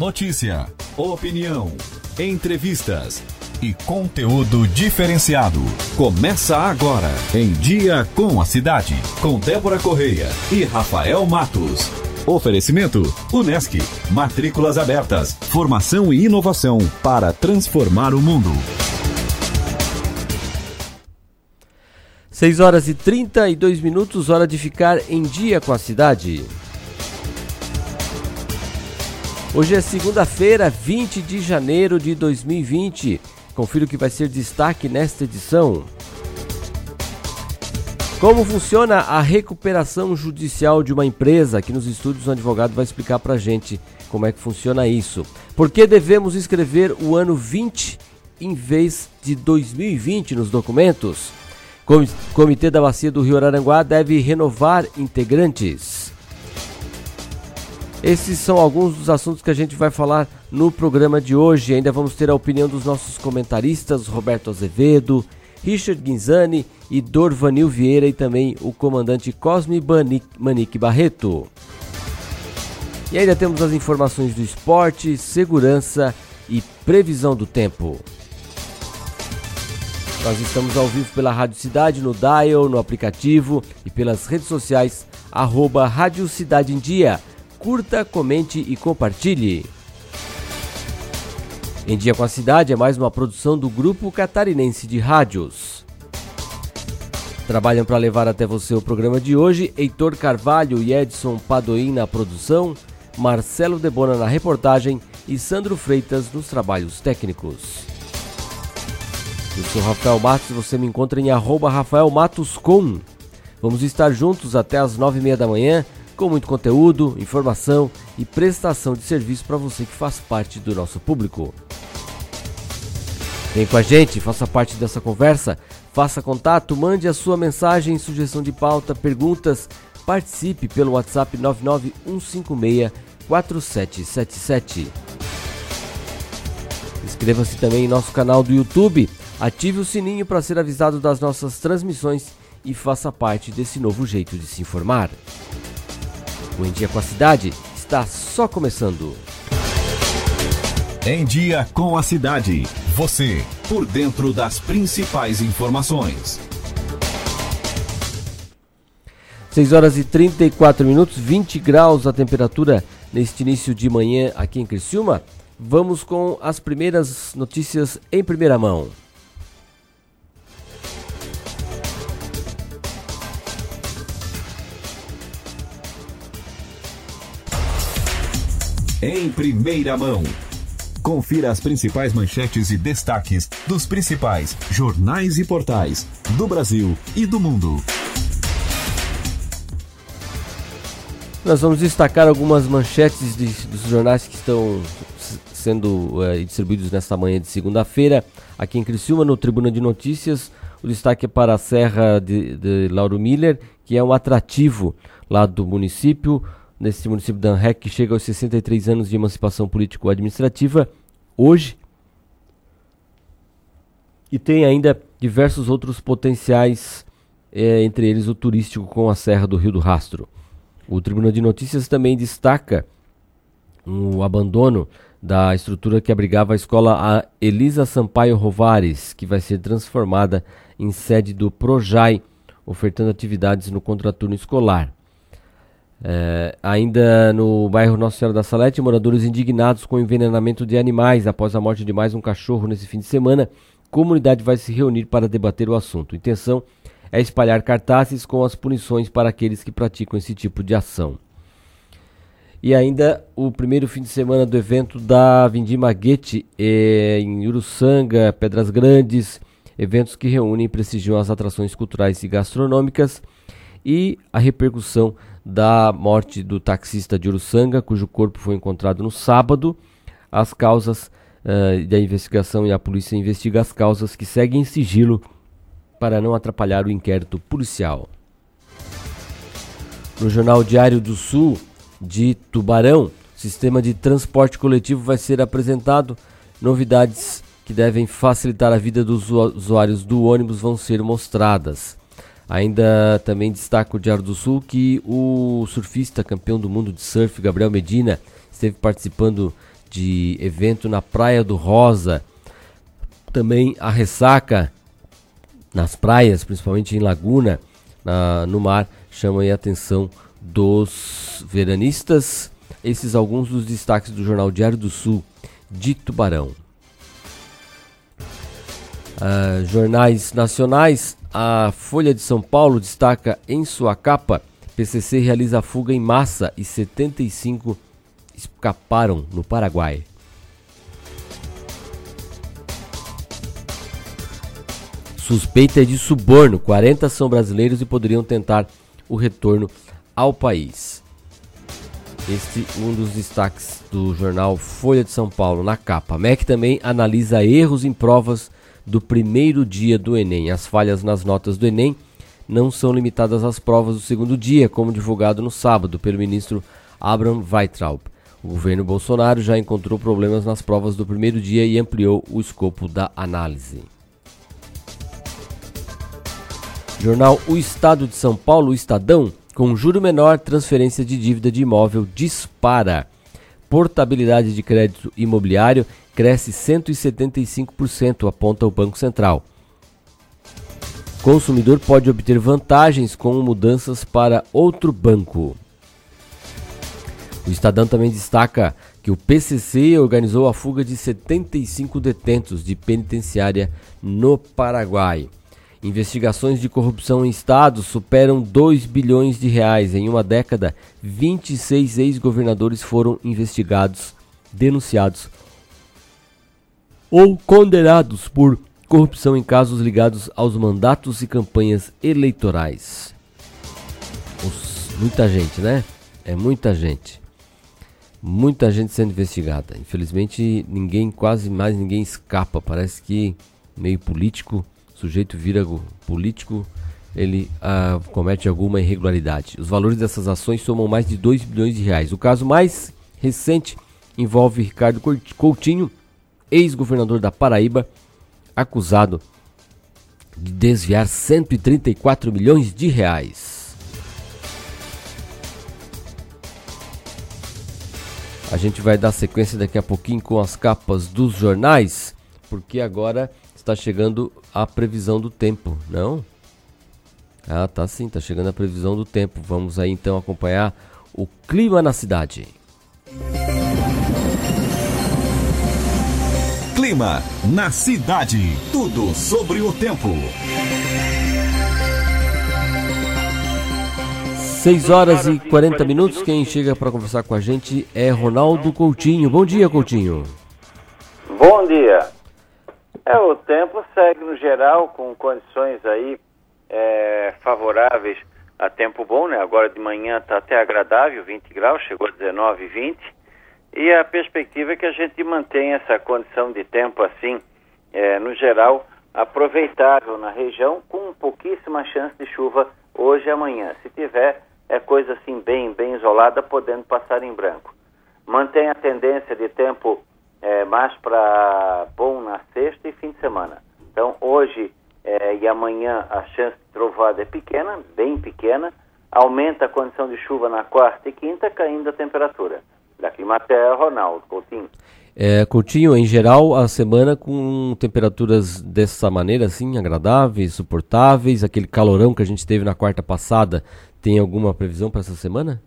Notícia, opinião, entrevistas e conteúdo diferenciado. Começa agora em Dia com a Cidade, com Débora Correia e Rafael Matos. Oferecimento: Unesc. Matrículas abertas. Formação e inovação para transformar o mundo. 6 horas e 32 minutos, hora de ficar em dia com a cidade. Hoje é segunda-feira, 20 de janeiro de 2020. Confira o que vai ser destaque nesta edição. Como funciona a recuperação judicial de uma empresa? Aqui nos estúdios o advogado vai explicar pra gente como é que funciona isso. Por que devemos escrever o ano 20 em vez de 2020 nos documentos? Comitê da Bacia do Rio Araranguá deve renovar integrantes. Esses são alguns dos assuntos que a gente vai falar no programa de hoje. Ainda vamos ter a opinião dos nossos comentaristas, Roberto Azevedo, Richard Guinzani e Dorvanil Vieira e também o comandante Cosme Manique Barreto. E ainda temos as informações do esporte, segurança e previsão do tempo. Nós estamos ao vivo pela Rádio Cidade, no Dial, no aplicativo e pelas redes sociais, arroba Rádio Cidade em Dia curta, comente e compartilhe. Em Dia com a Cidade é mais uma produção do Grupo Catarinense de Rádios. Trabalham para levar até você o programa de hoje Heitor Carvalho e Edson Padoim na produção, Marcelo Debona na reportagem e Sandro Freitas nos trabalhos técnicos. Eu sou Rafael Matos, você me encontra em arroba Rafael Matos com. Vamos estar juntos até as nove e meia da manhã com muito conteúdo, informação e prestação de serviço para você que faz parte do nosso público. Vem com a gente, faça parte dessa conversa, faça contato, mande a sua mensagem, sugestão de pauta, perguntas, participe pelo WhatsApp 99156 4777. Inscreva-se também em nosso canal do YouTube, ative o sininho para ser avisado das nossas transmissões e faça parte desse novo jeito de se informar. O Em Dia com a Cidade está só começando. Em Dia com a Cidade. Você, por dentro das principais informações. 6 horas e 34 minutos, 20 graus a temperatura neste início de manhã aqui em Criciúma. Vamos com as primeiras notícias em primeira mão. Em primeira mão. Confira as principais manchetes e destaques dos principais jornais e portais do Brasil e do mundo. Nós vamos destacar algumas manchetes de, dos jornais que estão sendo é, distribuídos nesta manhã de segunda-feira. Aqui em Criciúma, no Tribuna de Notícias, o destaque é para a Serra de, de Lauro Miller, que é um atrativo lá do município nesse município de Anrec, que chega aos 63 anos de emancipação político-administrativa, hoje. E tem ainda diversos outros potenciais, é, entre eles o turístico com a Serra do Rio do Rastro. O Tribunal de Notícias também destaca o abandono da estrutura que abrigava a escola Elisa Sampaio Rovares, que vai ser transformada em sede do Projai, ofertando atividades no contraturno escolar. É, ainda no bairro Nossa Senhora da Salete, moradores indignados com o envenenamento de animais após a morte de mais um cachorro nesse fim de semana. Comunidade vai se reunir para debater o assunto. A intenção é espalhar cartazes com as punições para aqueles que praticam esse tipo de ação. E ainda o primeiro fim de semana do evento da Vindima Guete é, em Uruçanga, Pedras Grandes, eventos que reúnem e prestigiam as atrações culturais e gastronômicas e a repercussão da morte do taxista de Uruçanga, cujo corpo foi encontrado no sábado. As causas uh, da investigação e a polícia investiga as causas que seguem em sigilo para não atrapalhar o inquérito policial. No Jornal Diário do Sul de Tubarão, sistema de transporte coletivo vai ser apresentado. Novidades que devem facilitar a vida dos usuários do ônibus vão ser mostradas. Ainda também destaca o Diário do Sul que o surfista campeão do mundo de surf, Gabriel Medina, esteve participando de evento na Praia do Rosa. Também a ressaca nas praias, principalmente em Laguna, na, no mar, chama a atenção dos veranistas. Esses alguns dos destaques do Jornal Diário do Sul de Tubarão. Uh, jornais nacionais, a Folha de São Paulo destaca em sua capa: PCC realiza fuga em massa e 75 escaparam no Paraguai. Suspeita é de suborno. 40 são brasileiros e poderiam tentar o retorno ao país. Este um dos destaques do jornal Folha de São Paulo na capa. MEC também analisa erros em provas do primeiro dia do Enem. As falhas nas notas do Enem não são limitadas às provas do segundo dia, como divulgado no sábado pelo ministro Abraham Weitraub. O governo Bolsonaro já encontrou problemas nas provas do primeiro dia e ampliou o escopo da análise. Jornal O Estado de São Paulo, Estadão, com juro menor, transferência de dívida de imóvel dispara. Portabilidade de crédito imobiliário cresce 175%, aponta o Banco Central. Consumidor pode obter vantagens com mudanças para outro banco. O Estadão também destaca que o PCC organizou a fuga de 75 detentos de penitenciária no Paraguai. Investigações de corrupção em estados superam 2 bilhões de reais. Em uma década, 26 ex-governadores foram investigados, denunciados ou condenados por corrupção em casos ligados aos mandatos e campanhas eleitorais. Os, muita gente, né? É muita gente. Muita gente sendo investigada. Infelizmente, ninguém, quase mais ninguém escapa. Parece que meio político sujeito vira político, ele ah, comete alguma irregularidade. Os valores dessas ações somam mais de 2 bilhões de reais. O caso mais recente envolve Ricardo Coutinho, ex-governador da Paraíba, acusado de desviar 134 milhões de reais. A gente vai dar sequência daqui a pouquinho com as capas dos jornais, porque agora está chegando a previsão do tempo, não? Ah, tá sim, tá chegando a previsão do tempo. Vamos aí então acompanhar o clima na cidade. Clima na cidade. Tudo sobre o tempo. 6 horas e 40 minutos. Quem chega para conversar com a gente é Ronaldo Coutinho. Bom dia, Coutinho. Bom dia. É, o tempo segue no geral com condições aí é, favoráveis a tempo bom, né? Agora de manhã está até agradável, 20 graus, chegou a 19, 20. E a perspectiva é que a gente mantenha essa condição de tempo assim, é, no geral, aproveitável na região, com pouquíssima chance de chuva hoje e amanhã. Se tiver, é coisa assim bem, bem isolada, podendo passar em branco. Mantém a tendência de tempo é, mais para bom na sexta e fim de semana. Então, hoje é, e amanhã a chance de trovada é pequena, bem pequena, aumenta a condição de chuva na quarta e quinta, caindo a temperatura. Da Climaterra, Ronaldo Coutinho. É, Coutinho, em geral, a semana com temperaturas dessa maneira, assim, agradáveis, suportáveis, aquele calorão que a gente teve na quarta passada, tem alguma previsão para essa semana?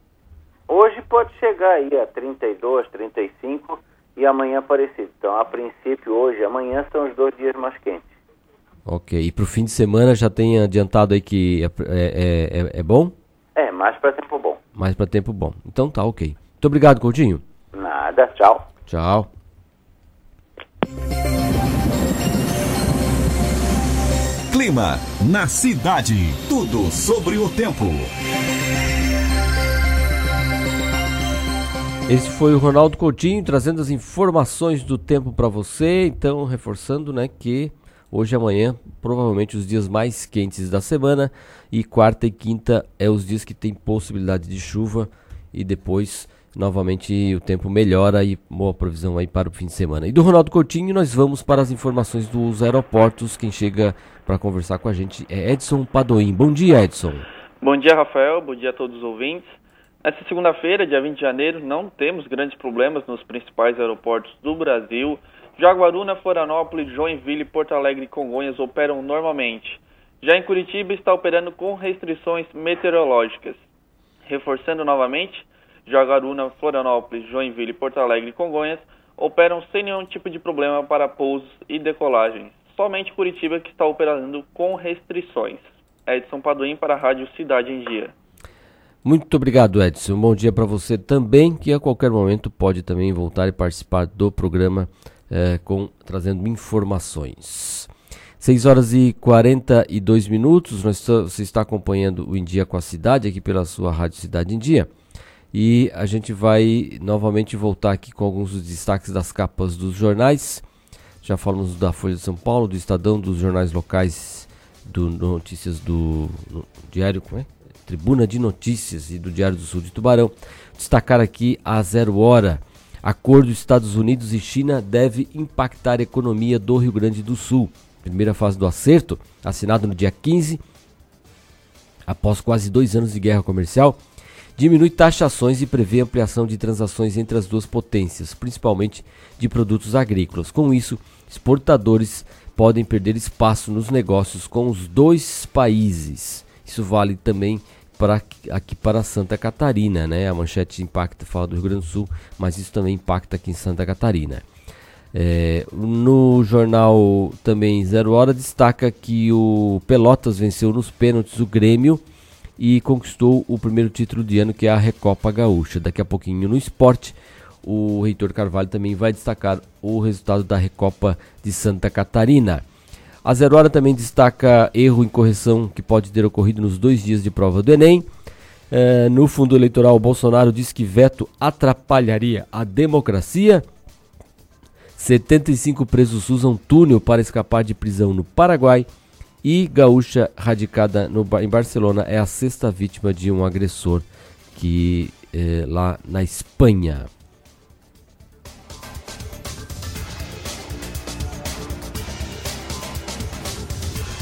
Hoje pode chegar aí a 32, 35 e amanhã parecido. Então, a princípio, hoje amanhã são os dois dias mais quentes. Ok. E para o fim de semana já tem adiantado aí que é, é, é, é bom? É, mais para tempo bom. Mais para tempo bom. Então tá, ok. Muito obrigado, Coutinho. Nada, tchau. Tchau. Clima na cidade. Tudo sobre o tempo. Esse foi o Ronaldo Coutinho trazendo as informações do tempo para você. Então, reforçando, né, que hoje e amanhã provavelmente os dias mais quentes da semana e quarta e quinta é os dias que tem possibilidade de chuva e depois novamente o tempo melhora e boa provisão aí para o fim de semana. E do Ronaldo Coutinho nós vamos para as informações dos aeroportos. Quem chega para conversar com a gente é Edson Padoim. Bom dia, Edson. Bom dia, Rafael. Bom dia a todos os ouvintes. Nessa segunda-feira, dia 20 de janeiro, não temos grandes problemas nos principais aeroportos do Brasil. Jaguaruna, Florianópolis, Joinville, Porto Alegre e Congonhas operam normalmente. Já em Curitiba está operando com restrições meteorológicas. Reforçando novamente, Jaguaruna, Florianópolis, Joinville, Porto Alegre e Congonhas operam sem nenhum tipo de problema para pousos e decolagens. Somente Curitiba que está operando com restrições. Edson Paduim para a Rádio Cidade em Dia. Muito obrigado, Edson. Bom dia para você também, que a qualquer momento pode também voltar e participar do programa eh, com trazendo informações. 6 horas e 42 minutos. Nós você está acompanhando o Em Dia com a Cidade aqui pela sua Rádio Cidade em Dia. E a gente vai novamente voltar aqui com alguns dos destaques das capas dos jornais. Já falamos da Folha de São Paulo, do Estadão, dos jornais locais, do Notícias do Diário, como é? Tribuna de Notícias e do Diário do Sul de Tubarão. Destacar aqui a zero hora. Acordo Estados Unidos e China deve impactar a economia do Rio Grande do Sul primeira fase do acerto, assinado no dia 15, após quase dois anos de guerra comercial, diminui taxações e prevê ampliação de transações entre as duas potências, principalmente de produtos agrícolas. Com isso, exportadores podem perder espaço nos negócios com os dois países. Isso vale também para aqui para Santa Catarina, né? A manchete impacta fala do Rio Grande do Sul, mas isso também impacta aqui em Santa Catarina. É, no jornal também Zero Hora destaca que o Pelotas venceu nos pênaltis o Grêmio e conquistou o primeiro título de ano que é a Recopa Gaúcha. Daqui a pouquinho no esporte, o Reitor Carvalho também vai destacar o resultado da Recopa de Santa Catarina. A Zero Hora também destaca erro em correção que pode ter ocorrido nos dois dias de prova do Enem. É, no fundo eleitoral, Bolsonaro diz que veto atrapalharia a democracia. 75 presos usam túnel para escapar de prisão no Paraguai. E gaúcha radicada no, em Barcelona é a sexta vítima de um agressor que é, lá na Espanha.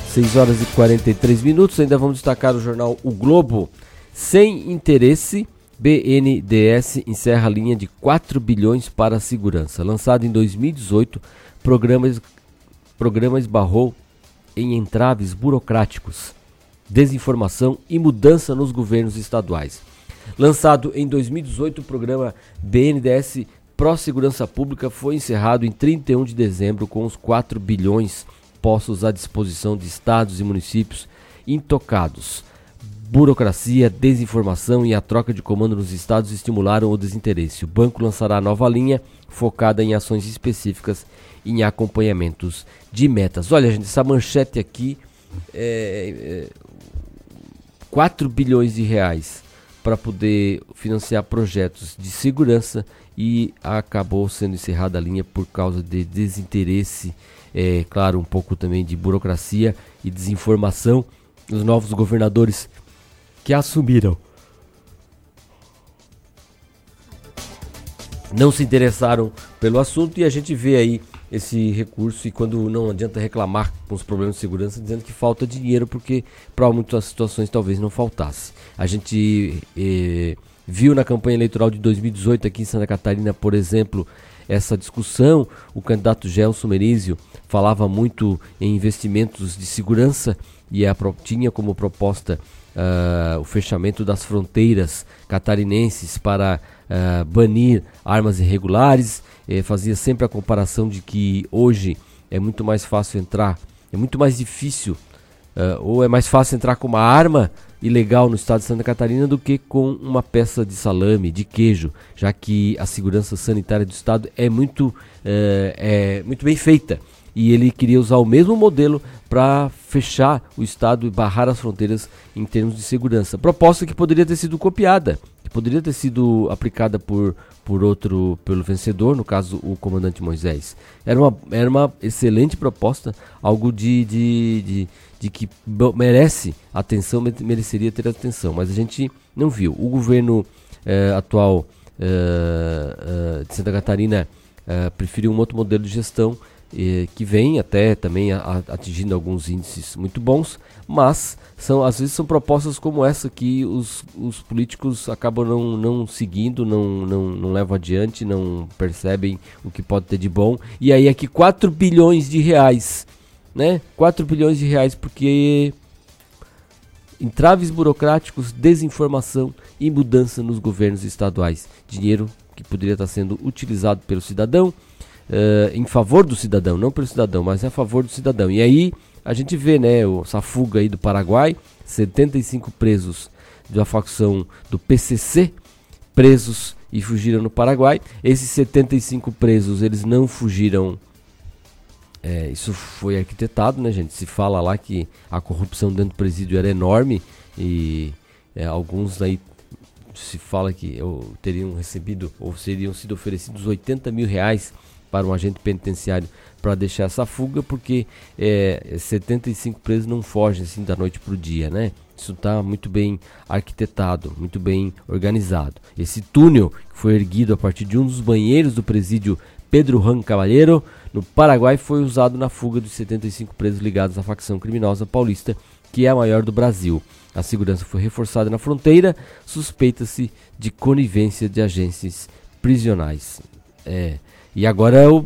Seis horas e 43 minutos. Ainda vamos destacar o jornal O Globo. Sem interesse, BNDES encerra a linha de 4 bilhões para a segurança. Lançado em 2018, programa, programa esbarrou em entraves burocráticos, desinformação e mudança nos governos estaduais. Lançado em 2018, o programa BNDES Pró Segurança Pública foi encerrado em 31 de dezembro com os 4 bilhões postos à disposição de estados e municípios intocados burocracia, desinformação e a troca de comando nos estados estimularam o desinteresse. O banco lançará nova linha focada em ações específicas em acompanhamentos de metas. Olha, gente, essa manchete aqui é, é 4 bilhões de reais para poder financiar projetos de segurança e acabou sendo encerrada a linha por causa de desinteresse, é claro, um pouco também de burocracia e desinformação. Os novos governadores que assumiram. Não se interessaram pelo assunto e a gente vê aí esse recurso e quando não adianta reclamar com os problemas de segurança dizendo que falta dinheiro porque para muitas situações talvez não faltasse. A gente eh, viu na campanha eleitoral de 2018 aqui em Santa Catarina, por exemplo, essa discussão. O candidato Gelson Merizio falava muito em investimentos de segurança e a, tinha como proposta uh, o fechamento das fronteiras catarinenses para uh, banir armas irregulares. Eh, fazia sempre a comparação de que hoje é muito mais fácil entrar, é muito mais difícil, uh, ou é mais fácil entrar com uma arma ilegal no estado de Santa Catarina do que com uma peça de salame, de queijo, já que a segurança sanitária do estado é muito, é muito bem feita e ele queria usar o mesmo modelo para fechar o Estado e barrar as fronteiras em termos de segurança. Proposta que poderia ter sido copiada, poderia ter sido aplicada por, por outro, pelo vencedor, no caso o comandante Moisés. Era uma, era uma excelente proposta, algo de, de, de, de que merece atenção, mereceria ter atenção, mas a gente não viu. O governo eh, atual eh, eh, de Santa Catarina preferiu um outro modelo de gestão que vem até também atingindo alguns índices muito bons, mas são às vezes são propostas como essa que os, os políticos acabam não, não seguindo, não, não, não levam adiante, não percebem o que pode ter de bom. E aí aqui 4 bilhões de reais, né? 4 bilhões de reais porque entraves burocráticos, desinformação e mudança nos governos estaduais. Dinheiro que poderia estar sendo utilizado pelo cidadão, uh, em favor do cidadão, não pelo cidadão, mas a favor do cidadão. E aí a gente vê, né, essa fuga aí do Paraguai, 75 presos da facção do PCC, presos e fugiram no Paraguai. Esses 75 presos, eles não fugiram é, isso foi arquitetado, né, gente? Se fala lá que a corrupção dentro do presídio era enorme e é, alguns aí se fala que eu, teriam recebido ou seriam sido oferecidos 80 mil reais para um agente penitenciário para deixar essa fuga, porque é, 75 presos não fogem assim da noite para o dia, né? Isso está muito bem arquitetado, muito bem organizado. Esse túnel que foi erguido a partir de um dos banheiros do presídio Pedro Ran Cavalheiro, no Paraguai, foi usado na fuga dos 75 presos ligados à facção criminosa paulista, que é a maior do Brasil. A segurança foi reforçada na fronteira, suspeita-se de conivência de agentes prisionais. É, e agora o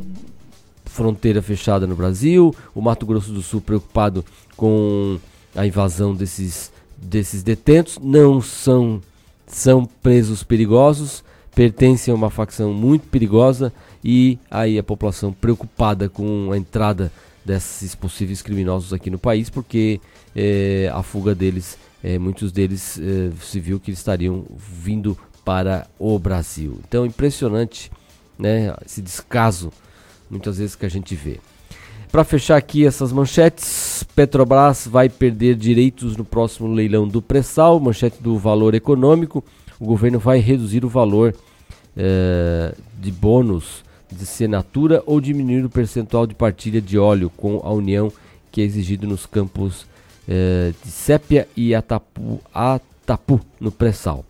fronteira fechada no Brasil, o Mato Grosso do Sul preocupado com a invasão desses, desses detentos, não são, são presos perigosos, pertencem a uma facção muito perigosa e aí a população preocupada com a entrada desses possíveis criminosos aqui no país, porque é, a fuga deles, é, muitos deles é, se viu que estariam vindo para o Brasil. Então impressionante né, esse descaso muitas vezes que a gente vê. Para fechar aqui essas manchetes, Petrobras vai perder direitos no próximo leilão do pré-sal, manchete do valor econômico. O governo vai reduzir o valor eh, de bônus de assinatura ou diminuir o percentual de partilha de óleo com a União que é exigido nos campos eh, de Sépia e Atapu, Atapu no pré-sal.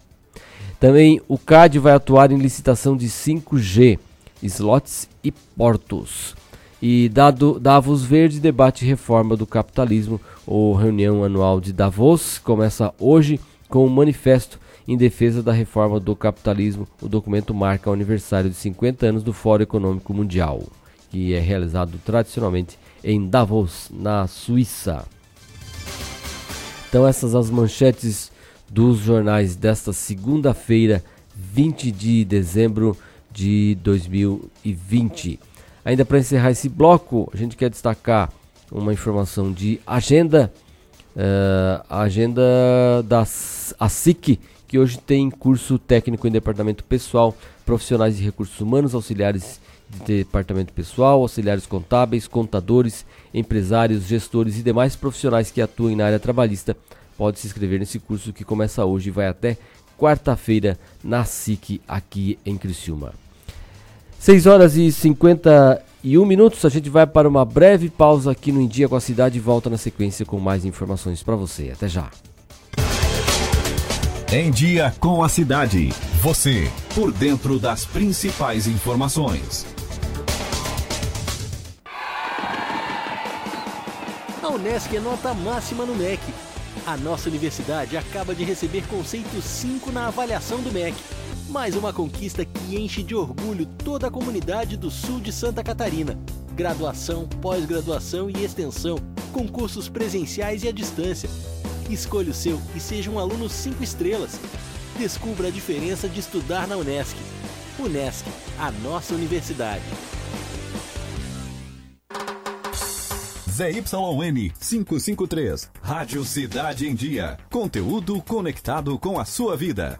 Também o CAD vai atuar em licitação de 5G slots e portos. E dado Davos Verde debate reforma do capitalismo. ou reunião anual de Davos começa hoje com um manifesto em defesa da reforma do capitalismo. O documento marca o aniversário de 50 anos do Fórum Econômico Mundial, que é realizado tradicionalmente em Davos, na Suíça. Então essas as manchetes dos jornais desta segunda-feira, 20 de dezembro de 2020. Ainda para encerrar esse bloco, a gente quer destacar uma informação de agenda, uh, agenda da ASIC, que hoje tem curso técnico em departamento pessoal, profissionais de recursos humanos, auxiliares de departamento pessoal, auxiliares contábeis, contadores, empresários, gestores e demais profissionais que atuem na área trabalhista. Pode se inscrever nesse curso que começa hoje e vai até quarta-feira na SIC aqui em Criciúma. 6 horas e 51 minutos. A gente vai para uma breve pausa aqui no Em Dia com a Cidade e volta na sequência com mais informações para você. Até já. Em Dia com a Cidade. Você, por dentro das principais informações. A Unesc é nota máxima no MEC. A nossa universidade acaba de receber conceito 5 na avaliação do MEC mais uma conquista que enche de orgulho toda a comunidade do sul de Santa Catarina. Graduação, pós-graduação e extensão, concursos presenciais e à distância. Escolha o seu e seja um aluno 5 estrelas. Descubra a diferença de estudar na Unesc. Unesc, a nossa universidade. ZYN 553, Rádio Cidade em Dia. Conteúdo conectado com a sua vida.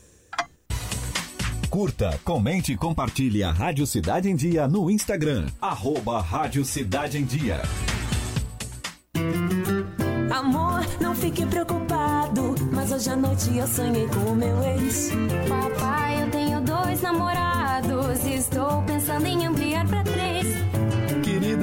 Curta, comente e compartilhe a Rádio Cidade em Dia no Instagram. Arroba Rádio Cidade em Dia. Amor, não fique preocupado, mas hoje à noite eu sonhei com o meu ex. Papai, eu tenho dois namorados estou pensando em ampliar pra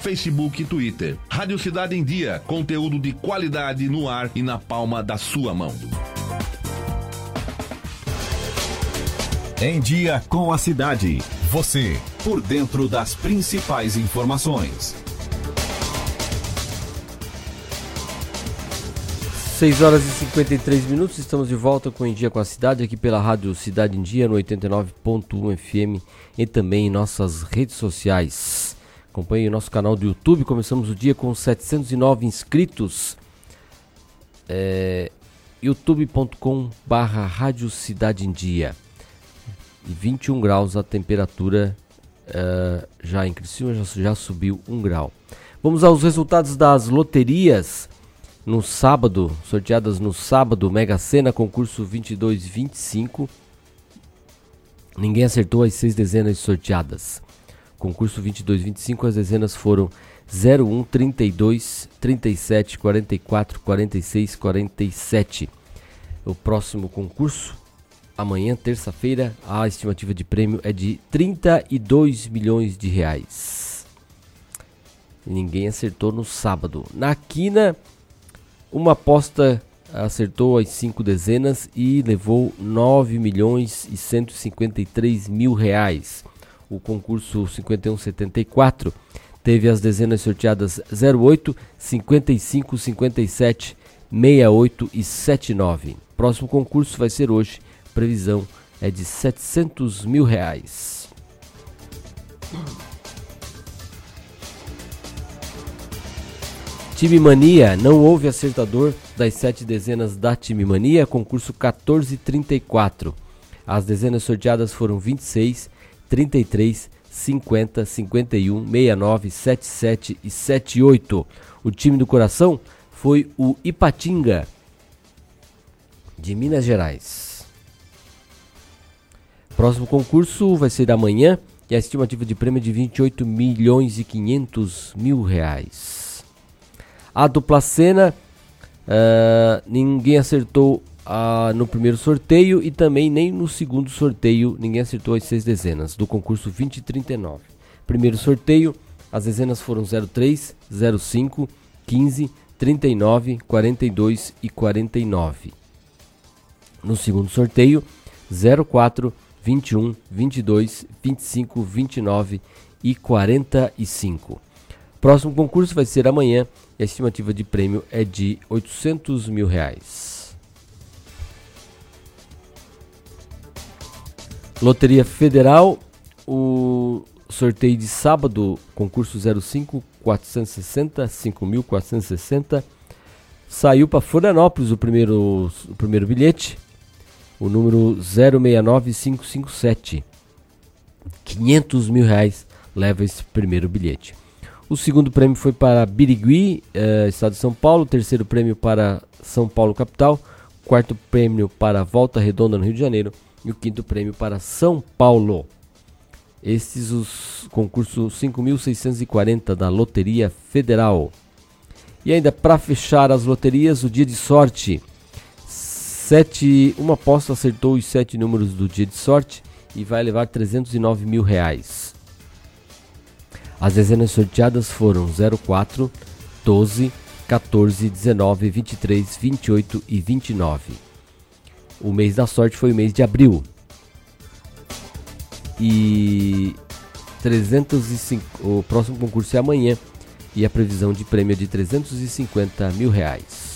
Facebook e Twitter. Rádio Cidade em Dia, conteúdo de qualidade no ar e na palma da sua mão. Em Dia com a Cidade. Você, por dentro das principais informações. 6 horas e 53 minutos, estamos de volta com Em Dia com a Cidade, aqui pela Rádio Cidade em Dia, no 89.1 FM e também em nossas redes sociais. Acompanhe o nosso canal do YouTube. Começamos o dia com 709 inscritos. É, youtube.com barra Rádio Cidade em Dia. E 21 graus a temperatura é, já em Criciúma já, já subiu 1 grau. Vamos aos resultados das loterias no sábado, sorteadas no sábado, Mega Sena concurso 2225. Ninguém acertou as seis dezenas sorteadas. Concurso 2225, as dezenas foram 01, 32, 37, 44, 46, 47. O próximo concurso, amanhã, terça-feira, a estimativa de prêmio é de 32 milhões de reais. Ninguém acertou no sábado. Na quina, uma aposta acertou as cinco dezenas e levou 9 milhões e 153 mil reais o concurso 5174 teve as dezenas sorteadas 08, 55, 57, 68 e 79. Próximo concurso vai ser hoje. Previsão é de 700 mil reais. Time Mania, não houve acertador das sete dezenas da Time Mania, concurso 1434. As dezenas sorteadas foram 26, 33, 50, 51, 69, 77 e 78. O time do coração foi o Ipatinga, de Minas Gerais. Próximo concurso vai ser amanhã e a estimativa de prêmio é de 28 milhões e 500 mil reais. A dupla cena, uh, ninguém acertou ah, no primeiro sorteio e também nem no segundo sorteio ninguém acertou as seis dezenas do concurso 2039. Primeiro sorteio, as dezenas foram 03, 05, 15, 39, 42 e 49. No segundo sorteio, 04, 21, 22, 25, 29 e 45. Próximo concurso vai ser amanhã e a estimativa de prêmio é de 800 mil reais. Loteria Federal, o sorteio de sábado, concurso 05 460 5460. Saiu para Florianópolis o primeiro, o primeiro bilhete, o número 069557. 500 mil reais leva esse primeiro bilhete. O segundo prêmio foi para Birigui, eh, estado de São Paulo. O terceiro prêmio para São Paulo, capital. quarto prêmio para Volta Redonda no Rio de Janeiro e o quinto prêmio para São Paulo. Esses os concursos 5.640 da Loteria Federal. E ainda para fechar as loterias, o dia de sorte. Sete, uma aposta acertou os sete números do dia de sorte e vai levar 309 mil reais. As dezenas sorteadas foram 04, 12, 14, 19, 23, 28 e 29. O mês da sorte foi o mês de abril. E 305, o próximo concurso é amanhã e a previsão de prêmio é de 350 mil reais.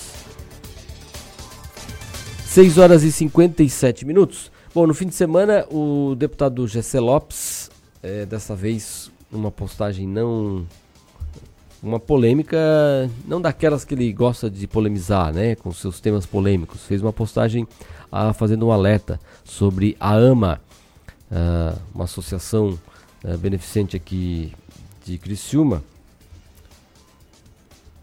6 horas e 57 minutos. Bom, no fim de semana, o deputado Gessé Lopes, é, dessa vez uma postagem não. Uma polêmica, não daquelas que ele gosta de polemizar, né? Com seus temas polêmicos. Fez uma postagem ah, fazendo um alerta sobre a AMA, ah, uma associação ah, beneficente aqui de Criciúma,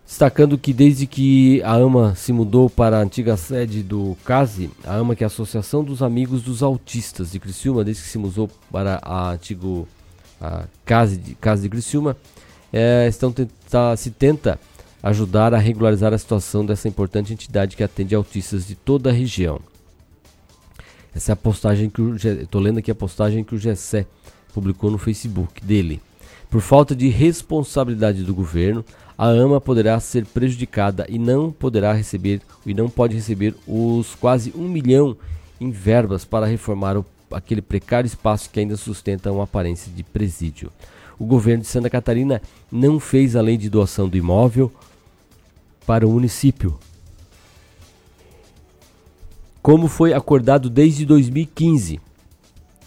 destacando que desde que a AMA se mudou para a antiga sede do CASE, a AMA que é a Associação dos Amigos dos Autistas de Criciúma, desde que se mudou para a antigo a CASE de, CASE de Criciúma, é, estão tenta, se tenta ajudar a regularizar a situação dessa importante entidade que atende autistas de toda a região. Essa é a postagem que o estou lendo aqui a postagem que o Gessé publicou no Facebook dele. Por falta de responsabilidade do governo, a AMA poderá ser prejudicada e não poderá receber e não pode receber os quase um milhão em verbas para reformar o, aquele precário espaço que ainda sustenta uma aparência de presídio. O governo de Santa Catarina não fez a lei de doação do imóvel para o município, como foi acordado desde 2015.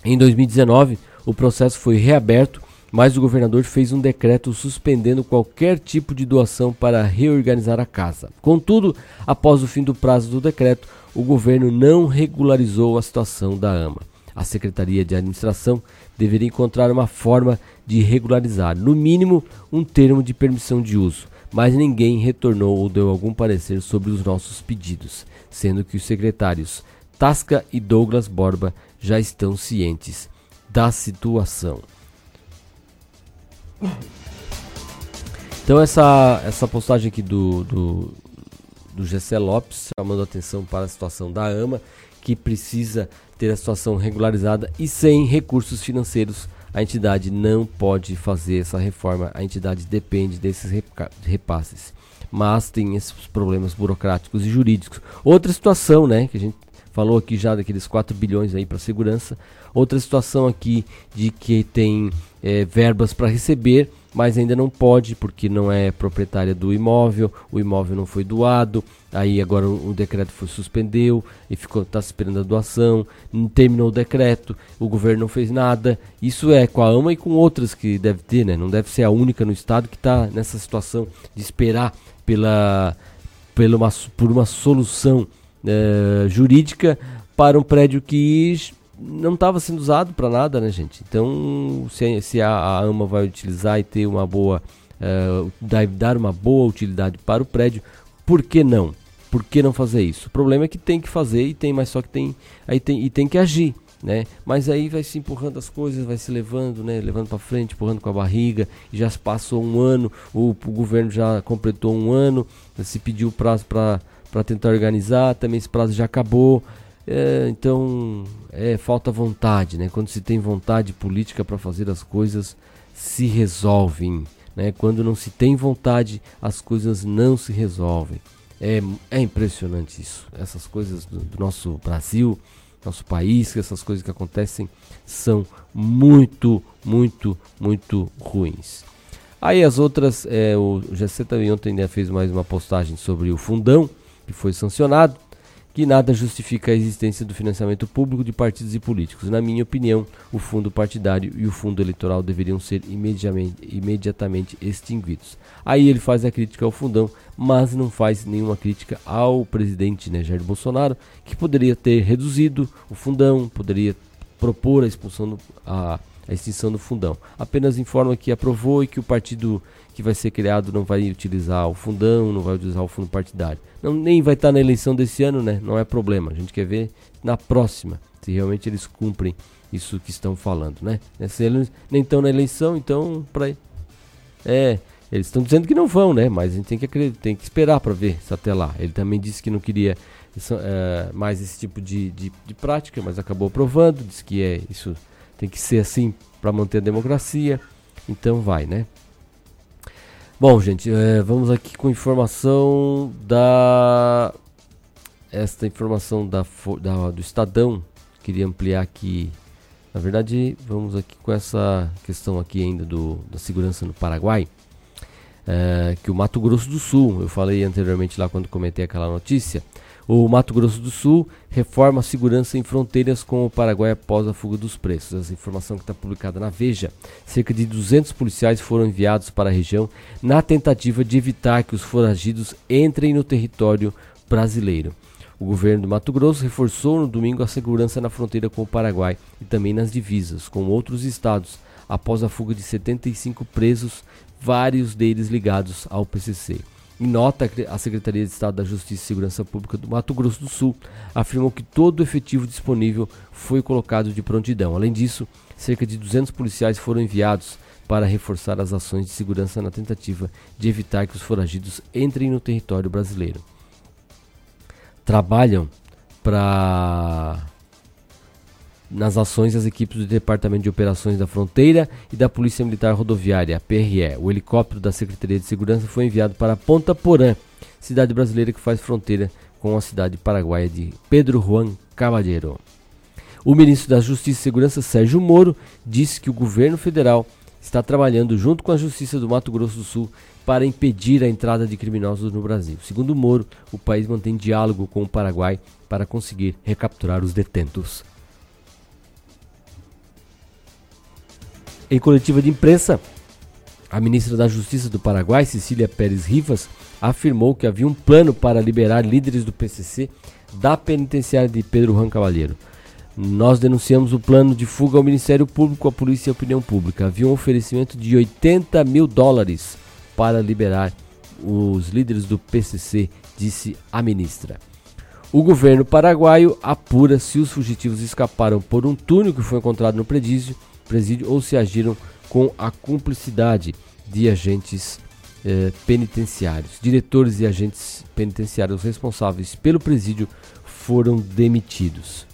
Em 2019, o processo foi reaberto mas o governador fez um decreto suspendendo qualquer tipo de doação para reorganizar a casa. Contudo, após o fim do prazo do decreto, o governo não regularizou a situação da AMA. A Secretaria de Administração deveria encontrar uma forma de regularizar, no mínimo, um termo de permissão de uso, mas ninguém retornou ou deu algum parecer sobre os nossos pedidos, sendo que os secretários Tasca e Douglas Borba já estão cientes da situação. Então essa, essa postagem aqui do, do, do Gessé Lopes chamando atenção para a situação da AMA, que precisa ter a situação regularizada e sem recursos financeiros a entidade não pode fazer essa reforma, a entidade depende desses repasses. Mas tem esses problemas burocráticos e jurídicos. Outra situação, né, que a gente falou aqui já daqueles 4 bilhões aí para segurança. Outra situação aqui de que tem é, verbas para receber, mas ainda não pode porque não é proprietária do imóvel, o imóvel não foi doado, aí agora o, o decreto foi suspendeu e ficou está esperando a doação, terminou o decreto, o governo não fez nada. Isso é com a AMA e com outras que deve ter, né? Não deve ser a única no estado que está nessa situação de esperar pela, pela uma, por uma solução é, jurídica para um prédio que não estava sendo usado para nada, né, gente? Então, se, se a, a, AMA vai utilizar e ter uma boa, uh, dar uma boa utilidade para o prédio, por que não? Por que não fazer isso? O problema é que tem que fazer e tem, mas só que tem, aí tem e tem que agir, né? Mas aí vai se empurrando as coisas, vai se levando, né? Levando para frente, empurrando com a barriga. Já se passou um ano, o, o governo já completou um ano, se pediu prazo para para tentar organizar, também esse prazo já acabou. É, então, é falta vontade, né? Quando se tem vontade política para fazer as coisas, se resolvem, né? Quando não se tem vontade, as coisas não se resolvem. É, é impressionante isso. Essas coisas do, do nosso Brasil, nosso país, essas coisas que acontecem são muito, muito, muito ruins. Aí as outras, é, o GC também ontem né, fez mais uma postagem sobre o fundão que foi sancionado que nada justifica a existência do financiamento público de partidos e políticos. Na minha opinião, o fundo partidário e o fundo eleitoral deveriam ser imediatamente, imediatamente extinguidos. Aí ele faz a crítica ao fundão, mas não faz nenhuma crítica ao presidente né, Jair Bolsonaro, que poderia ter reduzido o fundão, poderia propor a expulsão do, a, a extinção do fundão. Apenas informa que aprovou e que o partido que vai ser criado não vai utilizar o fundão, não vai utilizar o fundo partidário. Não, nem vai estar na eleição desse ano, né? Não é problema. A gente quer ver na próxima, se realmente eles cumprem isso que estão falando, né? Se eles nem estão na eleição, então para é, eles estão dizendo que não vão, né? Mas a gente tem que acreditar, tem que esperar para ver se até lá. Ele também disse que não queria é, mais esse tipo de, de, de, prática, mas acabou aprovando, disse que é isso tem que ser assim para manter a democracia. Então vai, né? Bom, gente, é, vamos aqui com informação da. Esta informação da, da, do Estadão. Queria ampliar aqui. Na verdade, vamos aqui com essa questão aqui ainda do, da segurança no Paraguai. É, que o Mato Grosso do Sul, eu falei anteriormente lá quando comentei aquela notícia, o Mato Grosso do Sul reforma a segurança em fronteiras com o Paraguai após a fuga dos preços. Essa informação que está publicada na Veja. Cerca de 200 policiais foram enviados para a região na tentativa de evitar que os foragidos entrem no território brasileiro. O governo do Mato Grosso reforçou no domingo a segurança na fronteira com o Paraguai e também nas divisas com outros estados, após a fuga de 75 presos, vários deles ligados ao PCC. Em nota, a Secretaria de Estado da Justiça e Segurança Pública do Mato Grosso do Sul afirmou que todo o efetivo disponível foi colocado de prontidão. Além disso, cerca de 200 policiais foram enviados para reforçar as ações de segurança na tentativa de evitar que os foragidos entrem no território brasileiro. Trabalham para nas ações das equipes do Departamento de Operações da Fronteira e da Polícia Militar Rodoviária, PRE. O helicóptero da Secretaria de Segurança foi enviado para Ponta Porã, cidade brasileira que faz fronteira com a cidade paraguaia de Pedro Juan Caballero. O ministro da Justiça e Segurança, Sérgio Moro, disse que o governo federal está trabalhando junto com a Justiça do Mato Grosso do Sul para impedir a entrada de criminosos no Brasil. Segundo Moro, o país mantém diálogo com o Paraguai para conseguir recapturar os detentos. Em coletiva de imprensa, a ministra da Justiça do Paraguai, Cecília Pérez Rivas, afirmou que havia um plano para liberar líderes do PCC da penitenciária de Pedro Juan Cavalheiro. Nós denunciamos o plano de fuga ao Ministério Público, à Polícia e à Opinião Pública. Havia um oferecimento de 80 mil dólares para liberar os líderes do PCC, disse a ministra. O governo paraguaio apura se os fugitivos escaparam por um túnel que foi encontrado no presídio presídio ou se agiram com a cumplicidade de agentes eh, penitenciários. Diretores e agentes penitenciários responsáveis pelo presídio foram demitidos.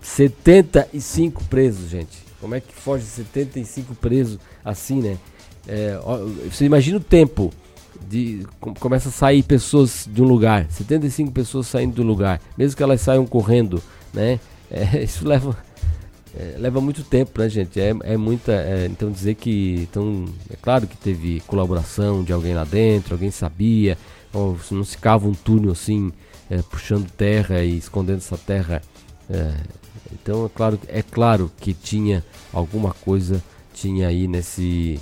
75 presos, gente. Como é que foge 75 presos assim, né? É, você imagina o tempo de começa a sair pessoas de um lugar, 75 pessoas saindo do lugar, mesmo que elas saiam correndo, né? É, isso leva é, leva muito tempo, né, gente? É, é muita. É, então dizer que. Então, é claro que teve colaboração de alguém lá dentro, alguém sabia, ou se não se cava um túnel assim, é, puxando terra e escondendo essa terra. É, então é claro, é claro que tinha alguma coisa, tinha aí nesse.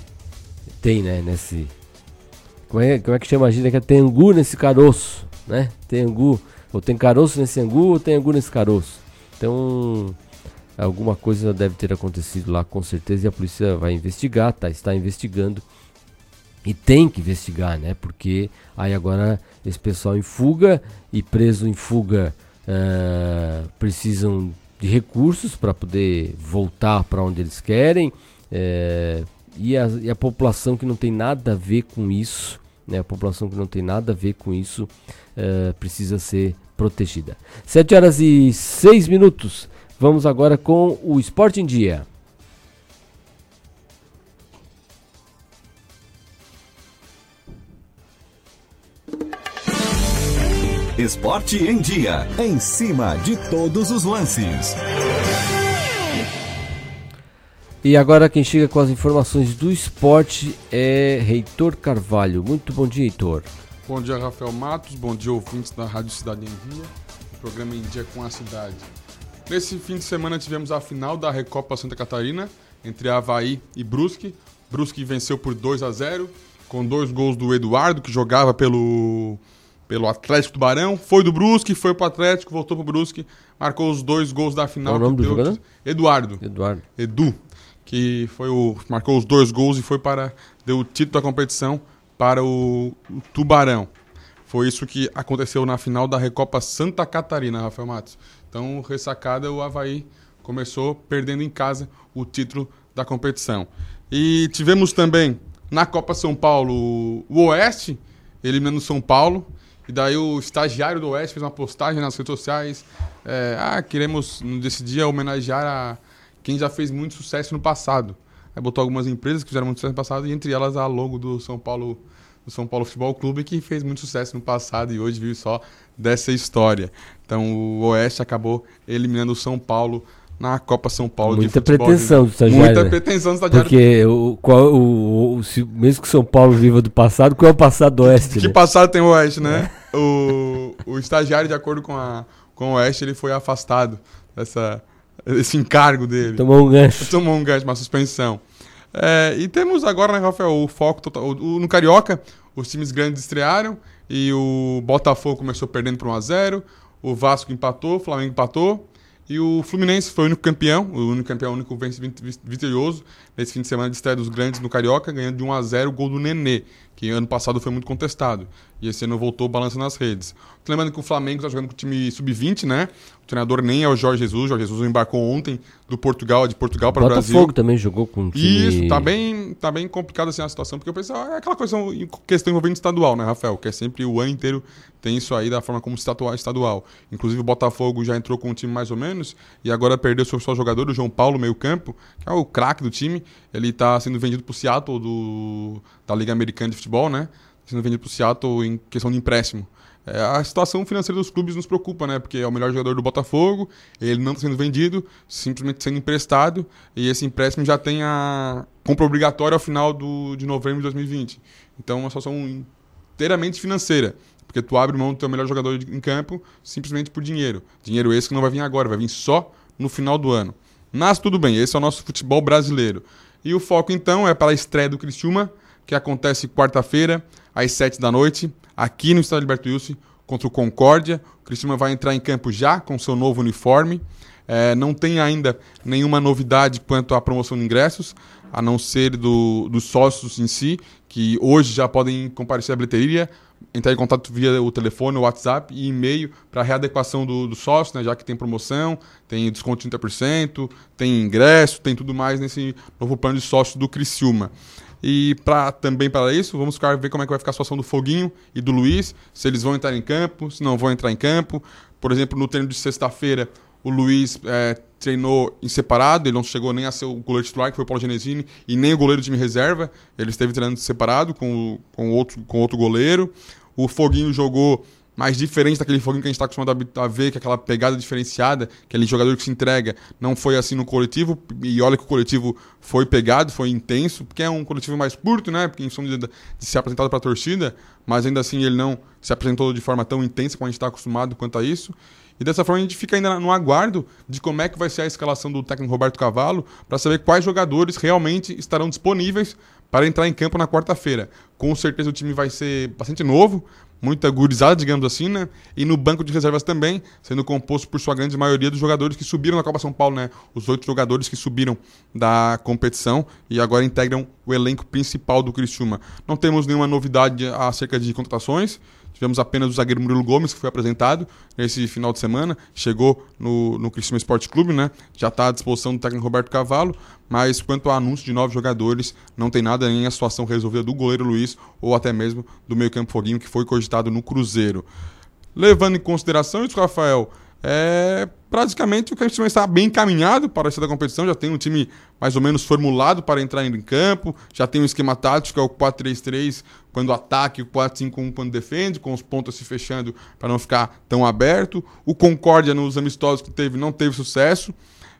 Tem, né? Nesse. Como é, como é que chama? Imagina que tem angu nesse caroço, né? Angu. Ou tem caroço nesse angu ou tem angu nesse caroço. Então Alguma coisa deve ter acontecido lá com certeza e a polícia vai investigar, tá? Está investigando. E tem que investigar, né? Porque aí agora esse pessoal em fuga e preso em fuga uh, precisam de recursos para poder voltar para onde eles querem. Uh, e, a, e, a, população que não tem nada a ver com isso, né? A população que não tem nada a ver com isso uh, precisa ser protegida. 7 horas e 6 minutos. Vamos agora com o Esporte em Dia. Esporte em Dia. Em cima de todos os lances. E agora quem chega com as informações do esporte é Reitor Carvalho. Muito bom dia, Heitor. Bom dia, Rafael Matos. Bom dia, ouvintes da Rádio Cidade em Dia. O programa em Dia com a Cidade. Nesse fim de semana tivemos a final da Recopa Santa Catarina entre Havaí e Brusque. Brusque venceu por 2 a 0 com dois gols do Eduardo, que jogava pelo, pelo Atlético do Barão. Foi do Brusque, foi pro Atlético, voltou pro Brusque, marcou os dois gols da final. Qual o nome do jogador? Eduardo. Eduardo. Edu. que foi o marcou os dois gols e foi para deu o título da competição para o, o Tubarão. Foi isso que aconteceu na final da Recopa Santa Catarina, Rafael Matos. Então, ressacada, o Havaí começou perdendo em casa o título da competição. E tivemos também na Copa São Paulo o Oeste, eliminando São Paulo. E daí o estagiário do Oeste fez uma postagem nas redes sociais. É, ah, queremos, nesse dia, homenagear a quem já fez muito sucesso no passado. Aí botou algumas empresas que fizeram muito sucesso no passado, e entre elas a logo do São Paulo do São Paulo Futebol Clube, que fez muito sucesso no passado e hoje vive só dessa história. Então o Oeste acabou eliminando o São Paulo na Copa São Paulo Muita de futebol. pretensão do estagiário. Muita né? pretensão do estagiário. Porque o, qual, o, o- se- mesmo que São Paulo viva do passado, qual é o passado do Oeste? Que né? passado tem o Oeste, né? O, o estagiário, de acordo com, a, com o Oeste, ele foi afastado dessa, desse encargo dele. Tomou um gancho. Tomou um gancho, uma suspensão. É, e temos agora, né, Rafael, o foco total. o- o- no Carioca, os times grandes estrearam e o Botafogo começou perdendo por 1x0, o Vasco empatou, o Flamengo empatou. E o Fluminense foi o único campeão, o único campeão, o único vitorioso nesse fim de semana de estreia dos grandes no Carioca, ganhando de 1 a 0 o gol do Nenê, que ano passado foi muito contestado. E esse ano voltou balançando nas redes. Lembrando que o Flamengo está jogando com o time sub-20, né? O treinador nem é o Jorge Jesus. O Jorge Jesus embarcou ontem do Portugal, de Portugal para o Brasil. Botafogo também jogou com um time... Isso, tá bem, tá bem complicado assim a situação, porque o pessoal é aquela coisa, questão envolvendo estadual, né, Rafael? Que é sempre o ano inteiro tem isso aí da forma como se estatua estadual. Inclusive o Botafogo já entrou com um time mais ou menos e agora perdeu seu só jogador, o João Paulo, meio-campo, que é o craque do time. Ele tá sendo vendido pro Seattle do, da Liga Americana de Futebol, né? Sendo vendido pro Seattle em questão de empréstimo. É, a situação financeira dos clubes nos preocupa, né? Porque é o melhor jogador do Botafogo, ele não está sendo vendido, simplesmente sendo emprestado, e esse empréstimo já tem a compra obrigatória ao final do, de novembro de 2020. Então, é uma situação inteiramente financeira. Porque tu abre mão do teu melhor jogador em campo simplesmente por dinheiro. Dinheiro esse que não vai vir agora, vai vir só no final do ano. Mas tudo bem, esse é o nosso futebol brasileiro. E o foco então é para a estreia do Criciúma, que acontece quarta-feira, às 7 da noite, aqui no Estádio Alberto Wilson, contra o Concórdia. O Criciúma vai entrar em campo já com seu novo uniforme. É, não tem ainda nenhuma novidade quanto à promoção de ingressos, a não ser do, dos sócios em si, que hoje já podem comparecer à bilheteria, entrar em contato via o telefone, o WhatsApp e e-mail para readequação do, do sócio, né, já que tem promoção, tem desconto de 30%, tem ingresso, tem tudo mais nesse novo plano de sócio do Criciúma. E pra, também para isso, vamos ficar, ver como é que vai ficar a situação do Foguinho e do Luiz, se eles vão entrar em campo, se não vão entrar em campo. Por exemplo, no treino de sexta-feira, o Luiz é, treinou em separado, ele não chegou nem a ser o goleiro titular, que foi o Paulo Genesini, e nem o goleiro time reserva. Ele esteve treinando separado com, com, outro, com outro goleiro. O Foguinho jogou mais diferente daquele Foguinho que a gente está acostumado a ver, que é aquela pegada diferenciada, aquele jogador que se entrega. Não foi assim no coletivo, e olha que o coletivo foi pegado, foi intenso, porque é um coletivo mais curto, né? Porque em som de, de ser apresentado para a torcida, mas ainda assim ele não se apresentou de forma tão intensa como a gente está acostumado quanto a isso. E dessa forma a gente fica ainda no aguardo de como é que vai ser a escalação do técnico Roberto Cavallo para saber quais jogadores realmente estarão disponíveis para entrar em campo na quarta-feira. Com certeza o time vai ser bastante novo, muita gurizada, digamos assim, né? E no banco de reservas também, sendo composto por sua grande maioria dos jogadores que subiram na Copa São Paulo, né? Os oito jogadores que subiram da competição e agora integram o elenco principal do Criciúma. Não temos nenhuma novidade acerca de contratações. Tivemos apenas o zagueiro Murilo Gomes, que foi apresentado nesse final de semana. Chegou no, no Criciúma Esporte Clube, né? Já está à disposição do técnico Roberto Cavalo. Mas quanto ao anúncio de novos jogadores, não tem nada nem a situação resolvida do goleiro Luiz ou até mesmo do meio-campo Foguinho, que foi cogitado no Cruzeiro. Levando em consideração isso, Rafael, é praticamente o que a gente está bem encaminhado para essa da competição. Já tem um time mais ou menos formulado para entrar em campo, já tem um esquema tático, é o 4-3-3 quando ataque, o 4-5-1 quando defende, com os pontos se fechando para não ficar tão aberto. O Concórdia nos amistosos que teve não teve sucesso,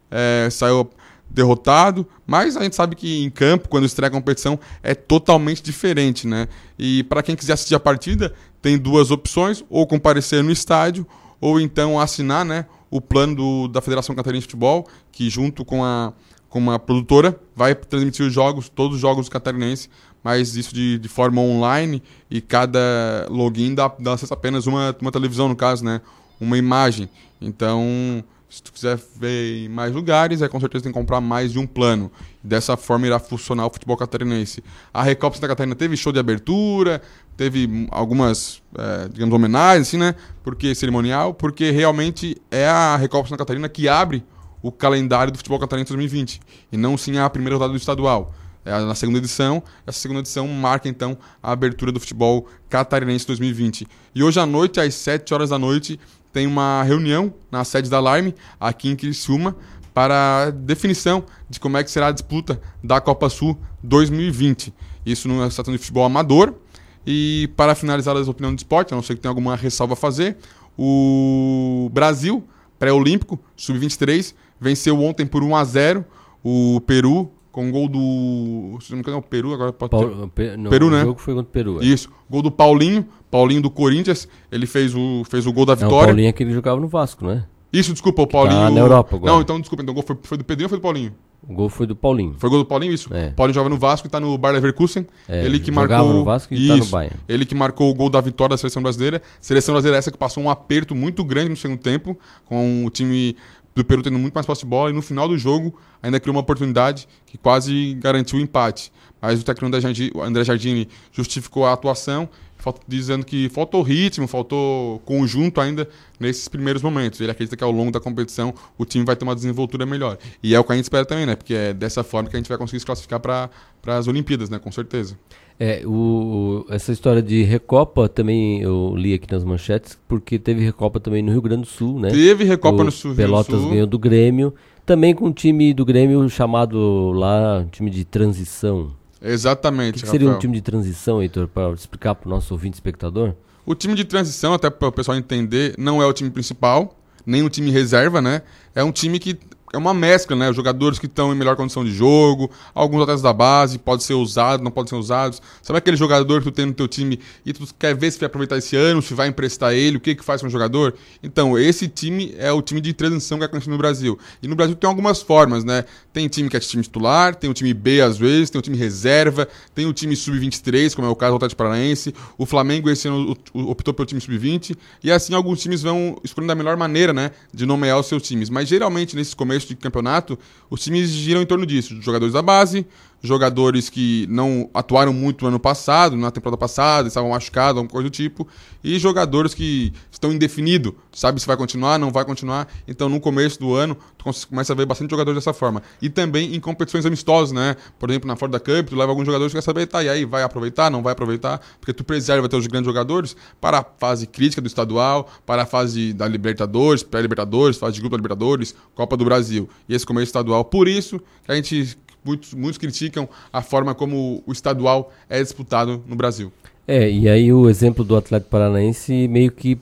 é, saiu derrotado, mas a gente sabe que em campo, quando estreia a competição, é totalmente diferente, né? E para quem quiser assistir a partida, tem duas opções, ou comparecer no estádio, ou então assinar, né, o plano do, da Federação Catarinense de Futebol, que junto com a com uma produtora vai transmitir os jogos, todos os jogos catarinenses, mas isso de, de forma online e cada login dá, dá acesso apenas uma, uma televisão, no caso, né? Uma imagem. Então, Se tu quiser ver em mais lugares, é com certeza tem que comprar mais de um plano. Dessa forma irá funcionar o futebol catarinense. A Recopa Santa Catarina teve show de abertura, teve algumas, é, digamos, homenagens, assim, né? Porque cerimonial, porque realmente é a Recopa Santa Catarina que abre o calendário do futebol catarinense 2020 e não sim a primeira rodada do estadual. É na segunda edição, essa segunda edição marca então a abertura do futebol catarinense 2020. E hoje à noite, às 7 horas da noite, tem uma reunião na sede da Alarme, aqui em Criciúma, para definição de como é que será a disputa da Copa Sul 2020. Isso no estação de futebol amador. E para finalizar as opiniões do esporte, a não ser que tenha alguma ressalva a fazer, o Brasil, pré-olímpico, sub-23, venceu ontem por 1 a 0 o Peru com um gol do. Se não me engano, é o Peru, agora pode Paulo, ter... não, Peru, né? O jogo foi contra o Peru. É. Isso. Gol do Paulinho, Paulinho do Corinthians. Ele fez o, fez o gol da vitória. Não, o Paulinho é que ele jogava no Vasco, né? Isso, desculpa, o Paulinho. Tá na Europa agora. Não, então desculpa, então o gol foi, foi do Pedrinho ou foi do Paulinho? O gol foi do Paulinho. Foi o gol do Paulinho, isso. É. Paulinho joga no Vasco e tá no Bayer Leverkusen. É, ele que marcou no Vasco e isso, tá no Bayern. Ele que marcou o gol da vitória da seleção brasileira. Seleção brasileira essa que passou um aperto muito grande no segundo tempo, com o time do Peru tendo muito mais posse de bola e no final do jogo ainda criou uma oportunidade que quase garantiu o empate. Mas o técnico André Jardini justificou a atuação, dizendo que faltou ritmo, faltou conjunto ainda nesses primeiros momentos. Ele acredita que ao longo da competição o time vai ter uma desenvoltura melhor. E é o que a gente espera também, né? Porque é dessa forma que a gente vai conseguir se classificar para as Olimpíadas, né? Com certeza. É, o, essa história de Recopa também eu li aqui nas manchetes, porque teve Recopa também no Rio Grande do Sul, né? Teve Recopa o no Sul. Pelotas Sul. ganhou do Grêmio, também com um time do Grêmio chamado lá, time de transição. Exatamente. O que, que seria um time de transição, Heitor, para explicar para o nosso ouvinte espectador? O time de transição, até para o pessoal entender, não é o time principal, nem o time reserva, né? É um time que é uma mescla, né? Os jogadores que estão em melhor condição de jogo, alguns atletas da base, pode ser usado, não pode ser usados. Sabe aquele jogador que tu tem no teu time e tu quer ver se vai aproveitar esse ano, se vai emprestar ele, o que que faz com o jogador? Então, esse time é o time de transição que conhecido no Brasil. E no Brasil tem algumas formas, né? Tem time que é time titular, tem o time B às vezes, tem o time reserva, tem o time sub-23, como é o caso do Atlético Paranaense. O Flamengo esse ano optou pelo time sub-20 e assim alguns times vão escolhendo da melhor maneira, né, de nomear os seus times. Mas geralmente nesses começos de campeonato, os times giram em torno disso. Jogadores da base, jogadores que não atuaram muito no ano passado, na temporada passada, estavam machucados, alguma coisa do tipo, e jogadores que estão indefinidos, sabe se vai continuar, não vai continuar. Então, no começo do ano, tu começa a ver bastante jogadores dessa forma. E também em competições amistosas, né? Por exemplo, na Ford da Cup, tu leva alguns jogadores que quer saber, tá, e aí, vai aproveitar, não vai aproveitar? Porque tu preserva teus grandes jogadores para a fase crítica do estadual, para a fase da Libertadores, pré-Libertadores, fase de grupo da Libertadores, Copa do Brasil. E esse começo estadual, por isso que a gente muitos, muitos criticam a forma como o estadual é disputado no Brasil. É, e aí o exemplo do Atlético Paranaense meio que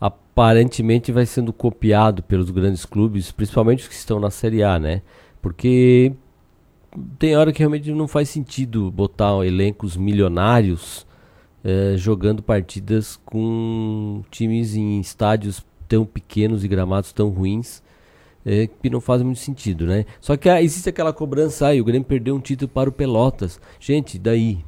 aparentemente vai sendo copiado pelos grandes clubes, principalmente os que estão na Série A, né? Porque tem hora que realmente não faz sentido botar elencos milionários eh, jogando partidas com times em estádios tão pequenos e gramados tão ruins é, que não faz muito sentido, né? Só que ah, existe aquela cobrança, aí o Grêmio perdeu um título para o Pelotas. Gente, daí?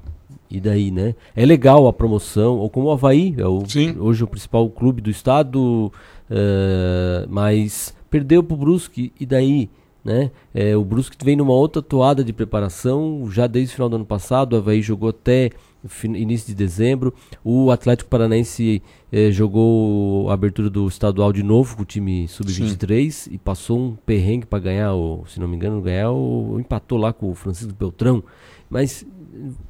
E daí, né? É legal a promoção, ou como o Havaí, é o, hoje o principal clube do estado, uh, mas perdeu para o Brusque, e daí? Né? É, o Brusque vem numa outra toada de preparação, já desde o final do ano passado, o Havaí jogou até início de dezembro. O Atlético Paranaense eh, jogou a abertura do estadual de novo com o time sub-23 e passou um perrengue para ganhar, o, se não me engano, ganhar o empatou lá com o Francisco Beltrão. Mas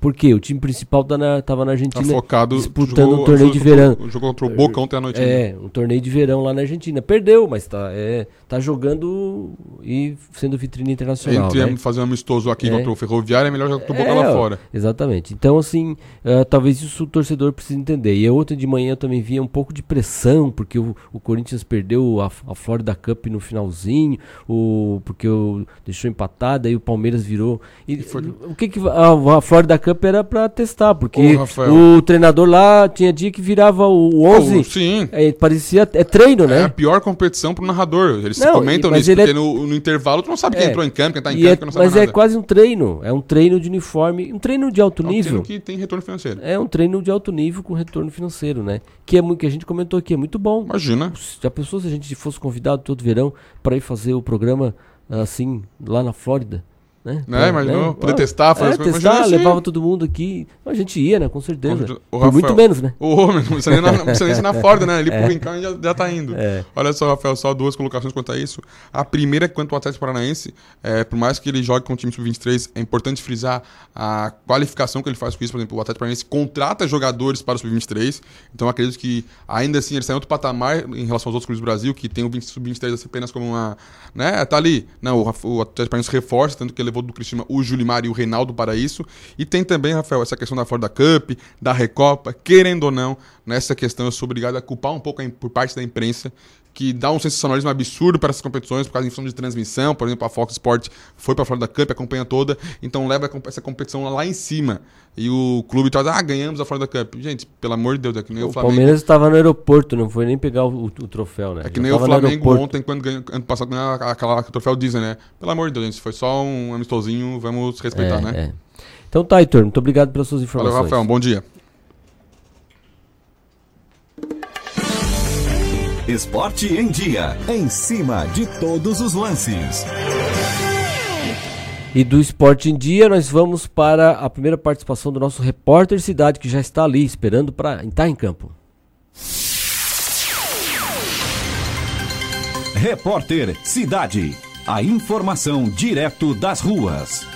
por quê? O time principal tá na, tava na Argentina tá focado, disputando jogou, um torneio de verão. Jogou contra o Boca ontem à noite. É, um torneio de verão lá na Argentina. Perdeu, mas tá, é, tá jogando e sendo vitrine internacional. Entre né? fazer um amistoso aqui é. contra o Ferroviário é melhor jogar contra o Boca é, lá fora. Exatamente. Então, assim, uh, talvez isso o torcedor precise entender. E ontem de manhã eu também via um pouco de pressão, porque o, o Corinthians perdeu a, a Florida Cup no finalzinho, o, porque o, deixou empatada e o Palmeiras virou. E, foi... O que que a, a Florida Cup era pra testar, porque Ô, o treinador lá tinha dia que virava o 11. Oh, sim. é, parecia. É treino, É né? a pior competição pro narrador. Eles Não, comentam mas nisso, ele é- porque no, no intervalo tu não sabe quem É. entrou em campo, quem tá em E campo, é- quem não sabe mas nada. é quase um treino. É um treino de uniforme. Um treino de alto É um nível. treino que tem retorno financeiro. É um treino de alto nível com retorno financeiro, né? Que é muito que a gente comentou aqui, é muito bom. Imagina. Já pensou se a gente fosse convidado todo verão para ir fazer o programa assim lá na Flórida? Né? Né, imaginou? Poder testar, fazer é, as coisas. testar, levava todo mundo aqui. A gente ia, né? Com certeza. Ô, Por muito Rafael, menos, né? Ô, mas não precisa nem na, não precisa nem Flórida, né? Ali É. pro Rincão já, já tá indo. É. Olha só, Rafael, só duas colocações quanto a isso. A primeira é quanto ao Atlético Paranaense, é, por mais que ele jogue com o time sub-23, é importante frisar a qualificação que ele faz com isso. Por exemplo, o Atlético Paranaense contrata jogadores para o sub-23, então acredito que ainda assim ele sai em outro patamar em relação aos outros clubes do Brasil, que tem o 20 sub-23 apenas como uma. né? Tá ali. Não, o, o Atlético Paranaense reforça, tanto que ele levou do Cristina o Julimar e o Reinaldo para isso. E tem também, Rafael, essa questão da Florida Cup, da Recopa, querendo ou não, nessa questão eu sou obrigado a culpar um pouco por parte da imprensa, que dá um sensacionalismo absurdo para essas competições, por causa da função de transmissão. Por exemplo, a Fox Sport foi para a Florida Cup, acompanha toda, então leva essa competição lá em cima. E o clube traz, ah, ganhamos a Florida Cup. Gente, pelo amor de Deus, é que nem o, O Flamengo. Palmeiras estava no aeroporto, não foi nem pegar o, o- o troféu, né? É que Já nem o Flamengo ontem, quando ganhou, ano passado ganhou aquela troféu Disney, né? Pelo amor de Deus, gente, foi só um amistosinho, vamos respeitar, É, né? é. Então tá, Heitor, muito obrigado pelas suas Valeu, informações. Rafael, um bom dia. Esporte em dia. Em cima de todos os lances. E do Esporte em Dia, nós vamos para a primeira participação do nosso repórter Cidade, que já está ali esperando para estar em campo. Repórter Cidade. A informação direto das ruas.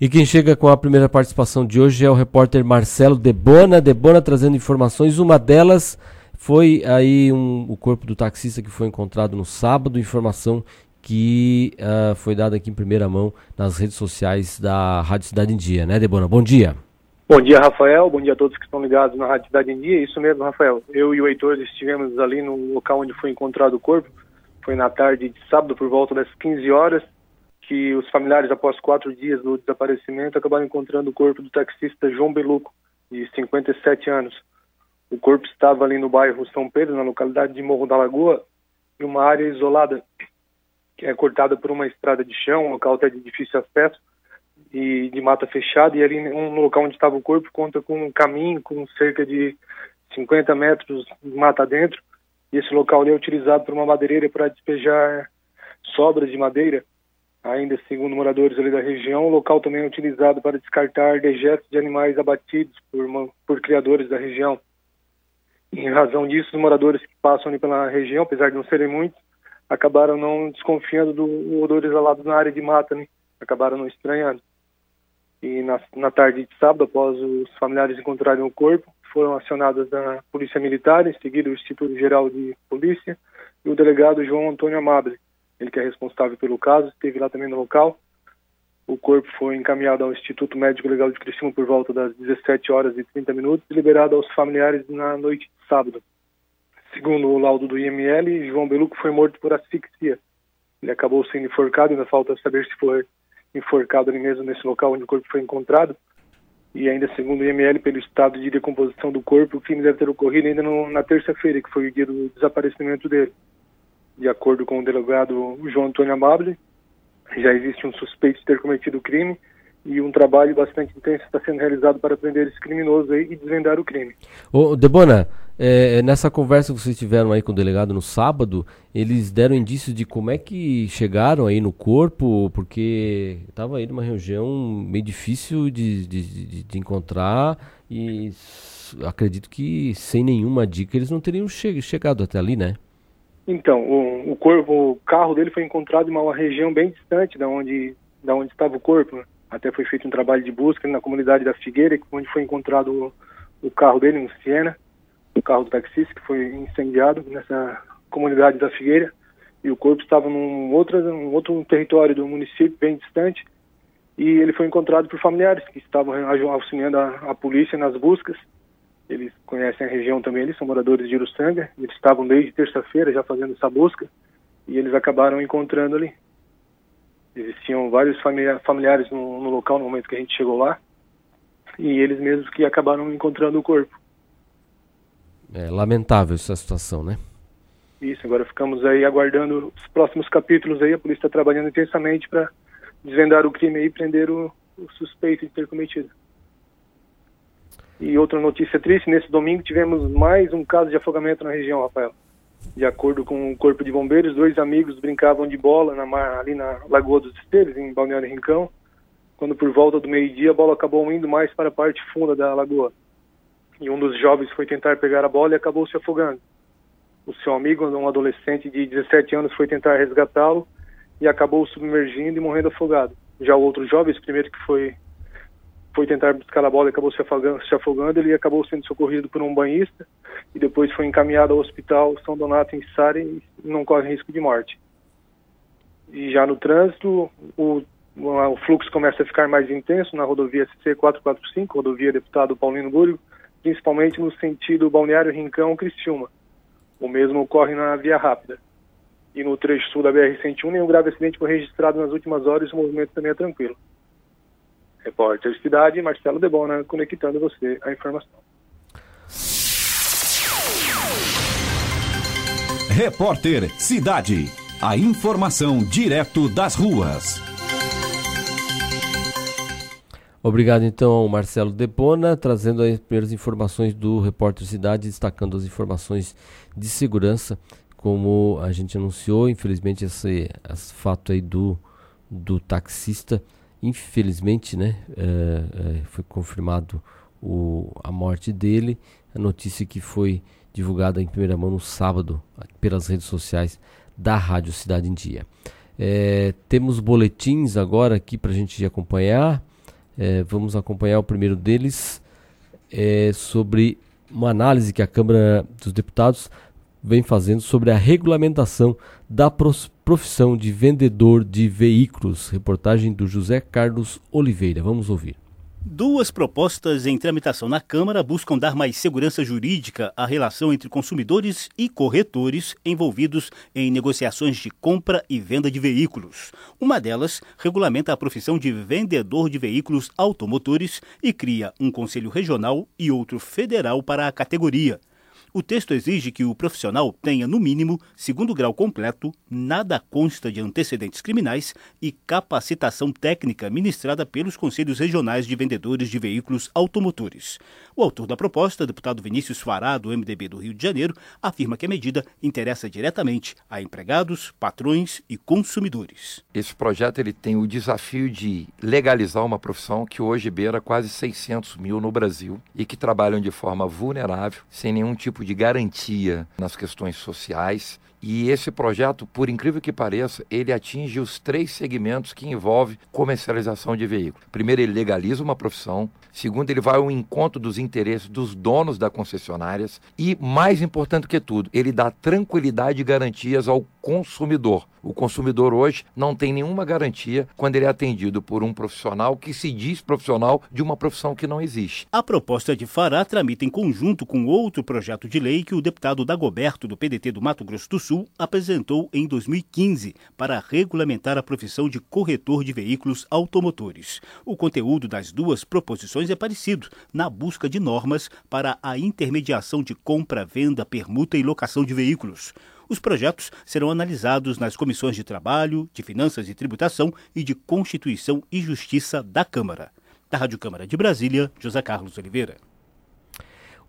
E quem chega com a primeira participação de hoje é o repórter Marcelo Debona. Debona trazendo informações. Uma delas foi aí um- o corpo do taxista que foi encontrado no sábado. Informação que ah, foi dada aqui em primeira mão nas redes sociais da Rádio Cidade em Dia, né, Debona? Bom dia. Bom dia, Rafael. Bom dia a todos que estão ligados na Rádio Cidade em Dia. Isso mesmo, Rafael. Eu e o Heitor estivemos ali no local onde foi encontrado o corpo. Foi na tarde de sábado, por volta das 15 horas, que os familiares, após quatro dias do desaparecimento, acabaram encontrando o corpo do taxista João Beluco, de 57 anos. O corpo estava ali no bairro São Pedro, na localidade de Morro da Lagoa, em uma área isolada, que é cortada por uma estrada de chão, um local até de difícil acesso e de mata fechada e ali no local onde estava o corpo conta com um caminho com cerca de 50 metros de mata dentro e esse local ali é utilizado por uma madeireira para despejar sobras de madeira ainda segundo moradores ali da região o local também é utilizado para descartar dejetos de animais abatidos por, por criadores da região. Em razão disso os moradores que passam ali pela região apesar de não serem muitos acabaram não desconfiando do odor exalado na área de mata né? acabaram não estranhando. E na, na tarde de sábado, após os familiares encontrarem o corpo, foram acionadas a Polícia Militar, em seguida o Instituto Geral de Polícia e o delegado João Antônio Amable, ele que é responsável pelo caso, esteve lá também no local. O corpo foi encaminhado ao Instituto Médico Legal de Criciúma por volta das 17 horas e 30 minutos e liberado aos familiares na noite de sábado. Segundo o laudo do IML, João Beluco foi morto por asfixia. Ele acabou sendo enforcado, ainda falta saber se foi enforcado ali mesmo nesse local onde o corpo foi encontrado. E ainda segundo o IML, pelo estado de decomposição do corpo, o crime deve ter ocorrido ainda no, na terça-feira, que foi o dia do desaparecimento dele. De acordo com o delegado João Antônio Amable, já existe um suspeito de ter cometido o crime e um trabalho bastante intenso está sendo realizado para prender esse criminoso e desvendar o crime. Ô, Debona, é, nessa conversa que vocês tiveram aí com o delegado no sábado, eles deram indícios de como é que chegaram aí no corpo, porque estava aí numa região meio difícil de, de, de, de encontrar e acredito que sem nenhuma dica eles não teriam che chegado até ali, né? Então, o, o corpo, o carro dele foi encontrado em uma região bem distante da onde, da onde estava o corpo. né? Até foi feito um trabalho de busca na comunidade da Figueira, onde foi encontrado o, o carro dele, um Siena, o carro do taxista, que foi incendiado nessa comunidade da Figueira. E o corpo estava num outro, um outro território do município, bem distante. E ele foi encontrado por familiares que estavam auxiliando a, a polícia nas buscas. Eles conhecem a região também, eles são moradores de Uruçanga. Eles estavam desde terça-feira já fazendo essa busca e eles acabaram encontrando ali. Existiam vários familia- familiares no, no local no momento que a gente chegou lá e eles mesmos que acabaram encontrando o corpo. É lamentável essa situação, né? Isso, agora ficamos aí aguardando os próximos capítulos aí, a polícia está trabalhando intensamente para desvendar o crime e prender o, o suspeito de ter cometido. E outra notícia triste, nesse domingo tivemos mais um caso de afogamento na região, Rafael. De acordo com o Corpo de Bombeiros, dois amigos brincavam de bola na mar, ali na Lagoa dos Esteves, em Balneário Rincão, quando por volta do meio-dia a bola acabou indo mais para a parte funda da lagoa. E um dos jovens foi tentar pegar a bola e acabou se afogando. O seu amigo, um adolescente de 17 anos, foi tentar resgatá-lo e acabou submergindo e morrendo afogado. Já o outro jovem, esse primeiro que foi foi tentar buscar a bola e acabou se afogando, se afogando, ele acabou sendo socorrido por um banhista e depois foi encaminhado ao hospital São Donato em Sara e não corre risco de morte. E já no trânsito, o, o fluxo começa a ficar mais intenso na rodovia SC445, rodovia Deputado Paulino Búrigo, principalmente no sentido Balneário Rincão-Criciúma. O mesmo ocorre na Via Rápida. E no trecho sul da BR-101, nenhum grave acidente foi registrado nas últimas horas e o movimento também é tranquilo. Repórter Cidade, Marcelo Debona, conectando você à informação. Repórter Cidade. A informação direto das ruas. Obrigado então ao Marcelo Debona, trazendo as primeiras informações do Repórter Cidade, destacando as informações de segurança, como a gente anunciou, infelizmente esse, esse fato aí do, do taxista, infelizmente, né, é, é, foi confirmado o, a morte dele, a notícia que foi divulgada em primeira mão no sábado pelas redes sociais da Rádio Cidade em Dia. É, temos boletins agora aqui para a gente acompanhar. É, vamos acompanhar o primeiro deles é, sobre uma análise que a Câmara dos Deputados vem fazendo sobre a regulamentação da profissão de vendedor de veículos. Reportagem do José Carlos Oliveira. Vamos ouvir. Duas propostas em tramitação na Câmara buscam dar mais segurança jurídica à relação entre consumidores e corretores envolvidos em negociações de compra e venda de veículos. Uma delas regulamenta a profissão de vendedor de veículos automotores e cria um conselho regional e outro federal para a categoria. O texto exige que o profissional tenha, no mínimo, segundo grau completo, nada consta de antecedentes criminais e capacitação técnica ministrada pelos Conselhos Regionais de Vendedores de Veículos Automotores. O autor da proposta, deputado Vinícius Fará, do MDB do Rio de Janeiro, afirma que a medida interessa diretamente a empregados, patrões e consumidores. Esse projeto ele tem o desafio de legalizar uma profissão que hoje beira quase 600 mil no Brasil e que trabalham de forma vulnerável, sem nenhum tipo de garantia nas questões sociais. E esse projeto, por incrível que pareça, ele atinge os três segmentos que envolvem comercialização de veículos. Primeiro, ele legaliza uma profissão. Segundo, ele vai ao encontro dos interesses dos donos das concessionárias. E, mais importante que tudo, ele dá tranquilidade e garantias ao consumidor. O consumidor hoje não tem nenhuma garantia quando ele é atendido por um profissional que se diz profissional de uma profissão que não existe. A proposta de Fará tramita em conjunto com outro projeto de lei que o deputado Dagoberto, do PDT do Mato Grosso do Sul, apresentou em 2015 para regulamentar a profissão de corretor de veículos automotores. O conteúdo das duas proposições é parecido, na busca de normas para a intermediação de compra, venda, permuta e locação de veículos. Os projetos serão analisados nas comissões de Trabalho, de Finanças e Tributação e de Constituição e Justiça da Câmara. Da Rádio Câmara de Brasília, José Carlos Oliveira.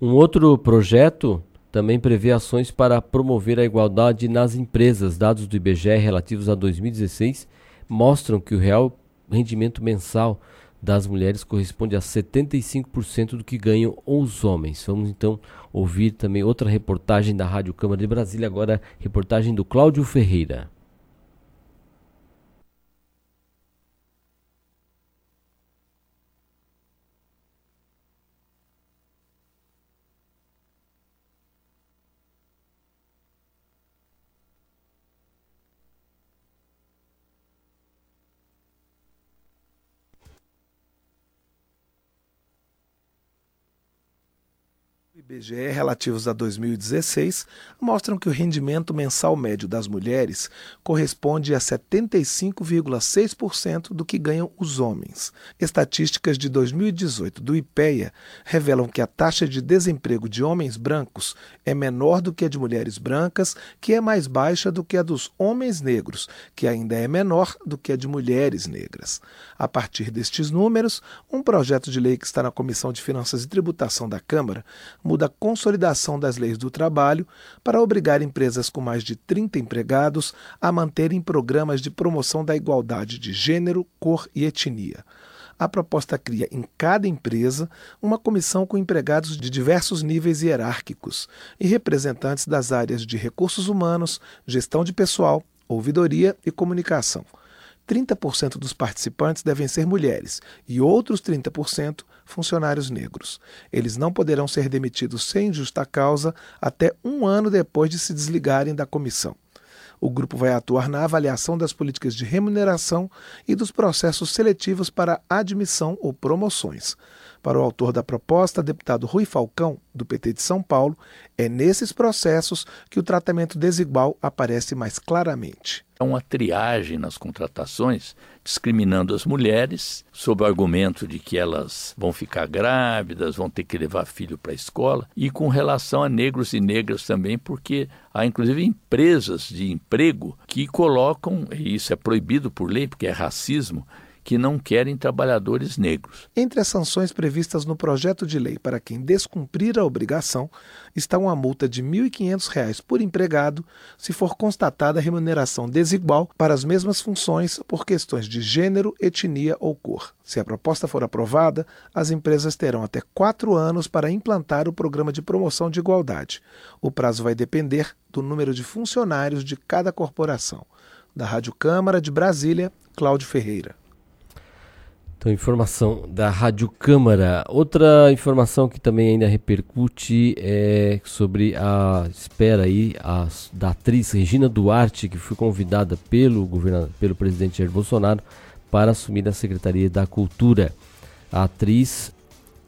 Um outro projeto também prevê ações para promover a igualdade nas empresas. Dados do IBGE relativos a 2016 mostram que o real rendimento mensal das mulheres corresponde a 75% do que ganham os homens. Vamos então ouvir também outra reportagem da Rádio Câmara de Brasília, agora reportagem do Cláudio Ferreira. IBGE relativos a 2016 mostram que o rendimento mensal médio das mulheres corresponde a 75,6% do que ganham os homens. Estatísticas de 2018 do IPEA revelam que a taxa de desemprego de homens brancos é menor do que a de mulheres brancas, que é mais baixa do que a dos homens negros, que ainda é menor do que a de mulheres negras. A partir destes números, um projeto de lei que está na Comissão de Finanças e Tributação da Câmara muda a consolidação das leis do trabalho para obrigar empresas com mais de 30 empregados a manterem programas de promoção da igualdade de gênero, cor e etnia. A proposta cria em cada empresa uma comissão com empregados de diversos níveis hierárquicos e representantes das áreas de recursos humanos, gestão de pessoal, ouvidoria e comunicação. 30% dos participantes devem ser mulheres e outros 30% funcionários negros. Eles não poderão ser demitidos sem justa causa até um ano depois de se desligarem da comissão. O grupo vai atuar na avaliação das políticas de remuneração e dos processos seletivos para admissão ou promoções. Para o autor da proposta, deputado Rui Falcão, do PT de São Paulo, é nesses processos que o tratamento desigual aparece mais claramente. É uma triagem nas contratações, discriminando as mulheres, sob o argumento de que elas vão ficar grávidas, vão ter que levar filho para a escola, e com relação a negros e negras também, porque há inclusive empresas de emprego que colocam, e isso é proibido por lei, porque é racismo, que não querem trabalhadores negros. Entre as sanções previstas no projeto de lei para quem descumprir a obrigação está uma multa de R$ 1.500 por empregado se for constatada remuneração desigual para as mesmas funções por questões de gênero, etnia ou cor. Se a proposta for aprovada, as empresas terão até quatro anos para implantar o programa de promoção de igualdade. O prazo vai depender do número de funcionários de cada corporação. Da Rádio Câmara de Brasília, Cláudio Ferreira. Então, informação da Rádio Câmara. Outra informação que também ainda repercute é sobre a espera aí a, da atriz Regina Duarte, que foi convidada pelo, governador, pelo presidente Jair Bolsonaro para assumir a Secretaria da Cultura. A atriz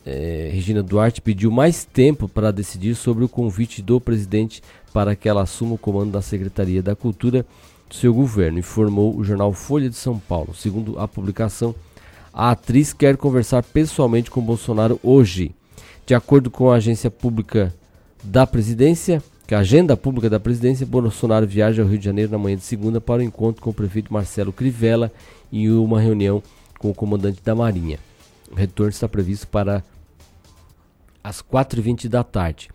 é, Regina Duarte pediu mais tempo para decidir sobre o convite do presidente para que ela assuma o comando da Secretaria da Cultura do seu governo, informou o jornal Folha de São Paulo. Segundo a publicação, a atriz quer conversar pessoalmente com Bolsonaro hoje. De acordo com a agência pública da presidência, que a agenda pública da presidência, Bolsonaro viaja ao Rio de Janeiro na manhã de segunda para o encontro com o prefeito Marcelo Crivella e uma reunião com o comandante da Marinha. O retorno está previsto para as 4h20 da tarde.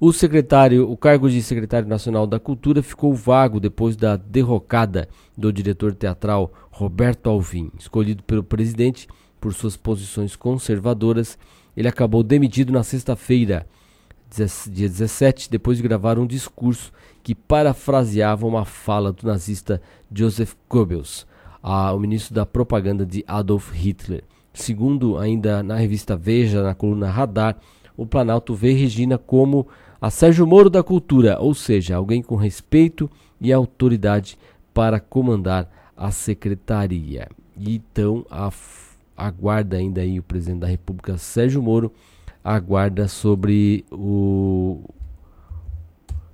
O secretário, o cargo de secretário nacional da Cultura ficou vago depois da derrocada do diretor teatral Roberto Alvim, escolhido pelo presidente por suas posições conservadoras. Ele acabou demitido na sexta-feira, dia 17, depois de gravar um discurso que parafraseava uma fala do nazista Joseph Goebbels, a, o ministro da propaganda de Adolf Hitler. Segundo ainda na revista Veja, na coluna Radar, o Planalto vê Regina como a Sérgio Moro da cultura, ou seja, alguém com respeito e autoridade para comandar a secretaria. Então, a, aguarda ainda aí o presidente da República, Sérgio Moro, aguarda sobre o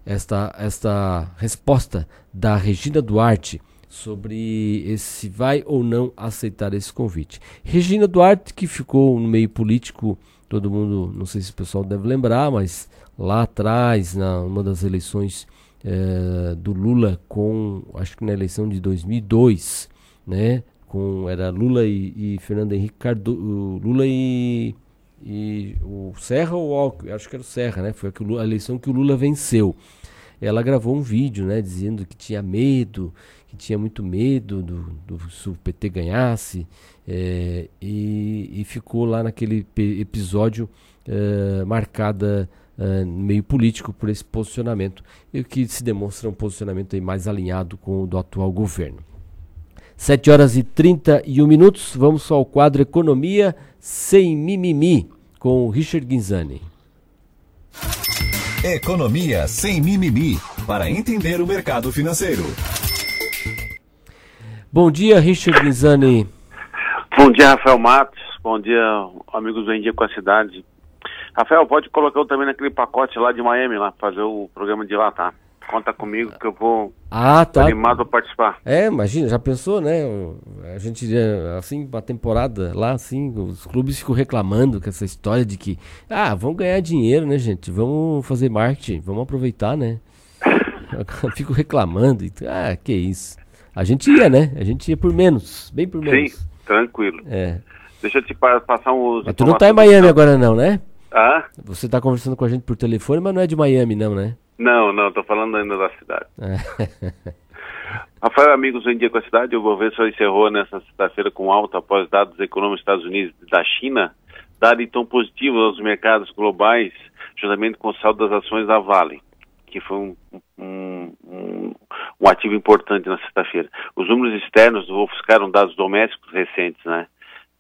esta esta resposta da Regina Duarte sobre esse vai ou não aceitar esse convite. Regina Duarte que ficou no meio político, todo mundo, não sei se o pessoal deve lembrar, mas lá atrás, na uma das eleições é, do Lula com, acho que na eleição de 2002, né? Com, era Lula e, e Fernando Henrique Cardoso, Lula e, e o Serra ou o Alckmin, acho que era o Serra, né? Foi a, a eleição que o Lula venceu. Ela gravou um vídeo, né? Dizendo que tinha medo, que tinha muito medo do, do se o PT ganhasse, é, e, e ficou lá naquele episódio é, marcada uh, meio político por esse posicionamento e o que se demonstra um posicionamento aí mais alinhado com o do atual governo. 7 horas e 31 minutos, vamos ao quadro Economia Sem Mimimi com Richard Guinzani. Economia sem mimimi para entender o mercado financeiro. Bom dia, Richard Guinzani. Bom dia, Rafael Matos. Bom dia, amigos do Em Dia com a Cidade. Rafael, pode colocar eu também naquele pacote lá de Miami, lá, fazer o programa de lá, tá? Conta comigo que eu vou Ah, tá. animado a participar. É, imagina, já pensou, né? A gente, é, assim, uma temporada lá, assim, os clubes ficam reclamando com essa história de que, ah, vamos ganhar dinheiro, né, gente? Vamos fazer marketing, vamos aproveitar, né? Fico reclamando. e Ah, que isso. A gente ia, né? A gente ia por menos, bem por menos. Sim, tranquilo. É. Deixa eu te pa- passar uns. Mas tu não tá em Miami agora, não, né? Ah? Você tá conversando com a gente por telefone, mas não é de Miami, não, né? Não, não, tô falando ainda da cidade. É. Rafael, amigos em dia com a cidade, o Bovespa encerrou nessa sexta-feira com alta após dados econômicos dos Estados Unidos e da China, dado em tom positivo aos mercados globais, juntamente com o saldo das ações da Vale, que foi um, um, um, um ativo importante na sexta-feira. Os números externos ofuscaram dados domésticos recentes, né,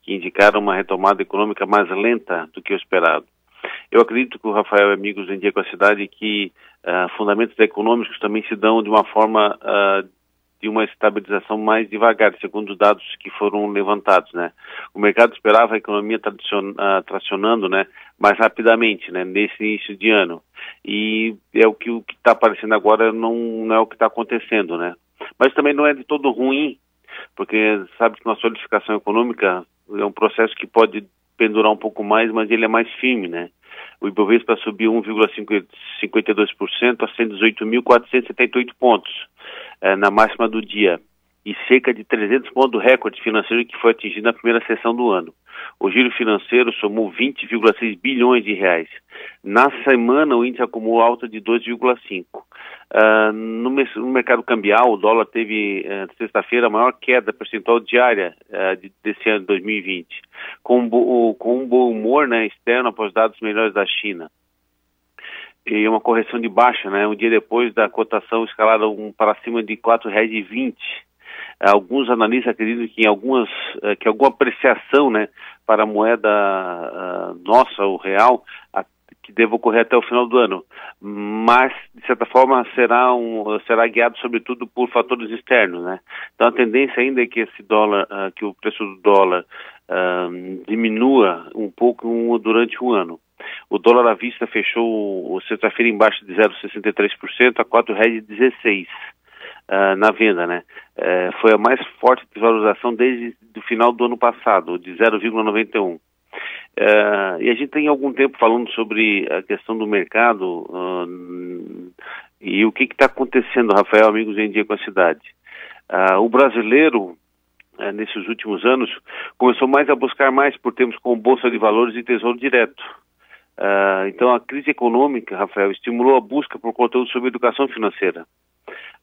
que indicaram uma retomada econômica mais lenta do que o esperado. Eu acredito que o Rafael e amigos em dia com a cidade que ah, fundamentos econômicos também se dão de uma forma ah, de uma estabilização mais devagar, segundo os dados que foram levantados, né? O mercado esperava a economia ah, tracionando, né, mais rapidamente, né, nesse início de ano. E é o que o está aparecendo agora não, não é o que está acontecendo, né? Mas também não é de todo ruim, porque sabe que uma solidificação econômica é um processo que pode pendurar um pouco mais, mas ele é mais firme, né? O Ibovespa subiu 1,52% a 118.478 pontos eh, na máxima do dia e cerca de 300 pontos do recorde financeiro que foi atingido na primeira sessão do ano. O giro financeiro somou 20,6 bilhões de reais. Na semana, o índice acumulou alta de 2,5. Ah, no, mercado cambial, o dólar teve, eh, sexta-feira, a maior queda percentual diária eh, de- desse ano 2020, com, com um bom humor né, externo após dados melhores da China e uma correção de baixa, né? Um dia depois da cotação escalada um, para cima de R$ 4,20. Alguns analistas acreditam que em algumas que alguma apreciação, né, para a moeda nossa, o real, a- que deva ocorrer até o final do ano, mas de certa forma será um será guiado sobretudo por fatores externos, né? Então a tendência ainda é que esse dólar, ah, que o preço do dólar ah, diminua um pouco um- durante o ano. O dólar à vista fechou sexta-feira em baixa de 0,63% a R$ 4,16 ah, na venda, né? Eh, foi a mais forte desvalorização desde o final do ano passado, de 0,91. Eh, e a gente tem algum tempo falando sobre a questão do mercado ah, e o que está acontecendo, Rafael, amigos em dia com a cidade. Ah, o brasileiro, eh, nesses últimos anos, começou mais a buscar mais por termos como Bolsa de Valores e Tesouro Direto. Ah, então, a crise econômica, Rafael, estimulou a busca por conteúdo sobre educação financeira.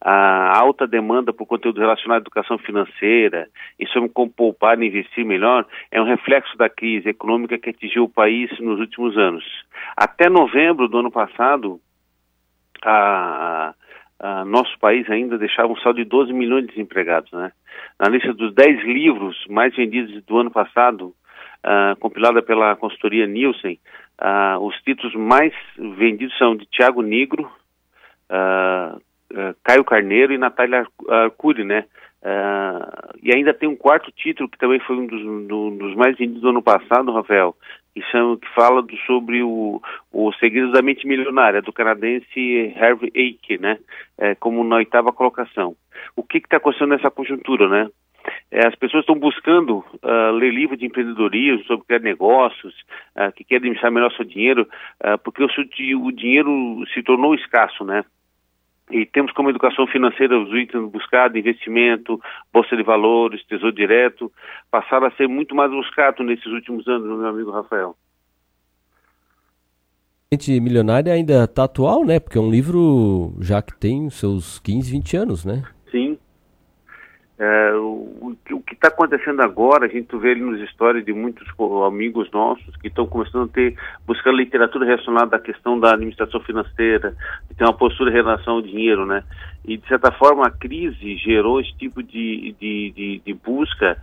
A alta demanda por conteúdo relacionado à educação financeira e sobre como poupar e investir melhor é um reflexo da crise econômica que atingiu o país nos últimos anos. Até novembro do ano passado, a, a- nosso país ainda deixava um saldo de 12 milhões de desempregados. Né? Na lista dos 10 livros mais vendidos do ano passado, ah, compilada pela consultoria Nielsen, ah, os títulos mais vendidos são de Tiago Negro, ah, ah, Caio Carneiro e Natália Ar- Arcuri, né? Ah, e ainda tem um quarto título que também foi um dos, do- dos mais vendidos do ano passado, Rafael, que, chama, que fala do- sobre o, o Segredos da Mente Milionária, do canadense Harvey Ake, né? É, como na oitava colocação. O que está acontecendo nessa conjuntura, né? É, as pessoas estão buscando ah, ler livros de empreendedorismo sobre criar negócios, ah, que querem administrar melhor seu dinheiro, porque o, seu o dinheiro se tornou escasso, né? E temos como educação financeira os itens buscados, investimento, bolsa de valores, tesouro direto, passaram a ser muito mais buscados nesses últimos anos, meu amigo Rafael. Gente milionária ainda tá atual, né? Porque é um livro já que tem seus 15, 20 anos, né? Sim. É, o, o que está acontecendo agora, a gente vê nos histórias de muitos amigos nossos que estão começando a ter, buscando literatura relacionada à questão da administração financeira, de ter uma postura em relação ao dinheiro, né? E, de certa forma, a crise gerou esse tipo de, de, de, de busca.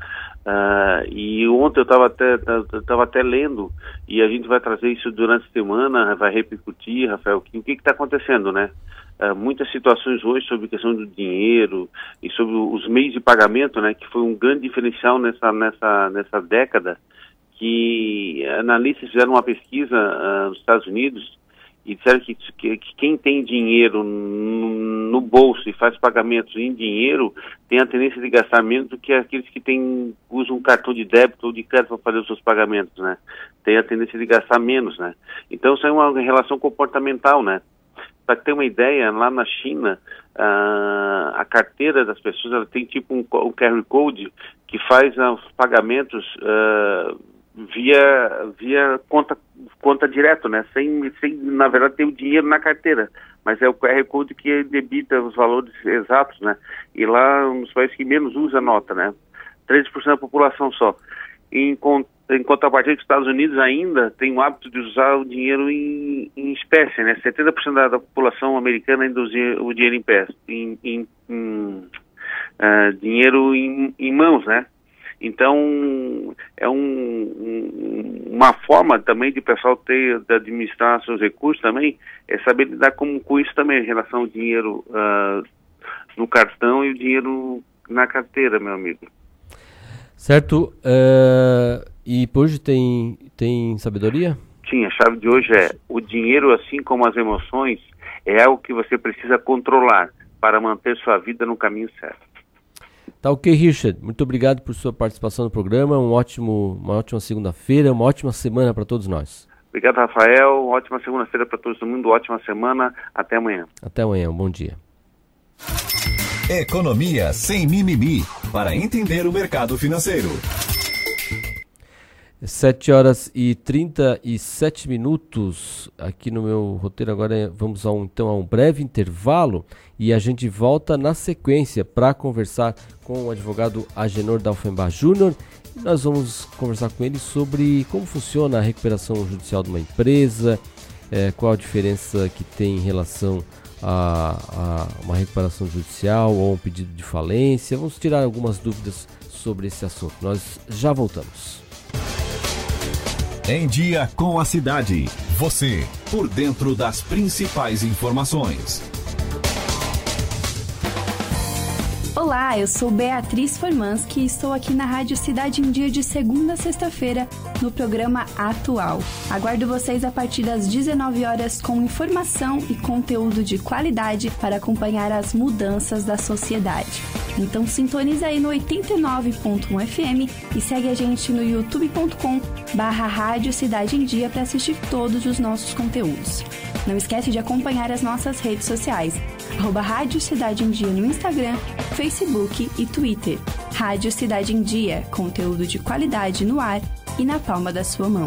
Ah, e ontem eu estava até, tava até lendo, e a gente vai trazer isso durante a semana, vai repercutir, Rafael, que- o que está acontecendo, né? Ah, muitas situações hoje sobre a questão do dinheiro e sobre os meios de pagamento, né, que foi um grande diferencial nessa nessa nessa década que analistas fizeram uma pesquisa uh, nos Estados Unidos e disseram que, que, que quem tem dinheiro no, bolso e faz pagamentos em dinheiro tem a tendência de gastar menos do que aqueles que tem, usam um cartão de débito ou de crédito para fazer os seus pagamentos, né? Tem a tendência de gastar menos, né? Então isso é uma relação comportamental, né? Para ter uma ideia, lá na China, uh, a carteira das pessoas tem tipo um, um QR Code que faz os pagamentos uh, via via conta conta direto, né? Sem, sem na verdade ter o dinheiro na carteira, mas é o QR Code que debita os valores exatos, né? E lá dos países que menos usa nota, né? 13% da população só. Em, em contrapartida, os Estados Unidos ainda tem o hábito de usar o dinheiro em, em espécie, né? 70% da, da, população americana ainda usa o dinheiro em pé, em, em, em uh, dinheiro em, em mãos, né? Então, é um, um, uma forma também de o pessoal ter, de administrar seus recursos também, é saber lidar com, com isso também, em relação ao dinheiro uh, no cartão e o dinheiro na carteira, meu amigo. Certo. Uh, e hoje tem, tem sabedoria? Sim, a chave de hoje é o dinheiro, assim como as emoções, é algo que você precisa controlar para manter sua vida no caminho certo. Tá ok, Richard. Muito obrigado por sua participação no programa. Um ótimo, uma ótima segunda-feira, uma ótima semana para todos nós. Obrigado, Rafael. Ótima segunda-feira para todo mundo. Ótima semana. Até amanhã. Até amanhã. Um bom dia. Economia sem mimimi para entender o mercado financeiro. 7 horas e 37 minutos aqui no meu roteiro. Agora vamos a um, então a um breve intervalo e a gente volta na sequência para conversar com o advogado Agenor Dalfenbach Júnior. Nós vamos conversar com ele sobre como funciona a recuperação judicial de uma empresa, é, qual a diferença que tem em relação a, a uma recuperação judicial ou um pedido de falência. Vamos tirar algumas dúvidas sobre esse assunto. Nós já voltamos. Em Dia com a Cidade. Você, por dentro das principais informações. Olá, eu sou Beatriz Formanski e estou aqui na Rádio Cidade em Dia de segunda a sexta-feira no programa Atual. Aguardo vocês a partir das 19 horas com informação e conteúdo de qualidade para acompanhar as mudanças da sociedade. Então sintonize aí no 89.1 FM e segue a gente no youtube.com barra Rádio Cidade em Dia para assistir todos os nossos conteúdos. Não esquece de acompanhar as nossas redes sociais, arroba Rádio Cidade em Dia no Instagram, Facebook e Twitter. Rádio Cidade em Dia, conteúdo de qualidade no ar e na palma da sua mão.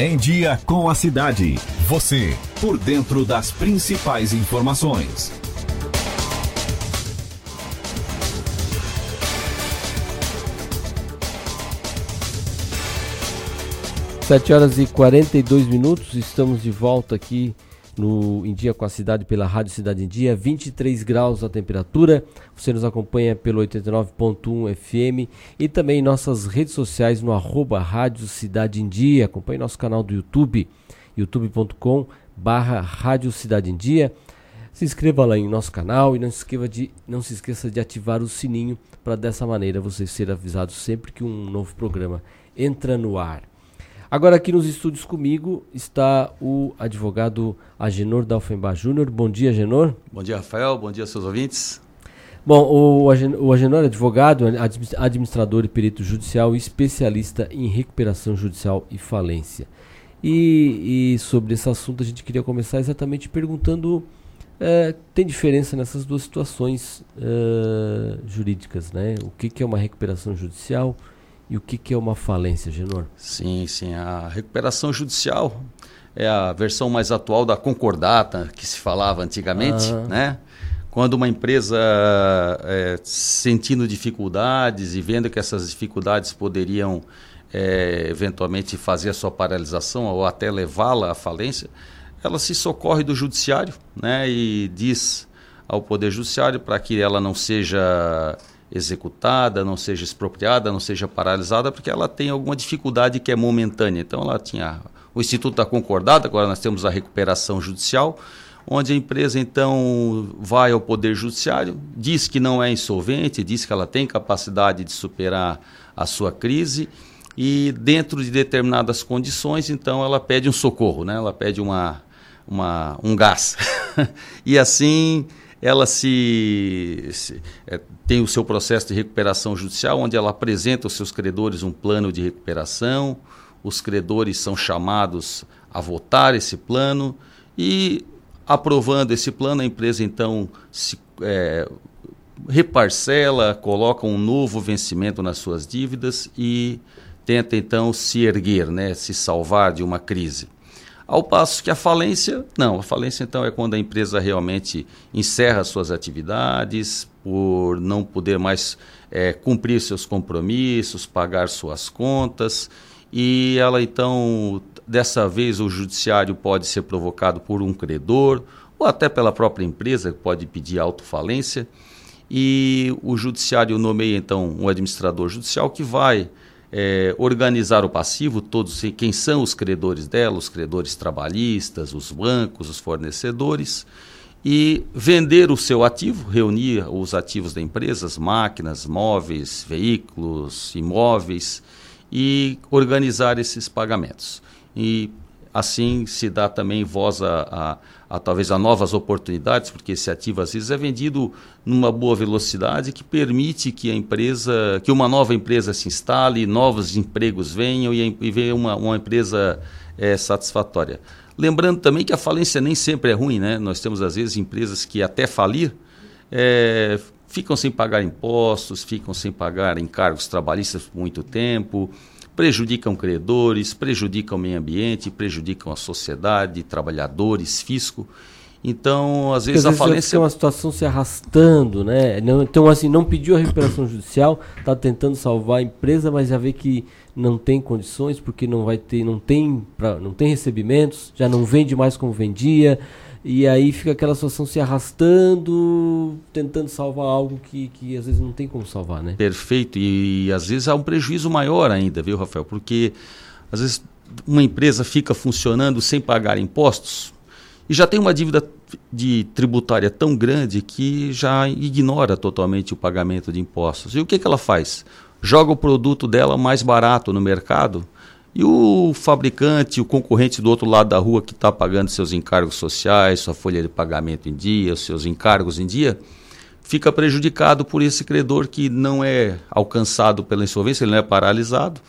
Em Dia com a Cidade. Você, por dentro das principais informações. Sete horas e 42 minutos, estamos de volta aqui no Em Dia com a Cidade pela Rádio Cidade em Dia, 23 graus a temperatura. Você nos acompanha pelo 89.1 FM e também em nossas redes sociais no arroba Rádio Cidade em Dia. Acompanhe nosso canal do YouTube, youtube.com barra Rádio Cidade em Dia. Se inscreva lá em nosso canal e não se, de, não se esqueça de ativar o sininho para dessa maneira você ser avisado sempre que um novo programa entra no ar. Agora aqui nos estúdios comigo está o advogado Agenor Dalfenbach Júnior. Bom dia, Agenor. Bom dia, Rafael. Bom dia, seus ouvintes. Bom, o, Agenor é advogado, administrador e perito judicial e especialista em recuperação judicial e falência. E, e sobre esse assunto a gente queria começar exatamente perguntando é, tem diferença nessas duas situações é, jurídicas, né? O que, que é uma recuperação judicial e o que, que é uma falência, Genor? Sim, sim. A recuperação judicial é a versão mais atual da concordata que se falava antigamente, ah. né? Quando uma empresa é, sentindo dificuldades e vendo que essas dificuldades poderiam é, eventualmente fazer a sua paralisação ou até levá-la à falência, ela se socorre do judiciário né, e diz ao Poder Judiciário para que ela não seja executada, não seja expropriada, não seja paralisada, porque ela tem alguma dificuldade que é momentânea. Então ela tinha o Instituto da Concordada, agora nós temos a recuperação judicial, onde a empresa então vai ao Poder Judiciário, diz que não é insolvente, diz que ela tem capacidade de superar a sua crise e dentro de determinadas condições, então ela pede um socorro, né? ela pede uma, uma, um gás. e assim ela se, se é, tem o seu processo de recuperação judicial, onde ela apresenta aos seus credores um plano de recuperação, os credores são chamados a votar esse plano e, aprovando esse plano, a empresa então se é, reparcela, coloca um novo vencimento nas suas dívidas e tenta então se erguer, né, se salvar de uma crise. Ao passo que a falência, não, a falência então é quando a empresa realmente encerra suas atividades por não poder mais é, cumprir seus compromissos, pagar suas contas e ela então, dessa vez, o judiciário pode ser provocado por um credor ou até pela própria empresa que pode pedir autofalência e o judiciário nomeia então um administrador judicial que vai é, organizar o passivo, todos quem são os credores dela, os credores trabalhistas, os bancos, os fornecedores, e vender o seu ativo, reunir os ativos da empresa, as máquinas, móveis, veículos, imóveis, e organizar esses pagamentos. E assim se dá também voz a, a, a, talvez a novas oportunidades, porque esse ativo às vezes é vendido numa boa velocidade que permite que a empresa, que uma nova empresa se instale, novos empregos venham e, e venha uma, uma empresa é, satisfatória. Lembrando também que a falência nem sempre é ruim, né? Nós temos às vezes empresas que até falir é, ficam sem pagar impostos, ficam sem pagar encargos trabalhistas por muito tempo, prejudicam credores, prejudicam o meio ambiente, prejudicam a sociedade, trabalhadores, fisco. Então, às vezes às a falência fica uma situação se arrastando, né? Não, então, assim, não pediu a recuperação judicial, está tentando salvar a empresa, mas já vê que não tem condições, porque não vai ter, não tem, pra, não tem recebimentos, já não vende mais como vendia, e aí fica aquela situação se arrastando, tentando salvar algo que, que às vezes não tem como salvar, né? Perfeito. E, às vezes há um prejuízo maior ainda, viu, Rafael? Porque às vezes uma empresa fica funcionando sem pagar impostos e já tem uma dívida de tributária tão grande que já ignora totalmente o pagamento de impostos. E o que, que ela faz? Joga o produto dela mais barato no mercado e o fabricante, o concorrente do outro lado da rua que está pagando seus encargos sociais, sua folha de pagamento em dia, seus encargos em dia, fica prejudicado por esse credor que não é alcançado pela insolvência, ele não é paralisado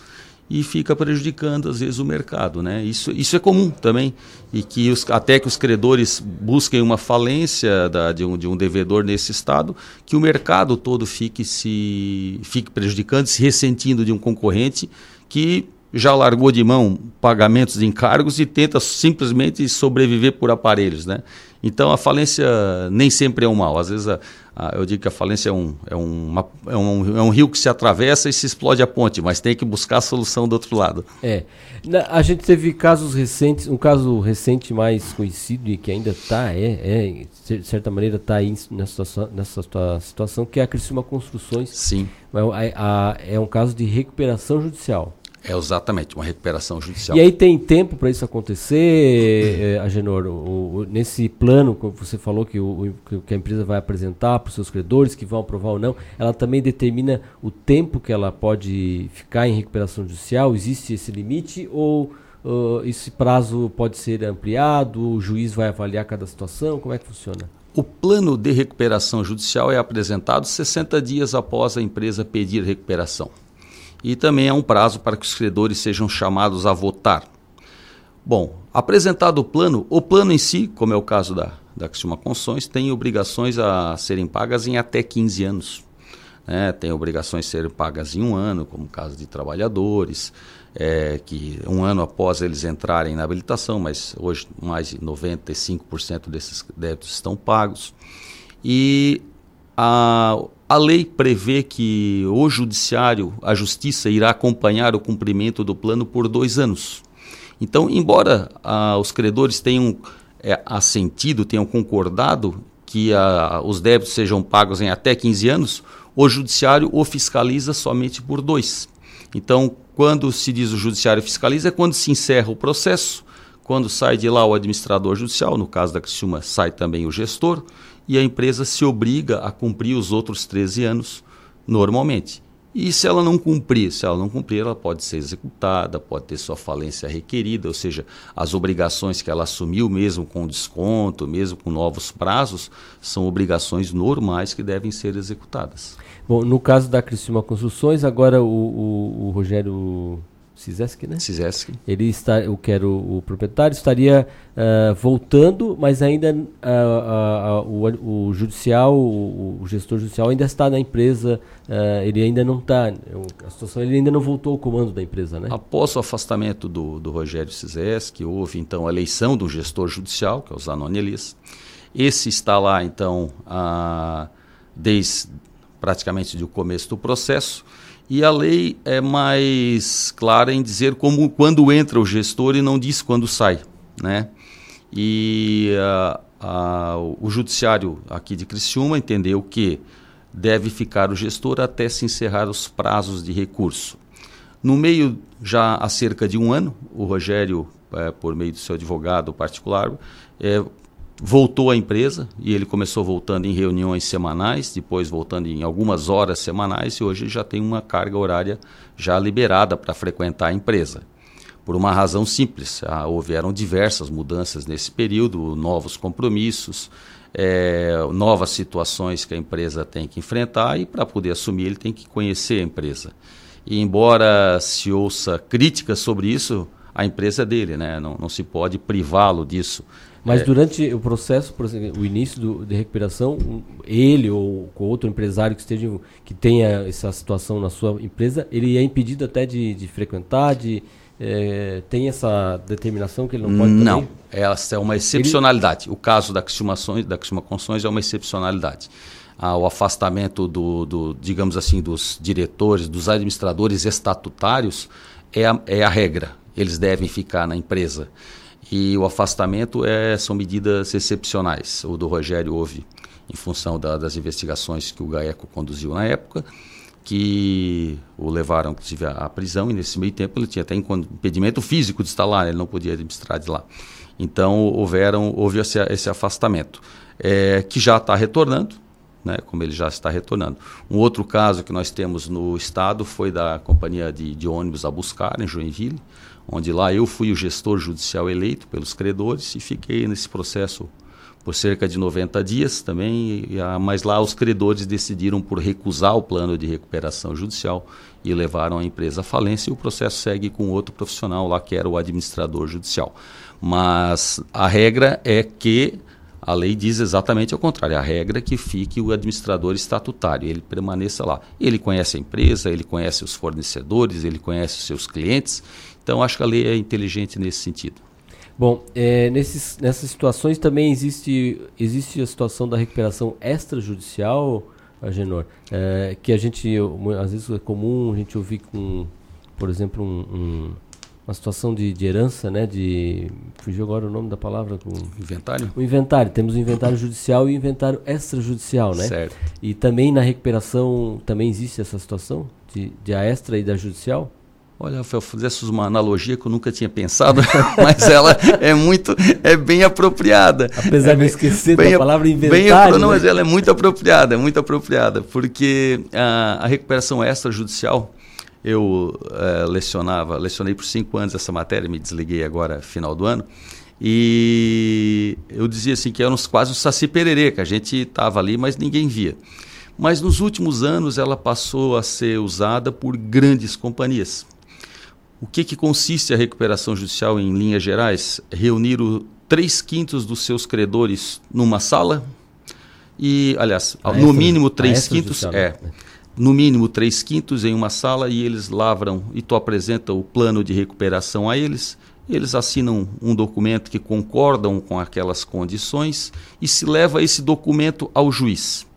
e fica prejudicando às vezes o mercado, né? Isso, isso é comum também e que os, até que os credores busquem uma falência da, de, um, de um devedor nesse estado, que o mercado todo fique se fique prejudicando, se ressentindo de um concorrente que já largou de mão pagamentos de encargos e tenta simplesmente sobreviver por aparelhos, né? Então a falência nem sempre é um mal. Às vezes a, a, eu digo que a falência é um, é, uma, é, um, é um rio que se atravessa e se explode a ponte, mas tem que buscar a solução do outro lado. É. Na, a gente teve casos recentes, um caso recente mais conhecido e que ainda está, é, é, de certa maneira está aí nessa, nessa situação, que é a Criciúma Construções. Sim. É, a, é um caso de recuperação judicial. É exatamente, uma recuperação judicial. E aí tem tempo para isso acontecer, é, Agenor? O, o, nesse plano que você falou que, o, que a empresa vai apresentar para os seus credores, que vão aprovar ou não, ela também determina o tempo que ela pode ficar em recuperação judicial? Existe esse limite ou uh, esse prazo pode ser ampliado? O juiz vai avaliar cada situação? Como é que funciona? O plano de recuperação judicial é apresentado 60 dias após a empresa pedir recuperação e também há um prazo para que os credores sejam chamados a votar. Bom, apresentado o plano, o plano em si, como é o caso da, da Criciúma Construções, tem obrigações a serem pagas em até 15 anos. Né? Tem obrigações a serem pagas em um ano, como o caso de trabalhadores, é, que um ano após eles entrarem na habilitação, mas hoje mais de 95% desses débitos estão pagos. E a, a lei prevê que o judiciário, a justiça, irá acompanhar o cumprimento do plano por dois anos. Então, embora ah, os credores tenham é, assentido, tenham concordado que ah, os débitos sejam pagos em até 15 anos, o judiciário o fiscaliza somente por dois. Então, quando se diz o judiciário fiscaliza, é quando se encerra o processo, quando sai de lá o administrador judicial, no caso da Criciúma, sai também o gestor, e a empresa se obriga a cumprir os outros 13 anos normalmente. E se ela não cumprir, se ela não cumprir, ela pode ser executada, pode ter sua falência requerida, ou seja, as obrigações que ela assumiu, mesmo com desconto, mesmo com novos prazos, são obrigações normais que devem ser executadas. Bom, no caso da Criciúma Construções, agora o, o, o Rogério Cisesc, né? Cisesc. Ele está, eu quero o proprietário estaria uh, voltando, mas ainda uh, uh, o, o, judicial, o, o, gestor judicial ainda está na empresa. ele ainda não está, a situação ele ainda não voltou ao comando da empresa, né? Após o afastamento do, do Rogério Cisesc, houve então a eleição do gestor judicial, que é o Zanoni Elis. Esse está lá então desde praticamente o começo do processo. E a lei é mais clara em dizer como quando entra o gestor e não diz quando sai, né? E uh, uh, o judiciário aqui de Criciúma entendeu que deve ficar o gestor até se encerrar os prazos de recurso. No meio, já há cerca de um ano, o Rogério, é, por meio do seu advogado particular, é, voltou à empresa e ele começou voltando em reuniões semanais, depois voltando em algumas horas semanais e hoje já tem uma carga horária já liberada para frequentar a empresa. Por uma razão simples, ah, houveram diversas mudanças nesse período, novos compromissos, é, novas situações que a empresa tem que enfrentar e para poder assumir ele tem que conhecer a empresa. E embora se ouça críticas sobre isso, a empresa é dele, né? não, não se pode privá-lo disso. Mas é. durante o processo, o início do, de recuperação, ele ou outro empresário que esteja que tenha essa situação na sua empresa, ele é impedido até de, de frequentar, de, é, tem essa determinação que ele não pode Não, também? essa é uma excepcionalidade. Ele... O caso da Criciúma, da Construções é uma excepcionalidade. Ah, o afastamento do, do, digamos assim, dos diretores, dos administradores estatutários é a, é a regra. Eles devem ficar na empresa. E o afastamento é, são medidas excepcionais. O do Rogério houve em função da, das investigações que o GAECO conduziu na época que o levaram, inclusive, à prisão, e nesse meio tempo ele tinha até impedimento físico de estar lá, ele não podia administrar de lá. Então, houveram, houve esse, esse afastamento, é, que já está retornando, né, como ele já está retornando. Um outro caso que nós temos no estado foi da companhia de, de ônibus a buscar, em Joinville, onde lá eu fui o gestor judicial eleito pelos credores e fiquei nesse processo por cerca de 90 dias também, mas lá os credores decidiram por recusar o plano de recuperação judicial e levaram a empresa à falência e o processo segue com outro profissional lá que era o administrador judicial. Mas a regra é que a lei diz exatamente ao contrário. A regra é que fique o administrador estatutário, ele permaneça lá. Ele conhece a empresa, ele conhece os fornecedores, ele conhece os seus clientes. Então, acho que a lei é inteligente nesse sentido. Bom, é, nesses, nessas situações também existe, existe a situação da recuperação extrajudicial, Agenor, é, que a gente, às vezes é comum a gente ouvir com, por exemplo, um, um, uma situação de, de, herança, né, de, fugiu agora o nome da palavra, com... Inventário? O inventário, temos o inventário judicial e o inventário extrajudicial, né? Certo. E também na recuperação, também existe essa situação de, de a extra e da judicial? Olha, Rafael, fizesse uma analogia que eu nunca tinha pensado, mas ela é muito, é bem apropriada. Apesar é de esquecer da palavra inventário. Bem, não, né? mas ela é muito apropriada, é muito apropriada, porque a, a recuperação extrajudicial, eu é, lecionava, lecionei por cinco anos essa matéria, me desliguei agora final do ano, e eu dizia assim que era uns, quase um saci pererê, que a gente estava ali, mas ninguém via. Mas nos últimos anos ela passou a ser usada por grandes companhias o que, que consiste a recuperação judicial em linhas gerais? Reunir o, três quintos dos seus credores numa sala e, aliás, a no mínimo três quintos, é, no mínimo três quintos em uma sala e eles lavram e tu apresenta o plano de recuperação a eles. Eles assinam um documento que concordam com aquelas condições e se leva esse documento ao juiz.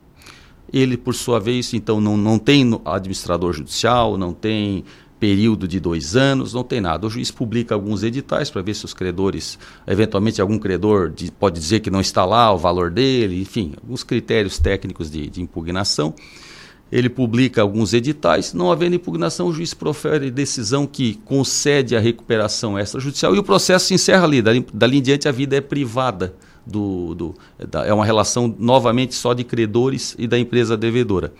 Ele, por sua vez, então não, não tem administrador judicial, não tem período de dois anos, não tem nada. O juiz publica alguns editais para ver se os credores, eventualmente algum credor de, pode dizer que não está lá o valor dele, enfim, alguns critérios técnicos de, de impugnação. Ele publica alguns editais, não havendo impugnação, o juiz profere decisão que concede a recuperação extrajudicial e o processo se encerra ali. Dali, dali em diante a vida é privada. Do, do, da, é uma relação novamente só de credores e da empresa devedora.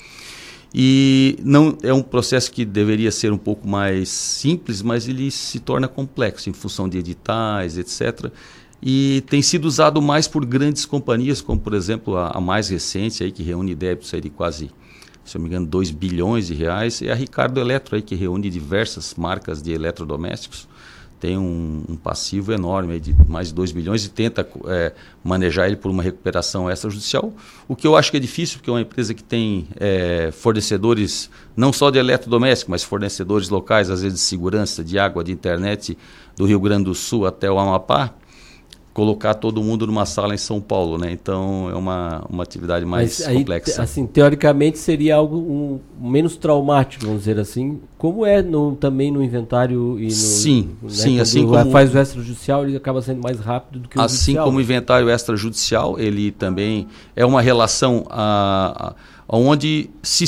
E não é um processo que deveria ser um pouco mais simples, mas ele se torna complexo em função de editais, etc. E tem sido usado mais por grandes companhias, como por exemplo a, a mais recente aí que reúne débitos aí de quase, se não me engano, 2 bilhões de reais, é a Ricardo Eletro aí que reúne diversas marcas de eletrodomésticos tem um, um, passivo enorme de mais de 2 bilhões e tenta é, manejar ele por uma recuperação extrajudicial, o que eu acho que é difícil, porque é uma empresa que tem é, fornecedores não só de eletrodoméstico, mas fornecedores locais, às vezes de segurança, de água, de internet, do Rio Grande do Sul até o Amapá, colocar todo mundo numa sala em São Paulo, né? Então é uma, uma atividade mais aí, complexa. Assim, teoricamente seria algo um, menos traumático, vamos dizer assim, como é no, também no inventário e no sim, né, sim, assim como faz o extrajudicial ele acaba sendo mais rápido do que o assim judicial. como o inventário extrajudicial ele também é uma relação a, a onde se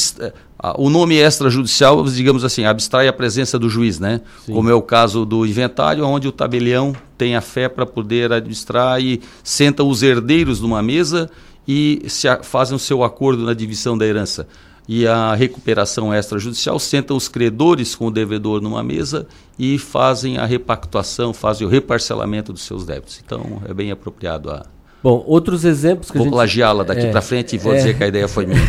o nome extrajudicial, digamos assim, abstrai a presença do juiz, né? Sim. Como é o caso do inventário, onde o tabelião tem a fé para poder administrar e senta os herdeiros numa mesa e se a, fazem o seu acordo na divisão da herança. E a recuperação extrajudicial senta os credores com o devedor numa mesa e fazem a repactuação, fazem o reparcelamento dos seus débitos. Então, é bem apropriado a, Bom, outros exemplos que vou a gente... plagiá-la daqui é, para frente e vou é... dizer que a ideia foi minha.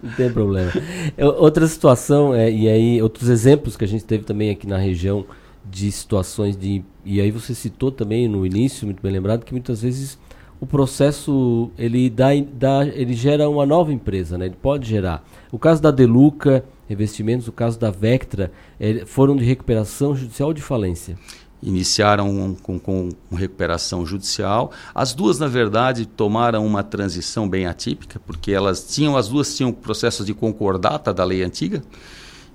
Não tem problema. É, outra situação, é, e aí outros exemplos que a gente teve também aqui na região de situações de... E aí você citou também no início, muito bem lembrado, que muitas vezes o processo ele, dá, dá, ele gera uma nova empresa, né? ele pode gerar. O caso da Deluca revestimentos, o caso da Vectra, é, foram de recuperação judicial ou de falência? Iniciaram com, com, recuperação judicial. As duas, na verdade, tomaram uma transição bem atípica, porque elas tinham, as duas tinham processos de concordata da lei antiga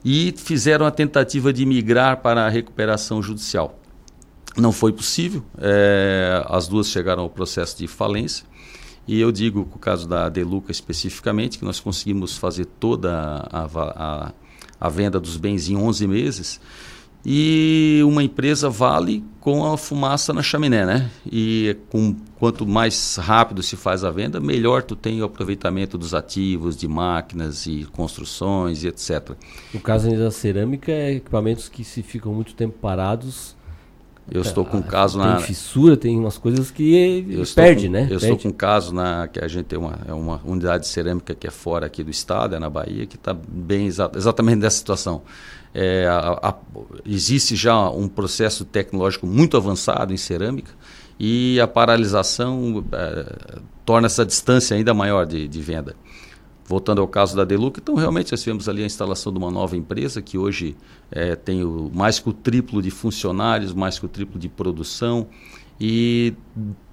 e fizeram a tentativa de migrar para a recuperação judicial. Não foi possível, é, as duas chegaram ao processo de falência. E eu digo, com o caso da Deluca especificamente, que nós conseguimos fazer toda a, a, a venda dos bens em 11 meses. E uma empresa vale com a fumaça na chaminé, né? E com quanto mais rápido se faz a venda, melhor tu tem o aproveitamento dos ativos, de máquinas e construções e etc. No caso da cerâmica, é equipamentos que se ficam muito tempo parados eu estou com um caso tem na. Tem fissura, tem umas coisas que perde, com, né? Eu perde. estou com um caso na que a gente tem uma, é uma unidade de cerâmica que é fora aqui do estado, é na Bahia, que está bem exa exatamente nessa situação. É, a, a, existe já um processo tecnológico muito avançado em cerâmica e a paralisação é, torna essa distância ainda maior de, de venda voltando ao caso da Deluca, então realmente nós tivemos ali a instalação de uma nova empresa que hoje é, tem o, mais que o triplo de funcionários, mais que o triplo de produção e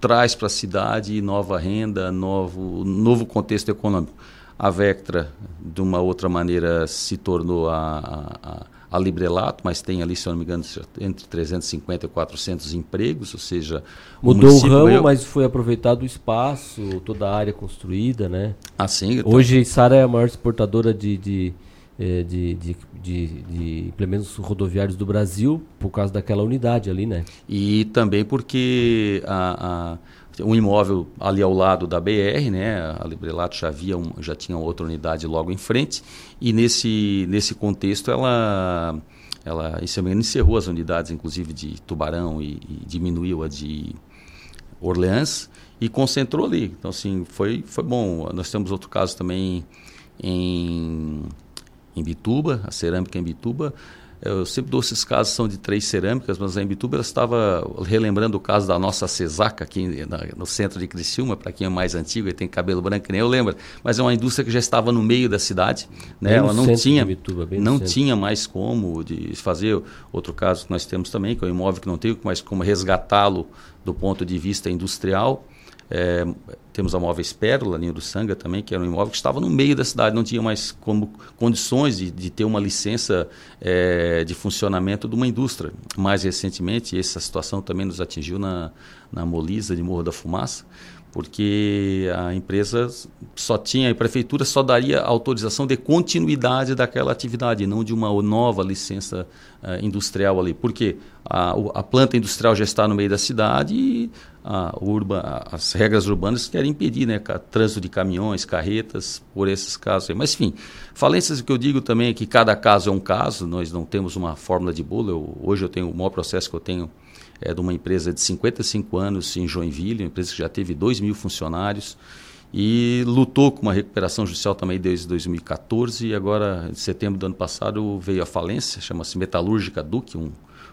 traz para a cidade nova renda, novo, novo contexto econômico. A Vectra, de uma outra maneira, se tornou a, a, a Librelato, mas tem ali, se eu não me engano, entre 350 e 400 empregos, ou seja... Mudou o, o ramo, eu... mas foi aproveitado o espaço, toda a área construída, né? Assim, então... Hoje, Sara é a maior exportadora de, de, eh, de, de, de, de implementos rodoviários do Brasil, por causa daquela unidade ali, né? E também porque a, a um imóvel ali ao lado da BR, né? A Librelato já havia um, já tinha outra unidade logo em frente e nesse nesse contexto ela ela encerrou as unidades inclusive de Tubarão e, e diminuiu a de Orleans e concentrou ali. Então assim, foi foi bom. Nós temos outro caso também em em Bituba, a cerâmica em Bituba, eu sempre dou esses casos, são de três cerâmicas, mas a Embituba estava relembrando o caso da nossa Cesaca, aqui na, no centro de Criciúma, para quem é mais antigo e tem cabelo branco, nem eu lembro, mas é uma indústria que já estava no meio da cidade, né? ela não tinha Bituba, não tinha mais como de fazer. Outro caso que nós temos também, que é um imóvel que não tem mais como resgatá-lo do ponto de vista industrial, é, temos a Móveis Pérola, linha do Sanga também, que era um imóvel que estava no meio da cidade, não tinha mais como, condições de, de ter uma licença é, de funcionamento de uma indústria. Mais recentemente, essa situação também nos atingiu na, na Molisa de Morro da Fumaça, porque a empresa só tinha, a prefeitura só daria autorização de continuidade daquela atividade, não de uma nova licença uh, industrial ali. Porque a, a, planta industrial já está no meio da cidade e a urba, as regras urbanas querem impedir né, trânsito de caminhões, carretas, por esses casos. Aí. Mas, enfim, falências, o que eu digo também é que cada caso é um caso, nós não temos uma fórmula de bolo. Eu, hoje eu tenho, o maior processo que eu tenho é de uma empresa de 55 anos em Joinville, uma empresa que já teve 2 mil funcionários e lutou com uma recuperação judicial também desde 2014 e agora, em setembro do ano passado, veio a falência, chama-se Metalúrgica Duque, um,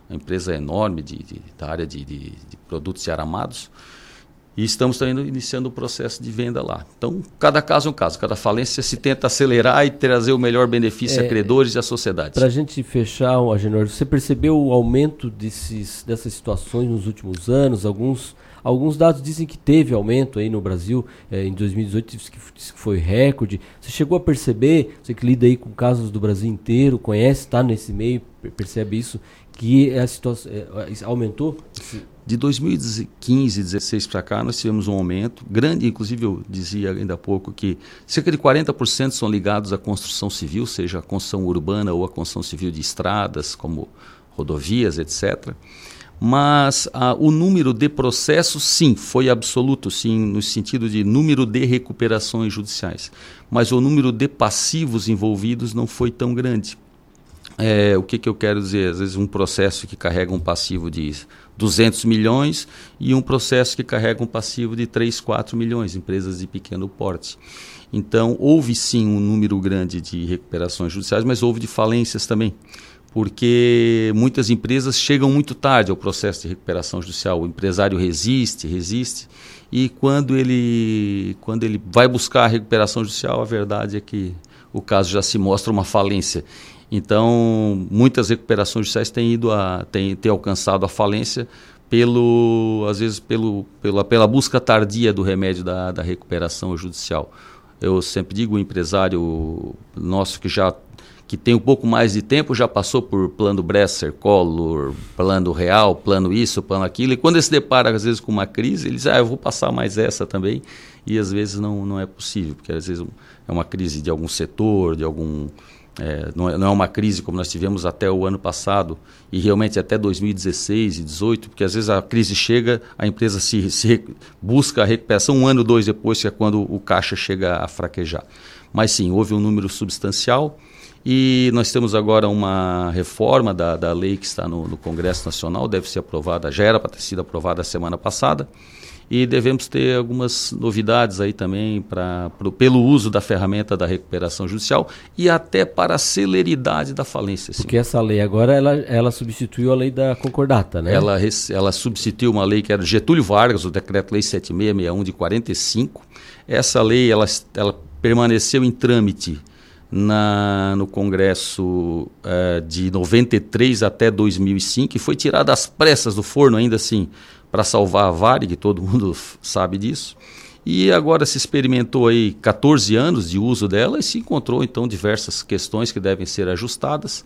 uma empresa enorme de, de da área de, de, de produtos e aramados. E estamos também iniciando o processo de venda lá. Então, cada caso é um caso, cada falência se tenta acelerar e trazer o melhor benefício é, a credores e à sociedade. Para a gente fechar, Agenor, você percebeu o aumento desses, dessas situações nos últimos anos? Alguns, alguns dados dizem que teve aumento aí no Brasil, é, em 2018 disse que, disse que foi recorde. Você chegou a perceber, você que lida aí com casos do Brasil inteiro, conhece, está nesse meio, percebe isso, que a situação é, aumentou? Esse de 2015, 16 para cá, nós tivemos um aumento grande, inclusive eu dizia ainda há pouco que cerca de 40% são ligados à construção civil, seja a construção urbana ou a construção civil de estradas, como rodovias, etc. Mas ah, o número de processos, sim, foi absoluto, sim, no sentido de número de recuperações judiciais. Mas o número de passivos envolvidos não foi tão grande. É, o que, que eu quero dizer? Às vezes um processo que carrega um passivo de 200 milhões e um processo que carrega um passivo de 3, 4 milhões, empresas de pequeno porte. Então, houve sim um número grande de recuperações judiciais, mas houve de falências também, porque muitas empresas chegam muito tarde ao processo de recuperação judicial. O empresário resiste, resiste, e quando ele, quando ele vai buscar a recuperação judicial, a verdade é que o caso já se mostra uma falência. Então, muitas recuperações judiciais têm ido a têm, têm alcançado a falência pelo às vezes pelo pela, pela busca tardia do remédio da, da recuperação judicial. Eu sempre digo o empresário nosso que já que tem um pouco mais de tempo já passou por plano Bresser, Collor, plano real, plano isso, plano aquilo, e quando ele se depara às vezes com uma crise, ele diz, ah, eu vou passar mais essa também, e às vezes não, não é possível, porque às vezes é uma crise de algum setor, de algum é, não, é, não, é, uma crise como nós tivemos até o ano passado e realmente até 2016 e 2018, porque às vezes a crise chega, a empresa se, se busca a recuperação um ano, dois depois, que é quando o caixa chega a fraquejar. Mas sim, houve um número substancial e nós temos agora uma reforma da, da lei que está no, no Congresso Nacional, deve ser aprovada, já era para ter sido aprovada semana passada e devemos ter algumas novidades aí também pra, pro, pelo uso da ferramenta da recuperação judicial e até para a celeridade da falência. Sim. Porque essa lei agora ela, ela substituiu a lei da concordata, né? Ela, ela substituiu uma lei que era Getúlio Vargas, o Decreto-Lei 7661 de 45. Essa lei ela, ela permaneceu em trâmite na, no Congresso uh, de 93 até 2005 e foi tirada às pressas do forno ainda assim para salvar a Varig, todo mundo sabe disso. E agora se experimentou aí 14 anos de uso dela e se encontrou então diversas questões que devem ser ajustadas.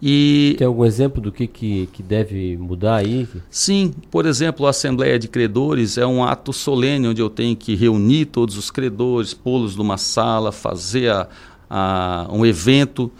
E Tem algum exemplo do que, que, que deve mudar aí? Sim, por exemplo, a Assembleia de Credores é um ato solene onde eu tenho que reunir todos os credores, pô-los numa sala, fazer a, a, um evento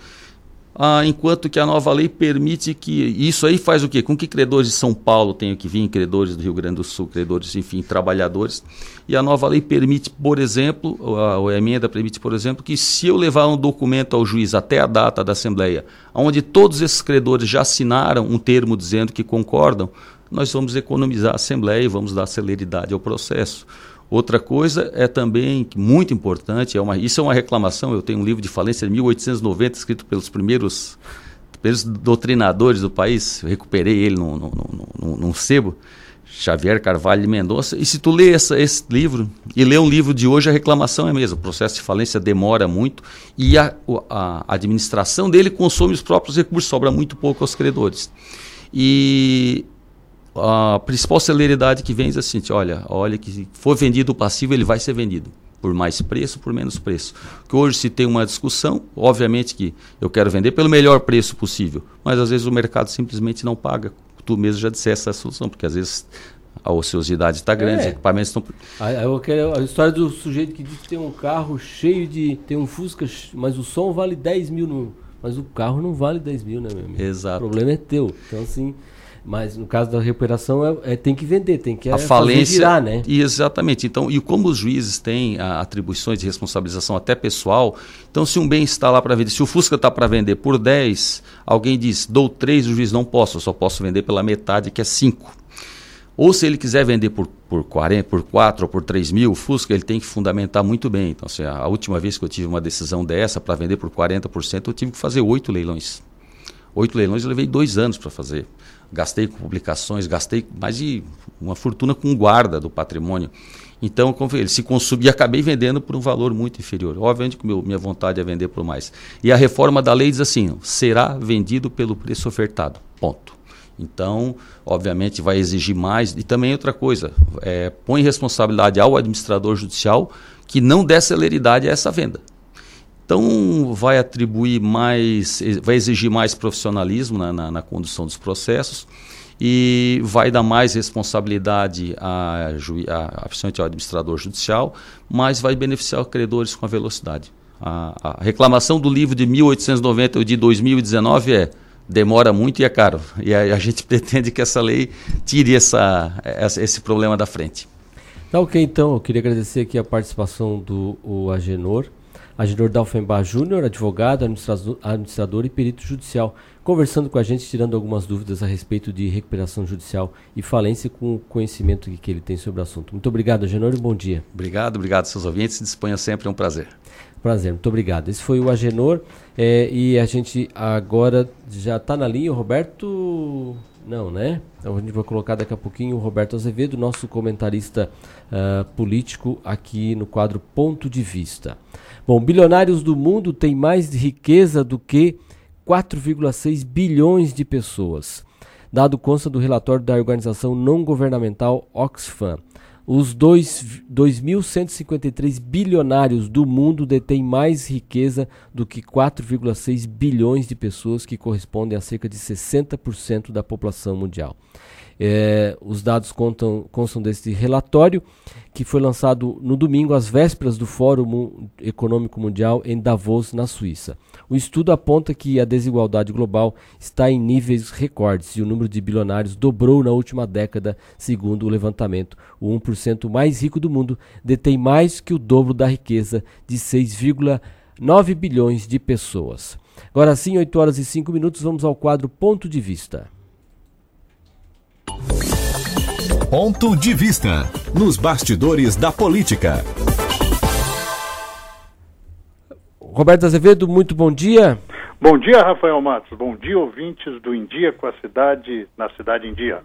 ah, enquanto que a nova lei permite que isso aí faz o quê? Com que credores de São Paulo tenham que vir, credores do Rio Grande do Sul, credores, enfim, trabalhadores. E a nova lei permite, por exemplo, a, a emenda permite, por exemplo, que se eu levar um documento ao juiz até a data da Assembleia, onde todos esses credores já assinaram um termo dizendo que concordam, nós vamos economizar a Assembleia e vamos dar celeridade ao processo. Outra coisa é também muito importante, é uma, isso é uma reclamação. Eu tenho um livro de falência de 1890 escrito pelos primeiros, pelos doutrinadores do país. Eu recuperei ele num, num, num, num sebo, Xavier Carvalho de Mendonça. E se tu lê essa, esse livro e lê um livro de hoje, a reclamação é a mesma. O processo de falência demora muito e a, a administração dele consome os próprios recursos, sobra muito pouco aos credores. E a principal celeridade que vem é assim, olha, olha que se for vendido o passivo, ele vai ser vendido por mais preço, por menos preço. Que hoje se tem uma discussão, obviamente que eu quero vender pelo melhor preço possível, mas às vezes o mercado simplesmente não paga. Tu mesmo já disseste essa solução, porque às vezes a ociosidade está grande, é. os equipamentos estão. A, a, história do sujeito que diz que tem um carro cheio de. tem um Fusca, mas o som vale 10 mil, no, mas o carro não vale 10 mil, né, meu amigo? Exato. O problema é teu. Então, assim. Mas no caso da recuperação é, é tem que vender, tem que a é, falência, virar, né? Exatamente. Então, e como os juízes têm a, atribuições de responsabilização até pessoal, então se um bem está lá para vender, se o Fusca está para vender por 10, alguém diz, dou 3, o juiz não posso, eu só posso vender pela metade, que é 5. Ou se ele quiser vender por, por, 40, por 4 ou por 3 mil, o Fusca ele tem que fundamentar muito bem. Então, assim, a, a última vez que eu tive uma decisão dessa para vender por 40%, eu tive que fazer oito leilões. Oito leilões eu levei dois anos para fazer gastei com publicações, gastei mais de uma fortuna com guarda do patrimônio. Então, ele se consumia, acabei vendendo por um valor muito inferior. Obviamente que minha vontade é vender por mais. E a reforma da lei diz assim: será vendido pelo preço ofertado. Ponto. Então, obviamente, vai exigir mais. E também outra coisa: é, põe responsabilidade ao administrador judicial que não dê celeridade a essa venda. Então, vai atribuir mais, vai exigir mais profissionalismo na, na, na condução dos processos e vai dar mais responsabilidade a, ao administrador judicial, mas vai beneficiar os credores com a velocidade. A, a reclamação do livro de 1890 ou de 2019 é demora muito e é caro. E a, a gente pretende que essa lei tire essa, essa, esse problema da frente. Tá ok, então. Eu queria agradecer aqui a participação do Agenor. Agenor Dalfenbach Júnior, advogado, administrador, administrador e perito judicial, conversando com a gente, tirando algumas dúvidas a respeito de recuperação judicial e falência com o conhecimento que ele tem sobre o assunto. Muito obrigado, Agenor, e bom dia. Obrigado, obrigado seus ouvintes. Disponha sempre, é um prazer. Prazer, muito obrigado. Esse foi o Agenor é, e a gente agora já está na linha, o Roberto Não, né? Então a gente vai colocar daqui a pouquinho o Roberto Azevedo, nosso comentarista uh, político, aqui no quadro Ponto de Vista. Bom, bilionários do mundo têm mais riqueza do que 4,6 bilhões de pessoas. Dado consta do relatório da organização não governamental Oxfam. Os 2.153 bilionários do mundo detêm mais riqueza do que 4,6 bilhões de pessoas, que correspondem a cerca de 60% da população mundial. É, os dados contam, constam desse relatório, que foi lançado no domingo, às vésperas do Fórum Econômico Mundial em Davos, na Suíça. O estudo aponta que a desigualdade global está em níveis recordes e o número de bilionários dobrou na última década, segundo o levantamento. O 1% mais rico do mundo detém mais que o dobro da riqueza de 6,9 bilhões de pessoas. Agora sim, 8 horas e 5 minutos, vamos ao quadro Ponto de Vista. Ponto de Vista nos bastidores da política. Roberto Azevedo, muito bom dia. Bom dia, Rafael Matos. Bom dia, ouvintes do Em Dia com a Cidade, na Cidade em Dia.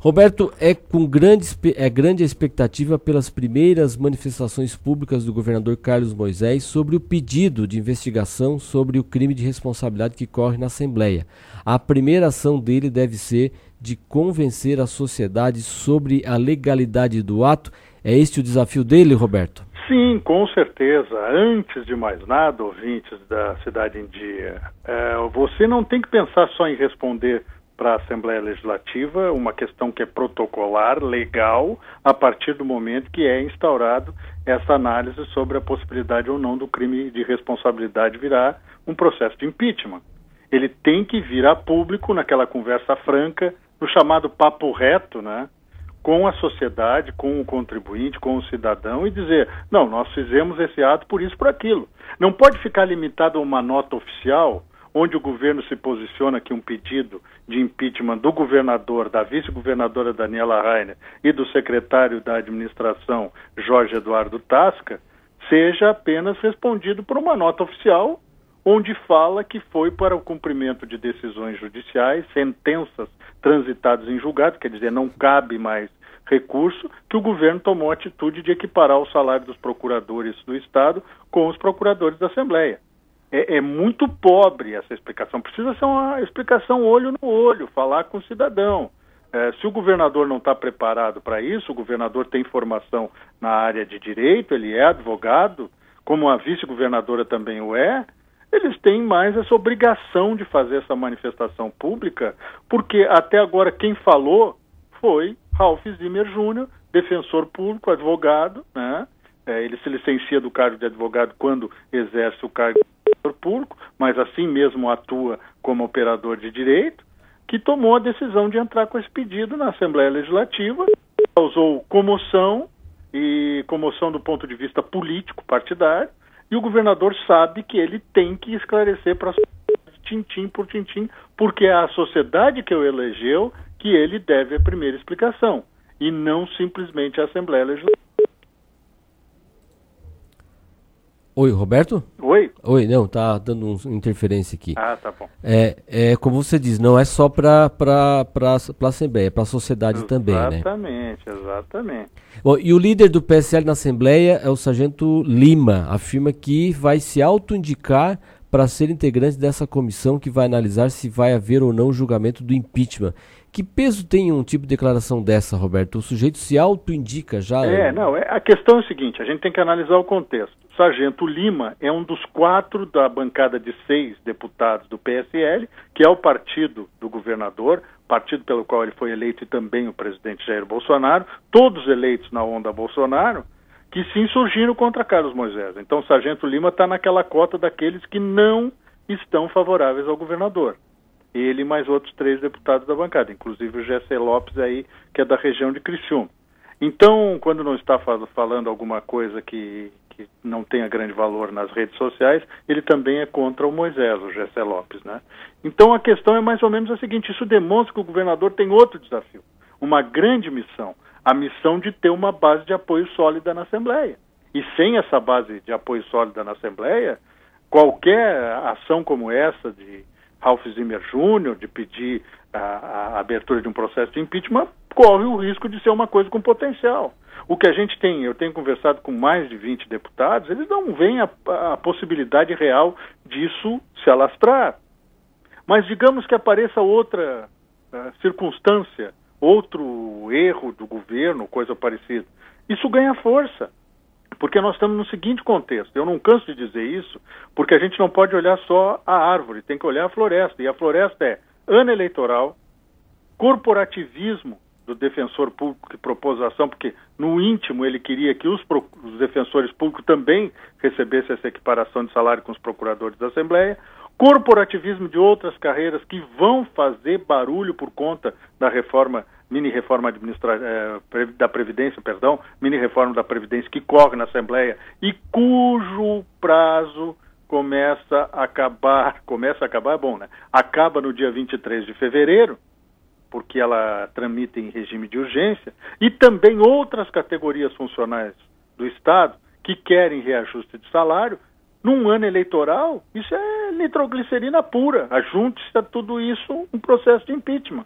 Roberto, é com grande, é grande expectativa pelas primeiras manifestações públicas do governador Carlos Moisés sobre o pedido de investigação sobre o crime de responsabilidade que corre na Assembleia. A primeira ação dele deve ser de convencer a sociedade sobre a legalidade do ato. É este o desafio dele, Roberto? Sim, com certeza. Antes de mais nada, ouvintes da Cidade em Dia, é, você não tem que pensar só em responder para a Assembleia Legislativa uma questão que é protocolar, legal, a partir do momento que é instaurado essa análise sobre a possibilidade ou não do crime de responsabilidade virar um processo de impeachment. Ele tem que vir a público naquela conversa franca, no chamado papo reto, né? com a sociedade, com o contribuinte, com o cidadão e dizer: não, nós fizemos esse ato por isso, por aquilo. Não pode ficar limitado a uma nota oficial onde o governo se posiciona que um pedido de impeachment do governador, da vice-governadora Daniela Rainer e do secretário da administração Jorge Eduardo Tasca seja apenas respondido por uma nota oficial onde fala que foi para o cumprimento de decisões judiciais, sentenças transitadas em julgado, quer dizer, não cabe mais recurso, que o governo tomou a atitude de equiparar o salário dos procuradores do Estado com os procuradores da Assembleia. É, é, muito pobre essa explicação. Precisa ser uma explicação olho no olho, falar com o cidadão. É, se o governador não está preparado para isso, o governador tem formação na área de direito, ele é advogado, como a vice-governadora também o é, eles têm mais essa obrigação de fazer essa manifestação pública, porque até agora quem falou foi Ralph Zimmer Jr., defensor público, advogado, né? É, ele se licencia do cargo de advogado quando exerce o cargo de defensor público, mas assim mesmo atua como operador de direito, que tomou a decisão de entrar com esse pedido na Assembleia Legislativa, causou comoção e comoção do ponto de vista político partidário, e o governador sabe que ele tem que esclarecer para a sociedade, tintim por tintim, porque é a sociedade que o elegeu que ele deve a primeira explicação, e não simplesmente a Assembleia Legislativa. Oi, Roberto? Oi. Oi, não, tá dando uma interferência aqui. Ah, tá bom. É, é como você diz, não é só para a Assembleia, é para a sociedade exatamente, também, né? Exatamente, exatamente. Bom, e o líder do PSL na Assembleia é o Sargento Lima, afirma que vai se autoindicar para ser integrante dessa comissão que vai analisar se vai haver ou não julgamento do impeachment. Que peso tem um tipo de declaração dessa, Roberto? O sujeito se autoindica já? É, não, é, a questão é a seguinte, a gente tem que analisar o contexto. Sargento Lima é um dos quatro da bancada de seis deputados do PSL, que é o partido do governador, partido pelo qual ele foi eleito e também o presidente Jair Bolsonaro, todos eleitos na onda Bolsonaro, que se insurgiram contra Carlos Moisés. Então, Sargento Lima está naquela cota daqueles que não estão favoráveis ao governador. Ele mais outros três deputados da bancada, inclusive o Gessé Lopes aí, que é da região de Criciúma. Então, quando não está falando alguma coisa que, que não tenha grande valor nas redes sociais, ele também é contra o Moisés, o Gessé Lopes, né? Então a questão é mais ou menos a seguinte, isso demonstra que o governador tem outro desafio, uma grande missão, a missão de ter uma base de apoio sólida na Assembleia. E sem essa base de apoio sólida na Assembleia, qualquer ação como essa de Ralph Zimmer Jr., de pedir a, a abertura de um processo de impeachment, corre o risco de ser uma coisa com potencial. O que a gente tem, eu tenho conversado com mais de 20 deputados, eles não veem a, a possibilidade real disso se alastrar. Mas digamos que apareça outra uh, circunstância, outro erro do governo, coisa parecida. Isso ganha força. Porque nós estamos no seguinte contexto, eu não canso de dizer isso, porque a gente não pode olhar só a árvore, tem que olhar a floresta. E a floresta é ano eleitoral, corporativismo do defensor público que propôs a ação, porque no íntimo ele queria que os, os defensores públicos também recebessem essa equiparação de salário com os procuradores da Assembleia, corporativismo de outras carreiras que vão fazer barulho por conta da reforma mini reforma administra eh, da Previdência, perdão, mini reforma da Previdência que corre na Assembleia e cujo prazo começa a acabar, começa a acabar, é bom, né? Acaba no dia 23 de fevereiro, porque ela tramita em regime de urgência, e também outras categorias funcionais do Estado que querem reajuste de salário, num ano eleitoral, isso é nitroglicerina pura. Ajunte-se a tudo isso um processo de impeachment.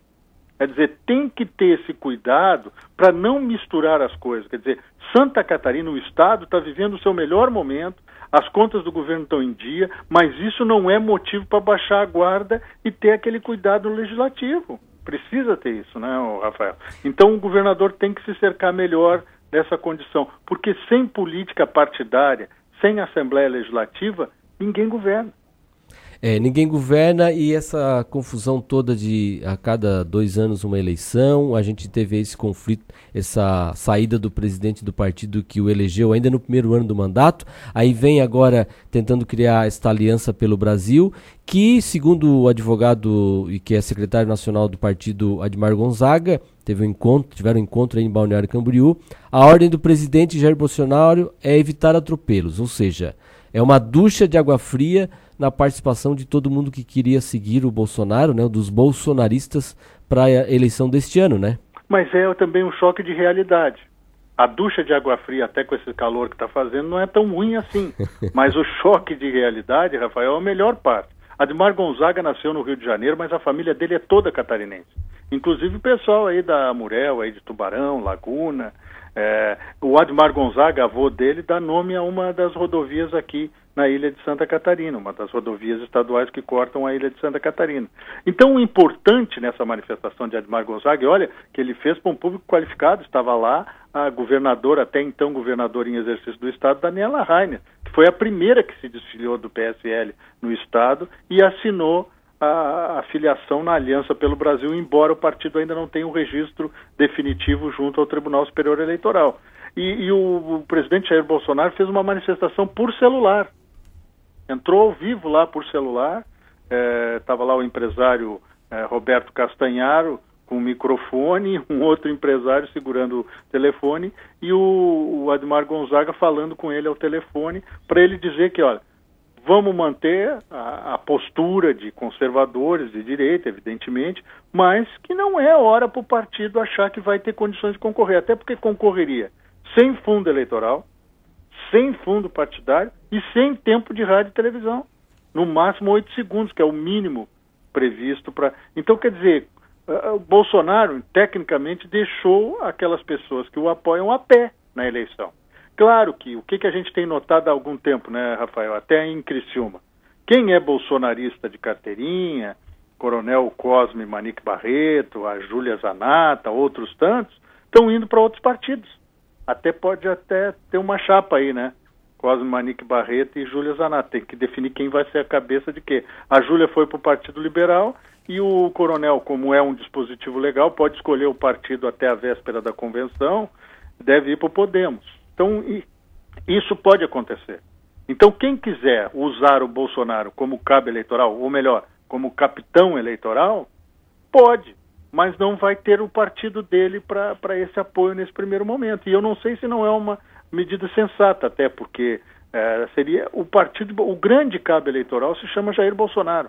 Quer dizer, tem que ter esse cuidado para não misturar as coisas. Quer dizer, Santa Catarina, o Estado, está vivendo o seu melhor momento, as contas do governo estão em dia, mas isso não é motivo para baixar a guarda e ter aquele cuidado legislativo. Precisa ter isso, né, Rafael? Então o governador tem que se cercar melhor dessa condição, porque sem política partidária, sem Assembleia Legislativa, ninguém governa. É, ninguém governa e essa confusão toda de a cada dois anos uma eleição, a gente teve esse conflito, essa saída do presidente do partido que o elegeu ainda no primeiro ano do mandato, aí vem agora tentando criar esta aliança pelo Brasil, que segundo o advogado e que é secretário nacional do partido Admar Gonzaga, teve um encontro, tiveram um encontro em Balneário Camboriú, a ordem do presidente Jair Bolsonaro é evitar atropelos, ou seja, é uma ducha de água fria na participação de todo mundo que queria seguir o Bolsonaro, né, dos bolsonaristas, para a eleição deste ano, né? Mas é também um choque de realidade. A ducha de água fria, até com esse calor que está fazendo, não é tão ruim assim. mas o choque de realidade, Rafael, é a melhor parte. Admar Gonzaga nasceu no Rio de Janeiro, mas a família dele é toda catarinense. Inclusive o pessoal aí da Murel, aí de Tubarão, Laguna. É, o Admar Gonzaga, avô dele, dá nome a uma das rodovias aqui na ilha de Santa Catarina, uma das rodovias estaduais que cortam a ilha de Santa Catarina. Então, o importante nessa manifestação de Admar Gonzaga, olha, que ele fez para um público qualificado, estava lá a governadora, até então governadora em exercício do Estado, Daniela Rainer, que foi a primeira que se desfiliou do PSL no Estado e assinou a, a filiação na Aliança pelo Brasil, embora o partido ainda não tenha um registro definitivo junto ao Tribunal Superior Eleitoral. E, e o, o presidente Jair Bolsonaro fez uma manifestação por celular, entrou ao vivo lá por celular, estava é, lá o empresário é, Roberto Castanharo com o microfone, um outro empresário segurando o telefone e o, o Admar Gonzaga falando com ele ao telefone para ele dizer que, olha, vamos manter a, a, postura de conservadores de direita, evidentemente, mas que não é hora para o partido achar que vai ter condições de concorrer, até porque concorreria sem fundo eleitoral, sem fundo partidário e sem tempo de rádio e televisão. No máximo oito segundos, que é o mínimo previsto para. Então, quer dizer, uh, Bolsonaro, tecnicamente, deixou aquelas pessoas que o apoiam a pé na eleição. Claro que o que, que a gente tem notado há algum tempo, né, Rafael, até em Criciúma. Quem é bolsonarista de carteirinha, Coronel Cosme Manique Barreto, a Júlia Zanata, outros tantos, estão indo para outros partidos até pode até ter uma chapa aí, né? Cosme Manique Barreto e Júlia Zanata. Tem que definir quem vai ser a cabeça de quê. A Júlia foi para o Partido Liberal e o coronel, como é um dispositivo legal, pode escolher o partido até a véspera da convenção, deve ir para o Podemos. Então, isso pode acontecer. Então, quem quiser usar o Bolsonaro como cabo eleitoral, ou melhor, como capitão eleitoral, pode mas não vai ter o partido dele para esse apoio nesse primeiro momento. E eu não sei se não é uma medida sensata, até porque é, seria o partido, o grande cabo eleitoral se chama Jair Bolsonaro,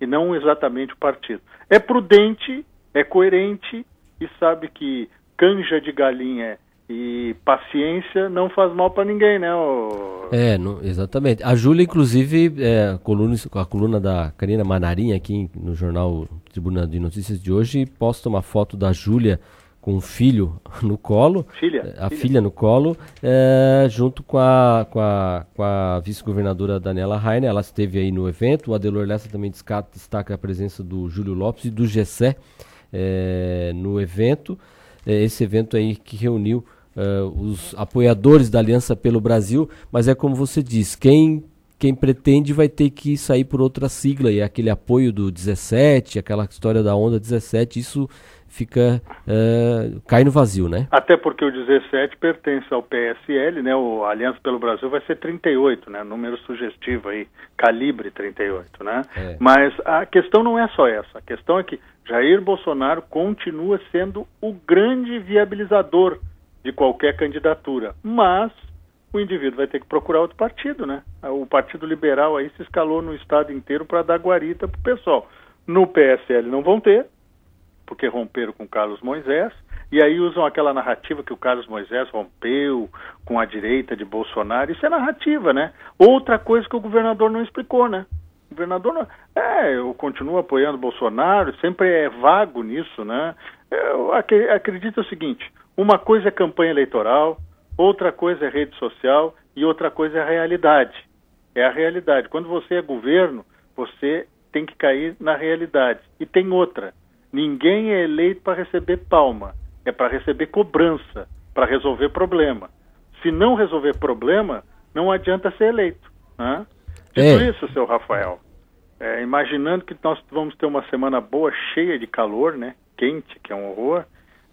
e não exatamente o partido. É prudente, é coerente e sabe que canja de galinha E paciência não faz mal para ninguém, né? O... É, não, exatamente. A Júlia, inclusive, é, a, coluna, a coluna da Karina Manarim aqui no jornal Tribuna de Notícias de hoje posta uma foto da Júlia com o filho no colo, filha, a filha, filha no colo, é, junto com a, com a, com a vice-governadora Daniela Rainer, ela esteve aí no evento, o Adelor Lessa também destaca a presença do Júlio Lopes e do Gessé é, no evento, é, esse evento aí que reuniu uh, os apoiadores da Aliança pelo Brasil, mas é como você diz, quem quem pretende vai ter que sair por outra sigla, e aquele apoio do 17, aquela história da onda 17, isso fica uh, cai no vazio, né? Até porque o 17 pertence ao PSL, né? O Aliança pelo Brasil vai ser 38, né? Número sugestivo aí, calibre 38, né? É. Mas a questão não é só essa. A questão é que Jair Bolsonaro continua sendo o grande viabilizador de qualquer candidatura. Mas o indivíduo vai ter que procurar outro partido, né? O Partido Liberal aí se escalou no estado inteiro para dar guarita para o pessoal. No PSL não vão ter, porque romperam com Carlos Moisés, e aí usam aquela narrativa que o Carlos Moisés rompeu com a direita de Bolsonaro. Isso é narrativa, né? Outra coisa que o governador não explicou, né? O governador não... É, eu continuo apoiando Bolsonaro, sempre é vago nisso, né? Eu acredito o seguinte, uma coisa é campanha eleitoral, outra coisa é rede social e outra coisa é a realidade. É a realidade. Quando você é governo, você tem que cair na realidade. E tem outra. Ninguém é eleito para receber palma, é para receber cobrança, para resolver problema. Se não resolver problema, não adianta ser eleito. Né? Dito é. isso, seu Rafael, é, imaginando que nós vamos ter uma semana boa, cheia de calor, né? quente, que é um horror,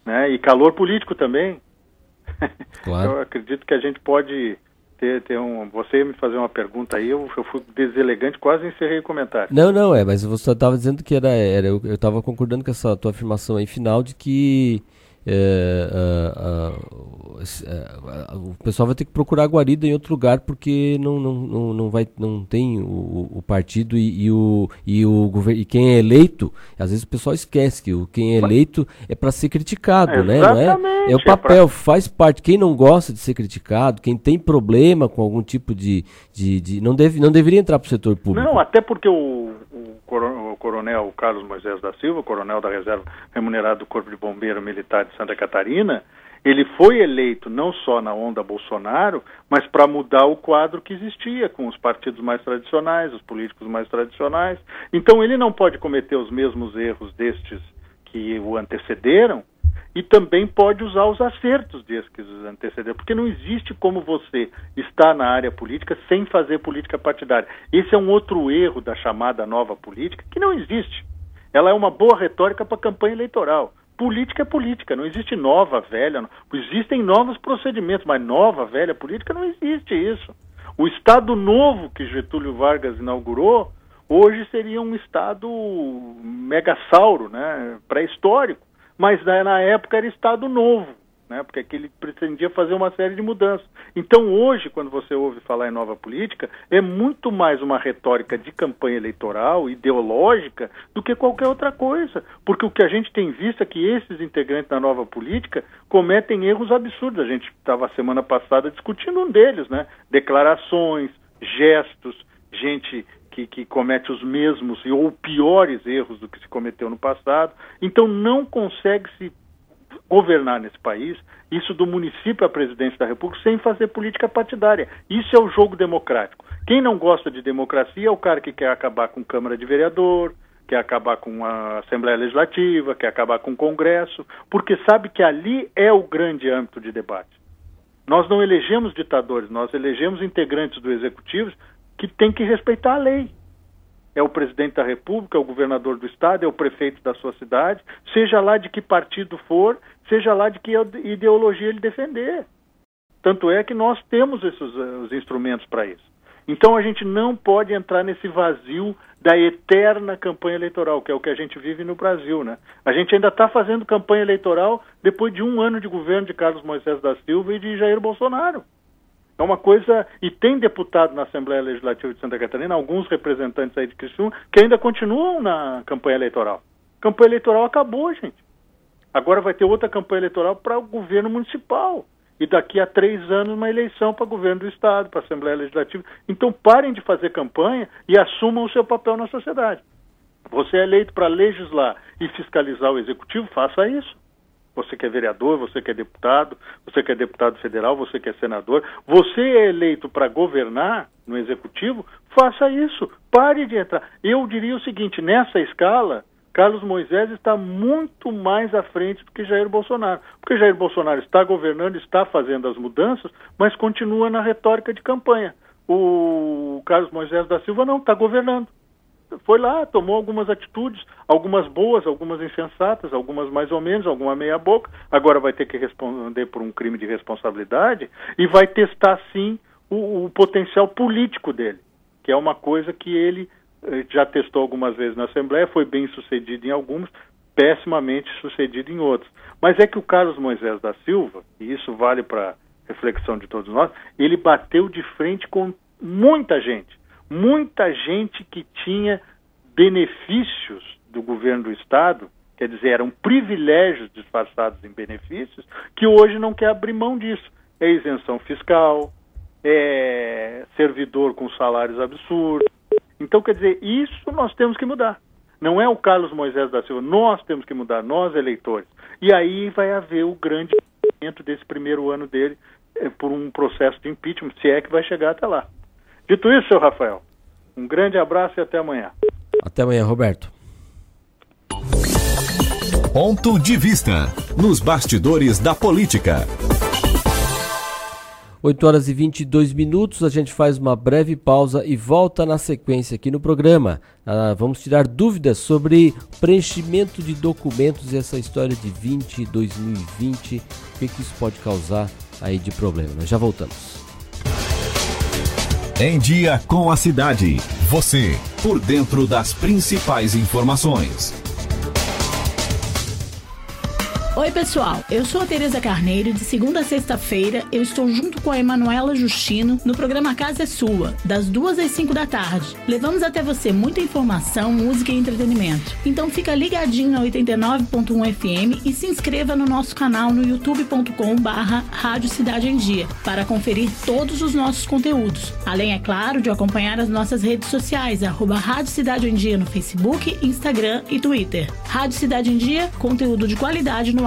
né? E calor político também. Claro. eu acredito que a gente pode ter, ter um. Você me fazer uma pergunta aí, eu, eu fui deselegante, quase encerrei o comentário. Não, não, é, mas você estava dizendo que era. era eu estava concordando com essa tua afirmação aí final de que é, o pessoal vai ter que procurar guarida em outro lugar porque não, não, não, não, vai, não tem o, o partido e, e, o, e, o governo, e quem é eleito, às vezes o pessoal esquece que o, quem é eleito é para ser criticado, né? Não é, é o papel, é pra... faz parte. Quem não gosta de ser criticado, quem tem problema com algum tipo de. de, de não, deve, não deveria entrar para o setor público. Não, até porque o, o coronel Carlos Moisés da Silva, coronel da reserva remunerado do Corpo de Bombeiro Militar de Santa Catarina, ele foi eleito não só na onda Bolsonaro, mas para mudar o quadro que existia com os partidos mais tradicionais, os políticos mais tradicionais. Então ele não pode cometer os mesmos erros destes que o antecederam, e também pode usar os acertos desses que os antecederam, porque não existe como você estar na área política sem fazer política partidária. Esse é um outro erro da chamada nova política, que não existe. Ela é uma boa retórica para campanha eleitoral. Política é política, não existe nova, velha. Não. Existem novos procedimentos, mas nova, velha política não existe isso. O Estado novo que Getúlio Vargas inaugurou, hoje seria um Estado megasauro, né, pré-histórico mas na época era Estado Novo, né, porque ele pretendia fazer uma série de mudanças. Então, hoje, quando você ouve falar em nova política, é muito mais uma retórica de campanha eleitoral, ideológica, do que qualquer outra coisa. Porque o que a gente tem visto é que esses integrantes da nova política cometem erros absurdos. A gente estava semana passada discutindo um deles, né? Declarações, gestos, gente que, que comete os mesmos ou piores erros do que se cometeu no passado. Então não consegue se governar nesse país, isso do município à presidência da República, sem fazer política partidária. Isso é o jogo democrático. Quem não gosta de democracia é o cara que quer acabar com Câmara de Vereador, quer acabar com a Assembleia Legislativa, quer acabar com o Congresso, porque sabe que ali é o grande âmbito de debate. Nós não elegemos ditadores, nós elegemos integrantes do Executivo que tem que respeitar a lei. É o presidente da República, é o governador do estado, é o prefeito da sua cidade, seja lá de que partido for, seja lá de que ideologia ele defender. Tanto é que nós temos esses os instrumentos para isso. Então a gente não pode entrar nesse vazio da eterna campanha eleitoral, que é o que a gente vive no Brasil, né? A gente ainda está fazendo campanha eleitoral depois de um ano de governo de Carlos Moisés da Silva e de Jair Bolsonaro. É uma coisa. E tem deputado na Assembleia Legislativa de Santa Catarina, alguns representantes aí de Criciúma, que ainda continuam na campanha eleitoral. A campanha eleitoral acabou, gente. Agora vai ter outra campanha eleitoral para o governo municipal. e daqui a três anos uma eleição para governo do Estado, para Assembleia Legislativa. Então parem de fazer campanha e assumam o seu papel na sociedade. Você é eleito para legislar e fiscalizar o Executivo, faça isso. Você que é vereador, você que é deputado, você que é deputado federal, você que é senador, você é eleito para governar no Executivo, faça isso. Pare de entrar. Eu diria o seguinte: nessa escala, Carlos Moisés está muito mais à frente do que Jair Bolsonaro. Porque Jair Bolsonaro está governando, está fazendo as mudanças, mas continua na retórica de campanha. O Carlos Moisés da Silva não, está governando. Foi lá, tomou algumas atitudes, algumas boas, algumas insensatas, algumas mais ou menos, alguma meia boca. Agora vai ter que responder por um crime de responsabilidade e vai testar sim o, o potencial político dele, que é uma coisa que ele eh, já testou algumas vezes na Assembleia, foi bem sucedido em algumas, pessimamente sucedido em outros. Mas é que o Carlos Moisés da Silva, e isso vale para reflexão de todos nós, ele bateu de frente com muita gente, muita gente que tinha benefícios do governo do Estado, quer dizer, eram privilégios disfarçados em benefícios, que hoje não quer abrir mão disso. É isenção fiscal, é servidor com salários absurdos. Então, quer dizer, isso nós temos que mudar. Não é o Carlos Moisés da Silva, nós temos que mudar, nós eleitores. E aí vai haver o grande momento desse primeiro ano dele é, por um processo de impeachment, se é que vai chegar até lá. Dito isso, seu Rafael, um grande abraço e até amanhã. Até amanhã, Roberto. Ponto de vista nos bastidores da política. 8 horas e 22 minutos, a gente faz uma breve pausa e volta na sequência aqui no programa. Ah, vamos tirar dúvidas sobre preenchimento de documentos e essa história de 20 2020, o que, que isso pode causar aí de problema. Nós já voltamos. Em Dia com a Cidade. Você, por dentro das principais informações. Oi, pessoal. Eu sou a Tereza Carneiro. De segunda a sexta-feira, eu estou junto com a Emanuela Justino no programa Casa é Sua, das duas às cinco da tarde. Levamos até você muita informação, música e entretenimento. Então fica ligadinho na 89.1 FM e se inscreva no nosso canal no youtube.com barra Rádio Cidade em Dia para conferir todos os nossos conteúdos. Além, é claro, de acompanhar as nossas redes sociais, arroba Rádio Cidade em Dia no Facebook, Instagram e Twitter. Rádio Cidade em Dia, conteúdo de qualidade no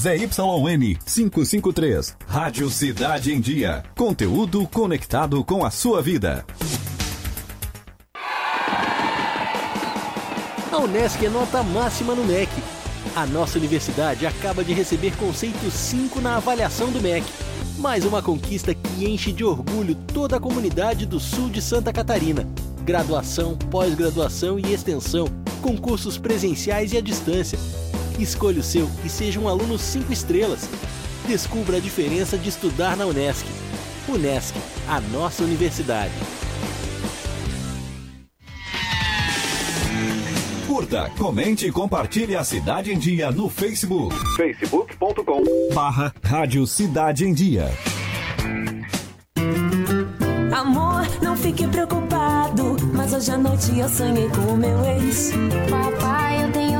ZYN 553. Rádio Cidade em Dia. Conteúdo conectado com a sua vida. A Unesc é nota máxima no MEC. A nossa universidade acaba de receber conceito 5 na avaliação do MEC. Mais uma conquista que enche de orgulho toda a comunidade do sul de Santa Catarina. Graduação, pós-graduação e extensão, concursos presenciais e à distância. Escolha o seu e seja um aluno 5 estrelas. Descubra a diferença de estudar na Unesc. Unesc, a nossa universidade. Curta, comente e compartilhe a Cidade em Dia no Facebook. facebook.com Barra Rádio Cidade em Dia. Amor, não fique preocupado, mas hoje à noite eu sonhei com o meu ex. Papai,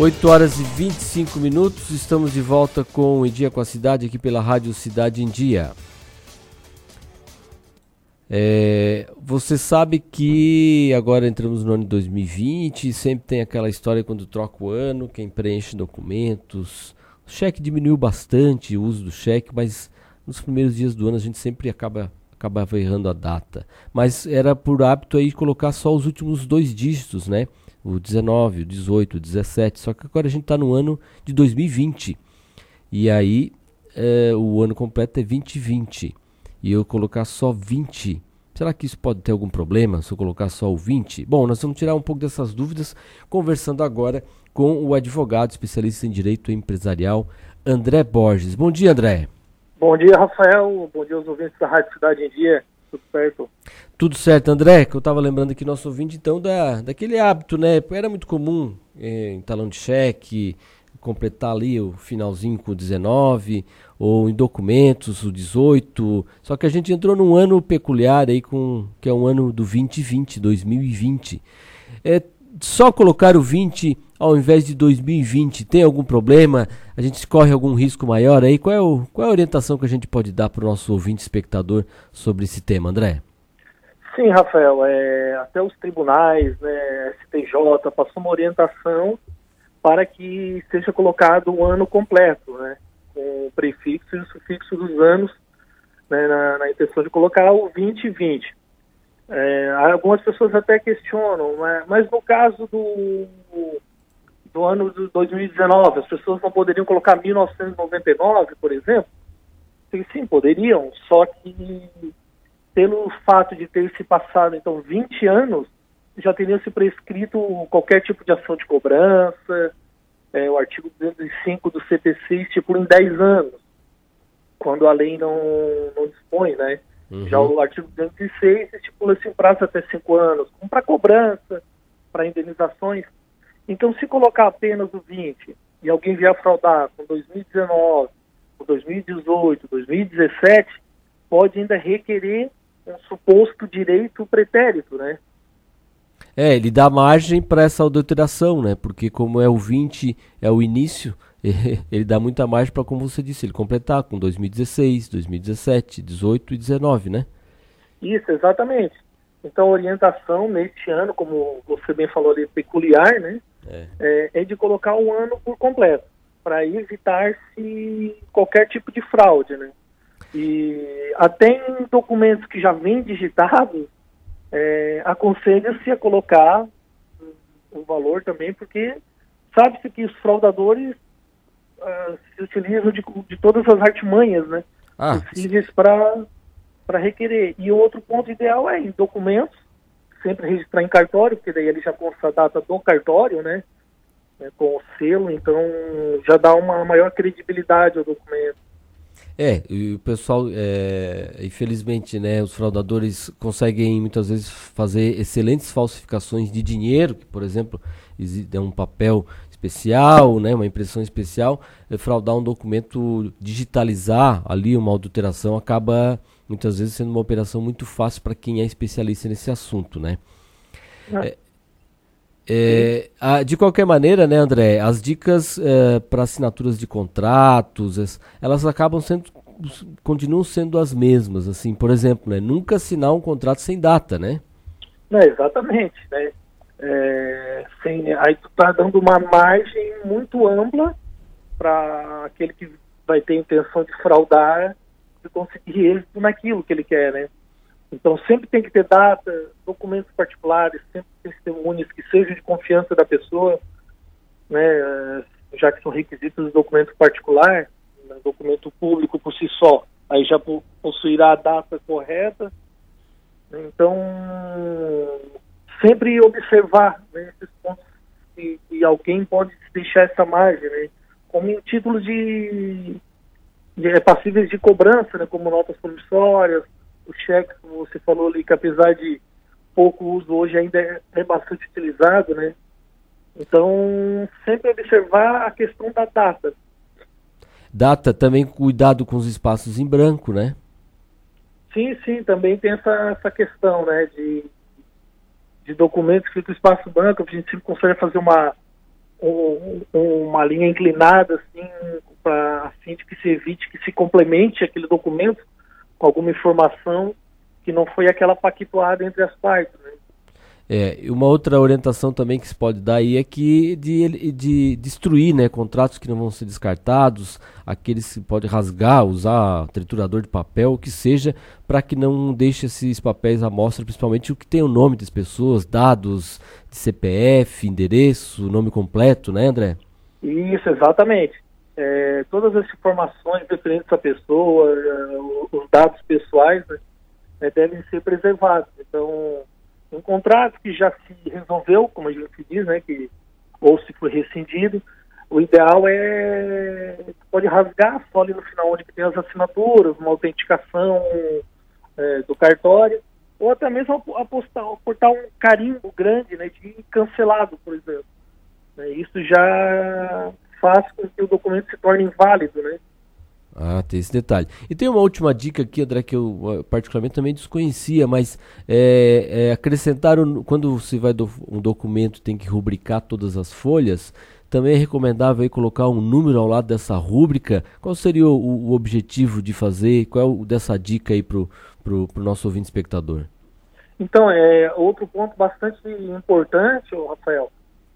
8 horas e 25 minutos, estamos de volta com o Em Dia com a Cidade aqui pela Rádio Cidade em Dia. É, você sabe que agora entramos no ano de 2020 sempre tem aquela história quando troca o ano, quem preenche documentos. O cheque diminuiu bastante o uso do cheque, mas nos primeiros dias do ano a gente sempre acaba acabava errando a data. Mas era por hábito aí colocar só os últimos dois dígitos, né? O 19, o 18, o 17, só que agora a gente está no ano de 2020. E aí é, o ano completo é 2020. E eu colocar só 20. Será que isso pode ter algum problema se eu colocar só o 20? Bom, nós vamos tirar um pouco dessas dúvidas conversando agora com o advogado especialista em direito empresarial, André Borges. Bom dia, André. Bom dia, Rafael. Bom dia aos ouvintes da Rádio Cidade em Dia. Tudo certo? Tudo certo, André, que eu estava lembrando aqui nosso ouvinte, então, da, daquele hábito, né? Era muito comum é, em talão de cheque, completar ali o finalzinho com o 19, ou em documentos o 18. Só que a gente entrou num ano peculiar aí, com, que é um ano do 2020, 2020. É, só colocar o 20 ao invés de 2020 tem algum problema? A gente corre algum risco maior aí? Qual é, o, qual é a orientação que a gente pode dar para o nosso ouvinte espectador sobre esse tema, André? Sim, Rafael, é, até os tribunais, né, STJ, passou uma orientação para que seja colocado o ano completo, né, com o prefixo e o sufixo dos anos, né, na, na intenção de colocar o 2020. É, algumas pessoas até questionam, mas, mas no caso do, do ano de 2019, as pessoas não poderiam colocar 1999, por exemplo? Sim, poderiam, só que pelo fato de ter se passado, então, 20 anos, já teria se prescrito qualquer tipo de ação de cobrança, é, o artigo 205 do CPC estipula em 10 anos, quando a lei não, não dispõe, né? Uhum. Já o artigo 206 estipula-se um prazo até 5 anos, como para cobrança, para indenizações. Então, se colocar apenas o 20 e alguém vier fraudar com 2019, com 2018, 2017, pode ainda requerer um suposto direito pretérito, né? É, ele dá margem para essa adulteração, né? Porque como é o 20, é o início, ele dá muita margem para, como você disse, ele completar com 2016, 2017, 18 e 19, né? Isso, exatamente. Então, a orientação neste ano, como você bem falou ali, peculiar, né? É, é, é de colocar o ano por completo, para evitar-se qualquer tipo de fraude, né? E até em documentos que já vêm digitados, é, aconselha-se a colocar o valor também, porque sabe-se que os fraudadores uh, se utilizam de, de, todas as artimanhas, né? Ah. Possíveis para requerer. E outro ponto ideal é em documentos, sempre registrar em cartório, porque daí ele já consta a data do cartório, né? né com o selo, então já dá uma maior credibilidade ao documento. É, o pessoal, é, infelizmente, né, os fraudadores conseguem muitas vezes fazer excelentes falsificações de dinheiro, que, por exemplo, é um papel especial, né, uma impressão especial, é, fraudar um documento, digitalizar ali uma adulteração acaba muitas vezes sendo uma operação muito fácil para quem é especialista nesse assunto, né? É, É, a, de qualquer maneira, né, André, as dicas é, para assinaturas de contratos, elas acabam sendo, continuam sendo as mesmas, assim, por exemplo, né, nunca assinar um contrato sem data, né? É, exatamente, né? É, sem, aí tu tá dando uma margem muito ampla para aquele que vai ter intenção de fraudar de conseguir êxito naquilo que ele quer, né? Então sempre tem que ter data, documentos particulares, sempre testemunhas que sejam de confiança da pessoa, né? Já que são requisitos do documento particular, né? documento público por si só, aí já possuirá a data correta. Então sempre observar né, esses pontos que, que, alguém pode deixar essa margem, né? Como em títulos de, de é, passíveis de cobrança, né? Como notas promissórias, o cheque, como você falou ali, que apesar de pouco uso hoje ainda é, é bastante utilizado, né? Então, sempre observar a questão da data. Data também cuidado com os espaços em branco, né? Sim, sim, também tem essa, essa questão, né, de, de documentos que espaço branco, a gente sempre consegue fazer uma, um, uma linha inclinada, assim, para a fim de que se evite que se complemente aquele documento com alguma informação que não foi aquela pactuada entre as partes. Né? É, uma outra orientação também que se pode dar aí é que de, de destruir né, contratos que não vão ser descartados, aqueles que pode rasgar, usar triturador de papel, o que seja, para que não deixe esses papéis à mostra, principalmente o que tem o nome das pessoas, dados de CPF, endereço, nome completo, né, André? Isso, exatamente é, todas as informações referentes à pessoa, é, os dados pessoais, né, é, devem ser preservados. Então, um contrato que já se resolveu, como a gente diz, né, que ou se foi rescindido, o ideal é pode rasgar só ali no final onde tem as assinaturas, uma autenticação é, do cartório, ou até mesmo apostar, aportar um carimbo grande né, de cancelado, por exemplo. É, isso já faz com que o documento se torne inválido, né? Ah, tem esse detalhe. E tem uma última dica aqui, André, que eu particularmente também desconhecia, mas é, é, acrescentar, um, quando você vai do, um documento tem que rubricar todas as folhas, também é recomendável aí colocar um número ao lado dessa rúbrica. Qual seria o, o objetivo de fazer? Qual é o dessa dica aí para o nosso ouvinte espectador? Então, é outro ponto bastante importante, Rafael,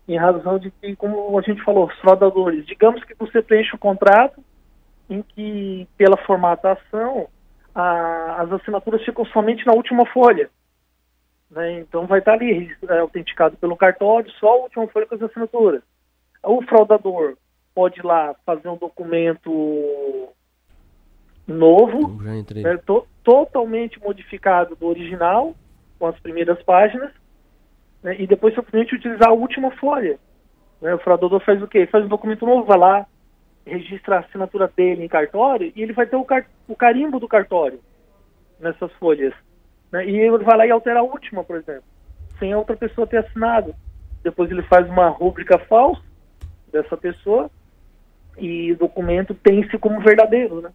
em razão de que, como a gente falou, os fraudadores, digamos que você preenche o um contrato em que, pela formatação, a, as assinaturas ficam somente na última folha. Né? Então vai estar ali é, autenticado pelo cartório, só a última folha com as assinaturas. O fraudador pode ir lá fazer um documento novo, né, to, totalmente modificado do original, com as primeiras páginas, né, e depois simplesmente utilizar a última folha. Né, o fraudador faz o quê? Faz um documento novo, vai lá, registra a assinatura dele em cartório e ele vai ter o, car o carimbo do cartório nessas folhas. Né, e ele vai lá e altera a última, por exemplo, sem a outra pessoa ter assinado. Depois ele faz uma rúbrica falsa dessa pessoa e o documento tem-se como verdadeiro, né?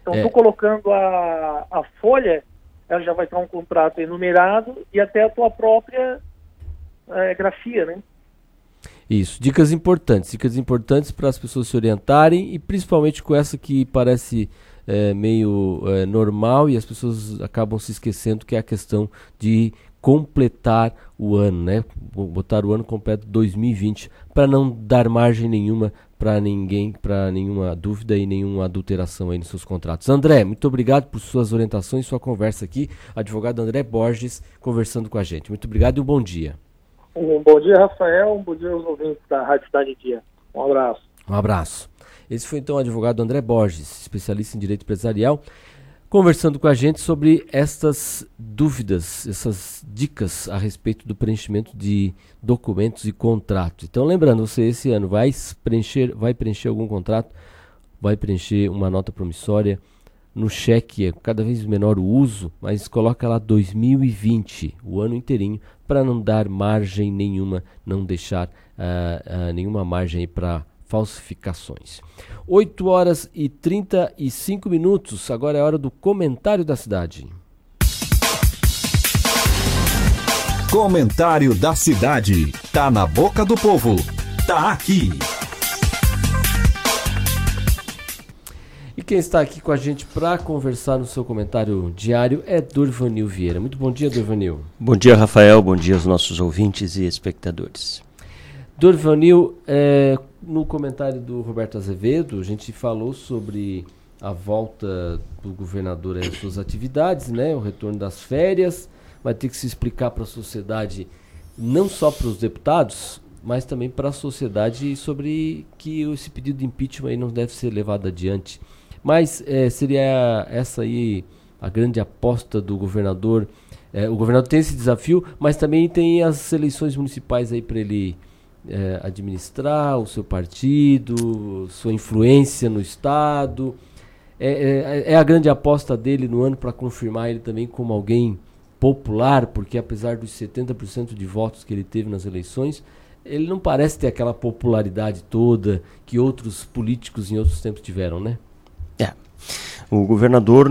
Então, estou é. colocando a, a folha, ela já vai ter um contrato enumerado e até a tua própria é, grafia, né? Isso, dicas importantes, dicas importantes para as pessoas se orientarem e principalmente com essa que parece é, meio é, normal e as pessoas acabam se esquecendo que é a questão de completar o ano, né? Botar o ano completo 2020 para não dar margem nenhuma para ninguém, para nenhuma dúvida e nenhuma adulteração aí nos seus contratos. André, muito obrigado por suas orientações, sua conversa aqui, advogado André Borges conversando com a gente. Muito obrigado e um bom dia. Um bom dia, Rafael. Um bom dia aos ouvintes da Rádio Cidade Dia. Um abraço. Um abraço. Esse foi então o advogado André Borges, especialista em direito empresarial, conversando com a gente sobre estas dúvidas, essas dicas a respeito do preenchimento de documentos e contratos. Então, lembrando, você esse ano vai preencher, vai preencher algum contrato, vai preencher uma nota promissória no cheque é cada vez menor o uso, mas coloca lá 2020, o ano inteirinho, para não dar margem nenhuma, não deixar uh, uh, nenhuma margem para falsificações. 8 horas e 35 minutos, agora é hora do comentário da cidade. Comentário da cidade. Tá na boca do povo. Tá aqui. Quem está aqui com a gente para conversar no seu comentário diário é Durvanil Vieira. Muito bom dia, Durvanil. Bom dia, Rafael. Bom dia aos nossos ouvintes e espectadores. Durvanil, é, no comentário do Roberto Azevedo, a gente falou sobre a volta do governador às suas atividades, né, o retorno das férias, vai ter que se explicar para a sociedade, não só para os deputados, mas também para a sociedade sobre que esse pedido de impeachment não deve ser levado adiante. Mas é, seria essa aí a grande aposta do governador. É, o governador tem esse desafio, mas também tem as eleições municipais aí para ele é, administrar o seu partido, sua influência no estado. É, é, é a grande aposta dele no ano para confirmar ele também como alguém popular, porque apesar dos 70% de votos que ele teve nas eleições, ele não parece ter aquela popularidade toda que outros políticos em outros tempos tiveram, né? O governador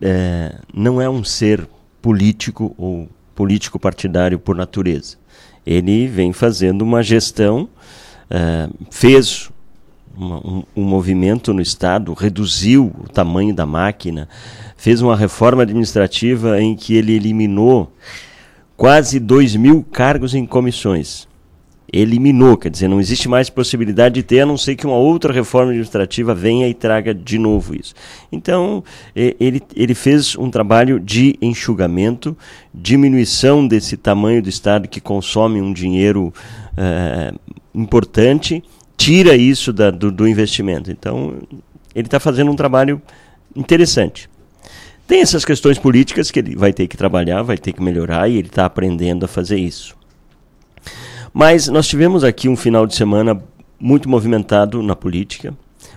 é, não é um ser político ou político partidário por natureza. Ele vem fazendo uma gestão, é, fez uma, um, um, movimento no Estado, reduziu o tamanho da máquina, fez uma reforma administrativa em que ele eliminou quase 2 mil cargos em comissões. Eliminou, quer dizer, não existe mais possibilidade de ter, a não ser que uma outra reforma administrativa venha e traga de novo isso. Então, ele, ele fez um trabalho de enxugamento, diminuição desse tamanho do Estado que consome um dinheiro é, importante tira isso da, do, do investimento. Então, ele está fazendo um trabalho interessante. Tem essas questões políticas que ele vai ter que trabalhar, vai ter que melhorar e ele está aprendendo a fazer isso. Mas nós tivemos aqui um final de semana muito movimentado na política,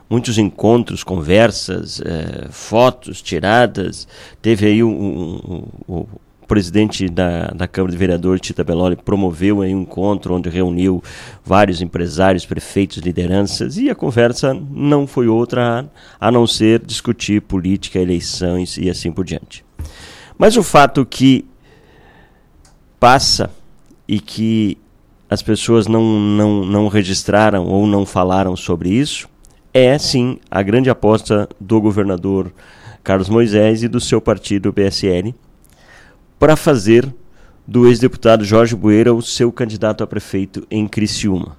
muitos encontros, conversas, é, fotos tiradas. Teve aí o presidente da, da Câmara de Vereadores, Tita Belloli, promoveu um encontro onde reuniu vários empresários, prefeitos, lideranças, e a conversa não foi outra a não ser discutir política, eleições e assim por diante. Mas o fato que passa e que as pessoas não, não, não registraram ou não falaram sobre isso é, sim, a grande aposta do governador Carlos Moisés e do seu partido, PSL, para fazer do ex-deputado Jorge Bueira o seu candidato a prefeito em Criciúma.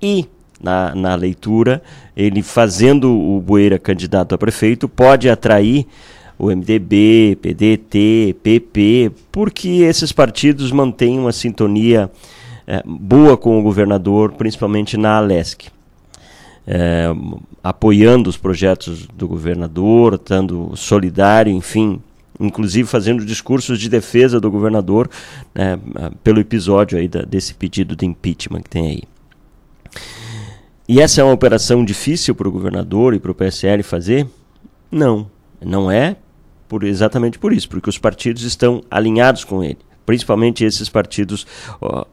E, na, na leitura, ele fazendo o Bueira candidato a prefeito pode atrair o MDB, PDT, PP, porque esses partidos mantêm uma sintonia é, boa com o governador, principalmente na Alesc. É, apoiando os projetos do governador, estando solidário, enfim, inclusive fazendo discursos de defesa do governador né, pelo episódio aí da, desse pedido de impeachment que tem aí. E essa é uma operação difícil para o governador e para o PSL fazer? Não, não é por, exatamente por isso, porque os partidos estão alinhados com ele principalmente esses partidos,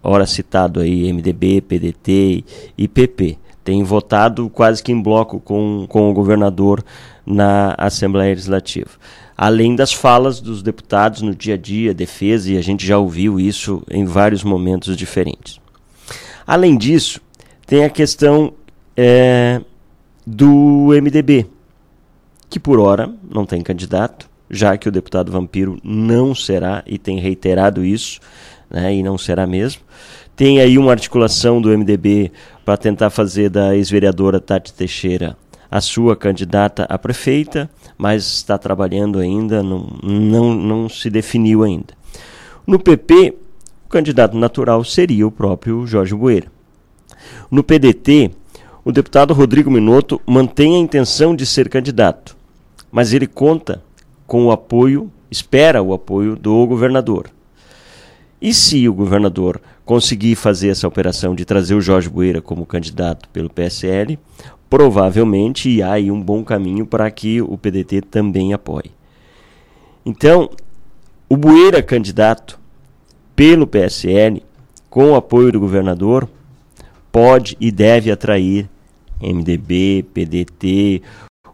ora citado aí, MDB, PDT e PP, têm votado quase que em bloco com, com o governador na Assembleia Legislativa além das falas dos deputados no dia a dia, defesa, e a gente já ouviu isso em vários momentos diferentes. Além disso, tem a questão é, do MDB, que por hora não tem candidato, já que o deputado Vampiro não será, e tem reiterado isso, né, e não será mesmo. Tem aí uma articulação do MDB para tentar fazer da ex-vereadora Tati Teixeira a sua candidata a prefeita, mas está trabalhando ainda, não, não, não se definiu ainda. No PP, o candidato natural seria o próprio Jorge Bueira. No PDT, o deputado Rodrigo Minotto mantém a intenção de ser candidato, mas ele conta com o apoio, espera o apoio do governador. E se o governador conseguir fazer essa operação de trazer o Jorge Bueira como candidato pelo PSL, provavelmente há aí um bom caminho para que o PDT também apoie. Então, o Bueira candidato pelo PSL, com o apoio do governador, pode e deve atrair MDB, PDT,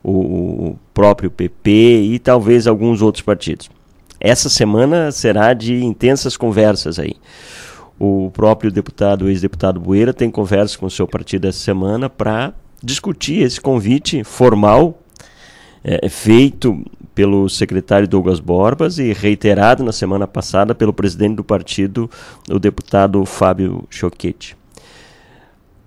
o, próprio PP e talvez alguns outros partidos. essa semana será de intensas conversas aí. O próprio deputado, o ex-deputado Bueira, tem conversa com o seu partido essa semana para discutir esse convite formal é, feito pelo secretário Douglas Borbas e reiterado na semana passada pelo presidente do partido, o deputado Fábio Choquete.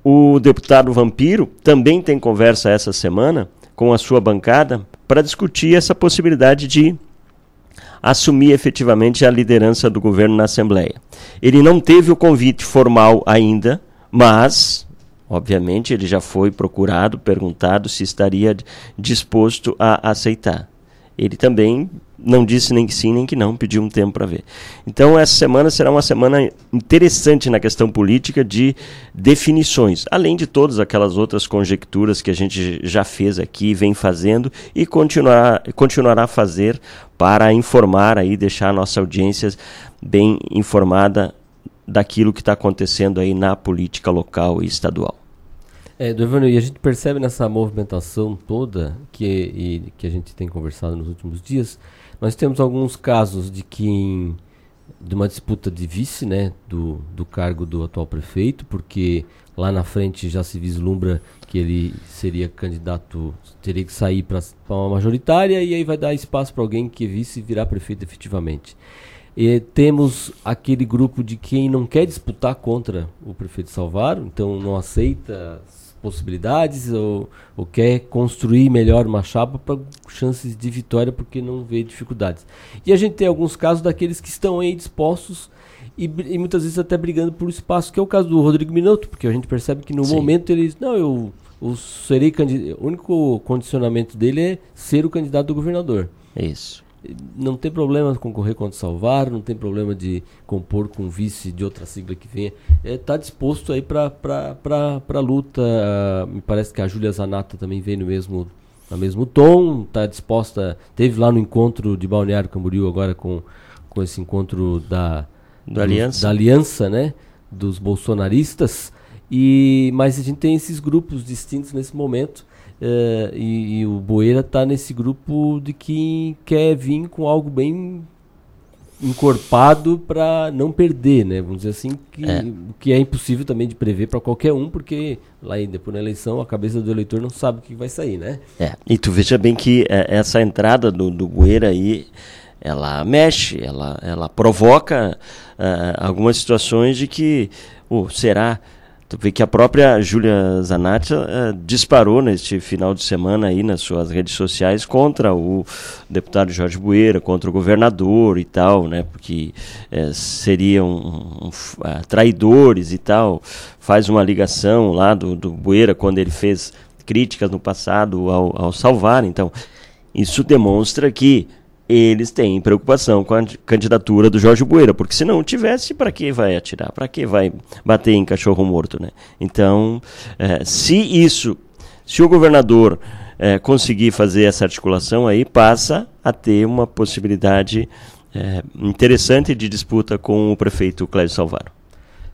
O deputado Vampiro também tem conversa essa semana com a sua bancada para discutir essa possibilidade de assumir efetivamente a liderança do governo na Assembleia. Ele não teve o convite formal ainda, mas, obviamente, ele já foi procurado, perguntado se estaria disposto a aceitar ele também não disse nem que sim nem que não, pediu um tempo para ver. Então essa semana será uma semana interessante na questão política de definições, além de todas aquelas outras conjecturas que a gente já fez aqui, vem fazendo e continuar, continuará a fazer para informar aí, deixar a nossa audiência bem informada daquilo que está acontecendo aí na política local e estadual. É, Evandro, e a gente percebe nessa movimentação toda que, e, que a gente tem conversado nos últimos dias, nós temos alguns casos de que de uma disputa de vice, né, do, do cargo do atual prefeito, porque lá na frente já se vislumbra que ele seria candidato, teria que sair para uma majoritária e aí vai dar espaço para alguém que é vice virar prefeito efetivamente. E temos aquele grupo de quem não quer disputar contra o prefeito Salvaro, então não aceita possibilidades ou, ou quer construir melhor uma chapa para chances de vitória porque não vê dificuldades. E a gente tem alguns casos daqueles que estão aí dispostos e, e muitas vezes até brigando por espaço, que é o caso do Rodrigo Minotto, porque a gente percebe que no Sim. momento ele não, eu, eu serei candidato, o único condicionamento dele é ser o candidato do governador. Isso não tem problema concorrer contra o Salvar, não tem problema de compor com vice de outra sigla que venha. Está é, tá disposto aí para a luta. Uh, me parece que a Júlia Zanata também vem no mesmo, no mesmo tom, está disposta. Teve lá no encontro de Balneário Camboriú agora com, com esse encontro da, da, aliança. da aliança, né? Dos bolsonaristas. E, mas a gente tem esses grupos distintos nesse momento. Uh, e, e, o Boeira está nesse grupo de quem quer vir com algo bem encorpado para não perder, né? Vamos dizer assim, que é, que é impossível também de prever para qualquer um, porque lá depois na eleição a cabeça do eleitor não sabe o que vai sair, né? É, e tu veja bem que é, essa entrada do, do Boeira aí, ela mexe, ela, ela provoca uh, algumas situações de que, oh, será Tu vê que a própria Júlia Zanatti uh, disparou neste final de semana aí nas suas redes sociais contra o deputado Jorge Bueira, contra o governador e tal, né? Porque uh, seriam um, uh, traidores e tal. Faz uma ligação lá do, do Bueira quando ele fez críticas no passado ao, ao Salvar. Então, isso demonstra que eles têm preocupação com a candidatura do Jorge Bueira, porque se não tivesse, para que vai atirar? Para que vai bater em cachorro morto, né? Então, é, se isso, se o governador é, conseguir fazer essa articulação aí, passa a ter uma possibilidade é, interessante de disputa com o prefeito Clédio Salvaro.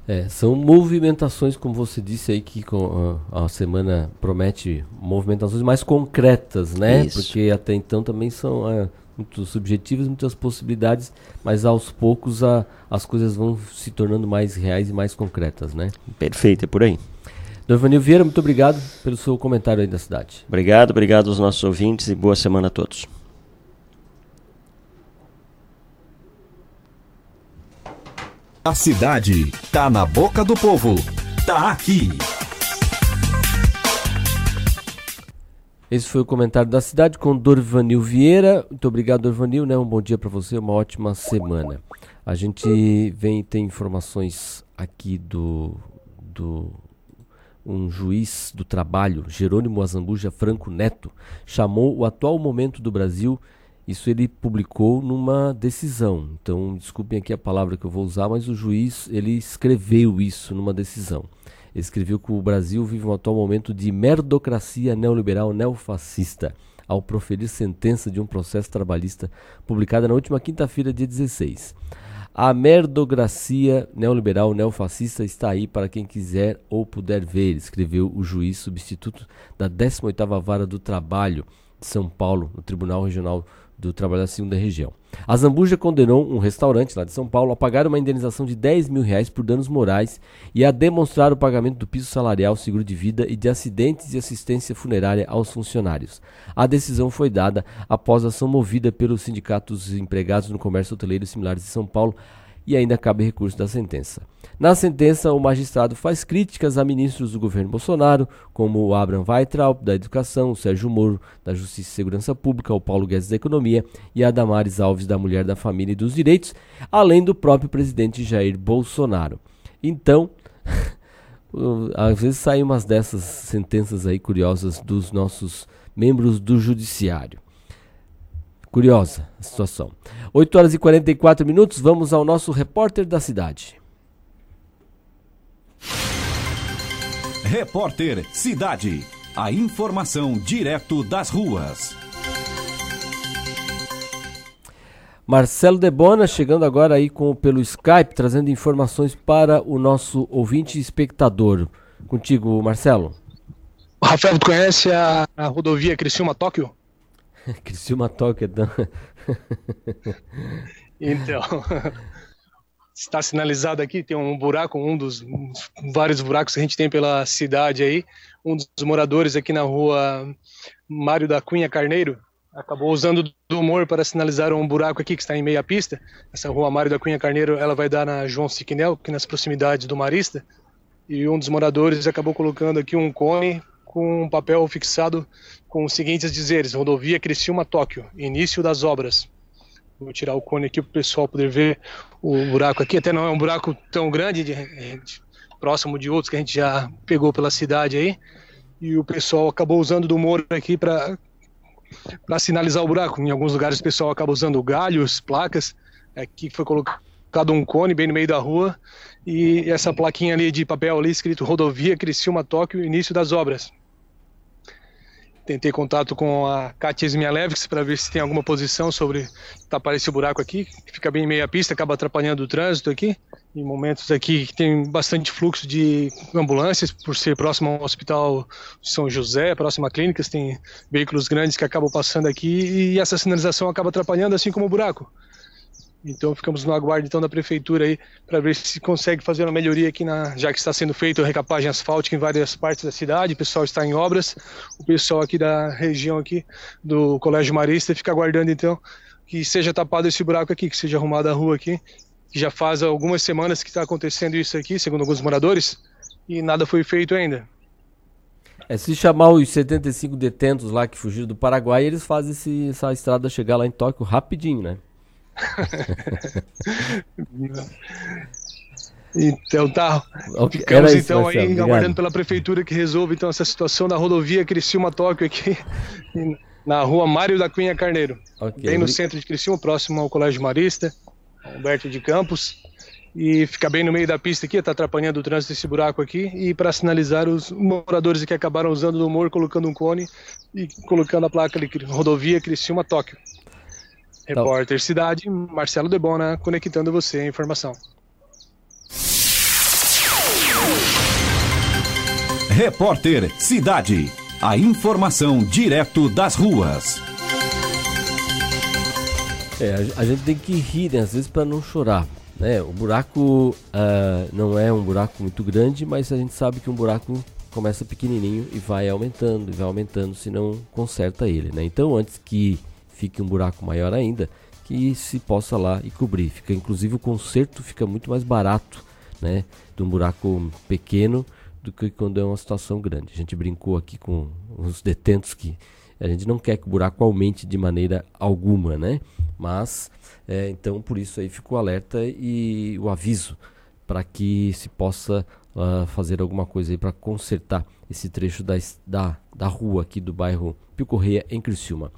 É, são movimentações, como você disse aí, que com, a, a semana promete movimentações mais concretas, né? Isso. Porque até então também são é, muito subjetivas, muitas possibilidades, mas aos poucos a, as coisas vão se tornando mais reais e mais concretas, né? Perfeito, é por aí. Dovanil Vieira, muito obrigado pelo seu comentário aí da cidade. Obrigado, obrigado aos nossos ouvintes e boa semana a todos. A cidade tá na boca do povo. Tá aqui. Esse foi o comentário da cidade com Dorvanil Vieira. Muito obrigado, Dorvanil. Né? Um bom dia para você, uma ótima semana. A gente vem tem informações aqui do, do um juiz do trabalho, Jerônimo Azambuja Franco Neto, chamou o atual momento do Brasil. Isso ele publicou numa decisão. Então, desculpem aqui a palavra que eu vou usar, mas o juiz ele escreveu isso numa decisão escreveu que o Brasil vive um atual momento de merdocracia neoliberal neofascista, ao proferir sentença de um processo trabalhista publicada na última quinta-feira, dia 16. A merdocracia neoliberal neofascista está aí para quem quiser ou puder ver, escreveu o juiz substituto da 18ª Vara do Trabalho de São Paulo, no Tribunal Regional do trabalho da segunda região. A Zambuja condenou um restaurante lá de São Paulo a pagar uma indenização de 10 mil reais por danos morais e a demonstrar o pagamento do piso salarial, seguro de vida e de acidentes e assistência funerária aos funcionários. A decisão foi dada após ação movida pelos sindicatos empregados no comércio hoteleiro similares de São Paulo e ainda cabe recurso da sentença. Na sentença, o magistrado faz críticas a ministros do governo Bolsonaro, como o Abraham Weitraub, da Educação, o Sérgio Moro, da Justiça e Segurança Pública, o Paulo Guedes, da Economia, e a Damares Alves, da Mulher, da Família e dos Direitos, além do próprio presidente Jair Bolsonaro. Então, às vezes saem umas dessas sentenças aí curiosas dos nossos membros do Judiciário. Curiosa a situação. 8 horas e 44 minutos, vamos ao nosso repórter da cidade. Repórter Cidade. A informação direto das ruas. Marcelo Debona chegando agora aí com, pelo Skype, trazendo informações para o nosso ouvinte e espectador. Contigo, Marcelo. Rafael, tu conhece a, a rodovia Criciúma-Tóquio? Criciúma Tóquio. então, está sinalizado aqui, tem um buraco, um dos vários buracos que a gente tem pela cidade aí. Um dos moradores aqui na rua Mário da Cunha Carneiro acabou usando do humor para sinalizar um buraco aqui que está em meia pista. Essa rua Mário da Cunha Carneiro, ela vai dar na João Siquinel, aqui nas proximidades do Marista. E um dos moradores acabou colocando aqui um cone com um papel fixado com os seguintes dizeres: Rodovia Criciúma Tóquio, início das obras. Vou tirar o cone aqui para o pessoal poder ver o buraco aqui. Até não é um buraco tão grande, de, de, próximo de outros que a gente já pegou pela cidade aí. E o pessoal acabou usando do muro aqui para para sinalizar o buraco. Em alguns lugares o pessoal acaba usando galhos, placas. Aqui foi colocado um cone bem no meio da rua e essa plaquinha ali de papel ali escrito Rodovia Criciúma Tóquio, início das obras. Tentei contato com a Katia Zmialevix para ver se tem alguma posição sobre tapar esse buraco aqui, que fica bem meia pista, acaba atrapalhando o trânsito aqui. Em momentos aqui que tem bastante fluxo de ambulâncias, por ser próximo ao Hospital São José, próximo a clínicas, tem veículos grandes que acabam passando aqui e essa sinalização acaba atrapalhando, assim como o buraco. Então ficamos no aguardo então da prefeitura aí para ver se consegue fazer uma melhoria aqui na, já que está sendo feita recapagem asfáltica em várias partes da cidade, o pessoal está em obras, o pessoal aqui da região aqui do Colégio Marista fica aguardando então que seja tapado esse buraco aqui, que seja arrumada a rua aqui, que já faz algumas semanas que está acontecendo isso aqui, segundo alguns moradores, e nada foi feito ainda. É, se chamar os 75 detentos lá que fugiram do Paraguai, eles fazem esse, essa estrada chegar lá em Tóquio rapidinho, né? então tá. Ficamos então aí Marcelo, aguardando pela prefeitura que resolva então essa situação da rodovia Criciúma Tóquio aqui na rua Mário da Cunha Carneiro. Okay. Bem no centro de Criciúma, próximo ao Colégio Marista, Alberto de Campos. E fica bem no meio da pista aqui, tá atrapalhando o trânsito desse buraco aqui. E para sinalizar os moradores que acabaram usando o humor, colocando um cone e colocando a placa ali, rodovia Criciúma Tóquio. Repórter Cidade, Marcelo Debona, conectando você a informação. Repórter Cidade. A informação direto das ruas. É, a, gente tem que rir, né, às vezes, para não chorar. Né? O buraco uh, não é um buraco muito grande, mas a gente sabe que um buraco começa pequenininho e vai aumentando, e vai aumentando, se não conserta ele. Né? Então, antes que fique um buraco maior ainda, que se possa lá e cobrir. Fica, inclusive o conserto fica muito mais barato, né, de um buraco pequeno do que quando é uma situação grande. A gente brincou aqui com os detentos que a gente não quer que o buraco aumente de maneira alguma, né? Mas é, então por isso aí ficou alerta e o aviso para que se possa uh, fazer alguma coisa aí para consertar esse trecho da, da, da rua aqui do bairro Pio Correia em Criciúma.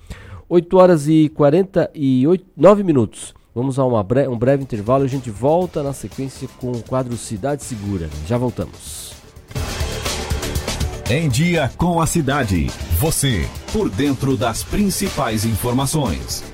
8 horas e 49 minutos. Vamos a bre um breve intervalo e a gente volta na sequência com o quadro Cidade Segura. Já voltamos. Em Dia com a Cidade. Você, por dentro das principais informações.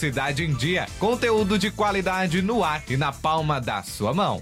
Cidade em Dia. Conteúdo de qualidade no ar e na palma da sua mão.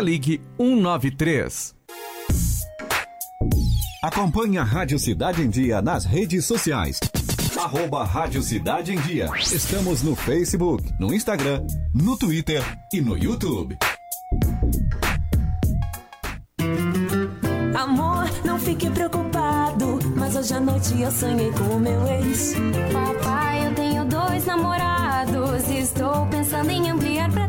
ligue 193. Acompanhe a Rádio Cidade em Dia nas redes sociais. Arroba Rádio Cidade em Dia. Estamos no Facebook, no Instagram, no Twitter e no YouTube. Amor, não fique preocupado, mas hoje à noite eu sonhei com o meu ex. Papai, eu tenho dois namorados. Estou pensando em ampliar pra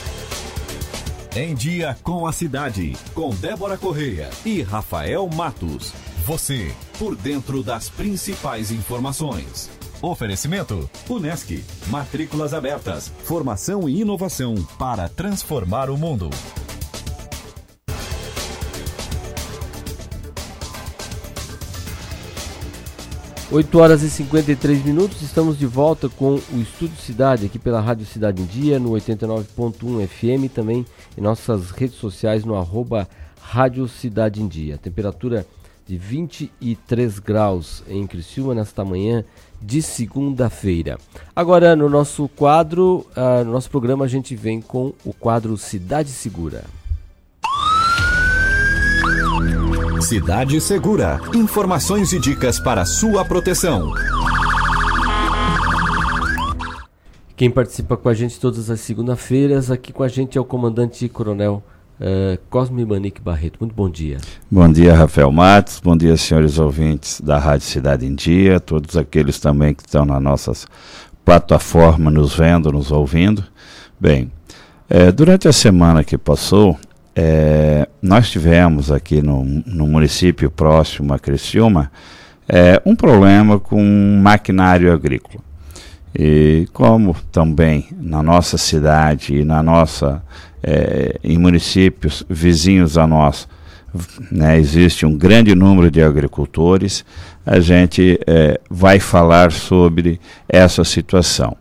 Em Dia com a Cidade, com Débora Correia e Rafael Matos. Você, por dentro das principais informações. Oferecimento: Unesc. Matrículas abertas. Formação e inovação para transformar o mundo. Oito horas e 53 minutos, estamos de volta com o Estúdio Cidade, aqui pela Rádio Cidade em Dia, no 89.1 FM, também em nossas redes sociais, no arroba Rádio Cidade em Dia. Temperatura de 23 graus em Criciúma nesta manhã de segunda-feira. Agora, no nosso quadro, uh, no nosso programa, a gente vem com o quadro Cidade Segura. Cidade Segura. Informações e dicas para sua proteção. Quem participa com a gente todas as segundas-feiras, aqui com a gente é o comandante coronel uh, Cosme Manique Barreto. Muito bom dia. Bom dia, Rafael Matos. Bom dia, senhores ouvintes da Rádio Cidade em Dia, todos aqueles também que estão na nossa plataforma nos vendo, nos ouvindo. Bem, é, durante a semana que passou, é, nós tivemos aqui no, no, município próximo a Criciúma um problema com um maquinário agrícola. E como também na nossa cidade e na nossa é, em municípios vizinhos a nós né, existe um grande número de agricultores, a gente é, vai falar sobre essa situação.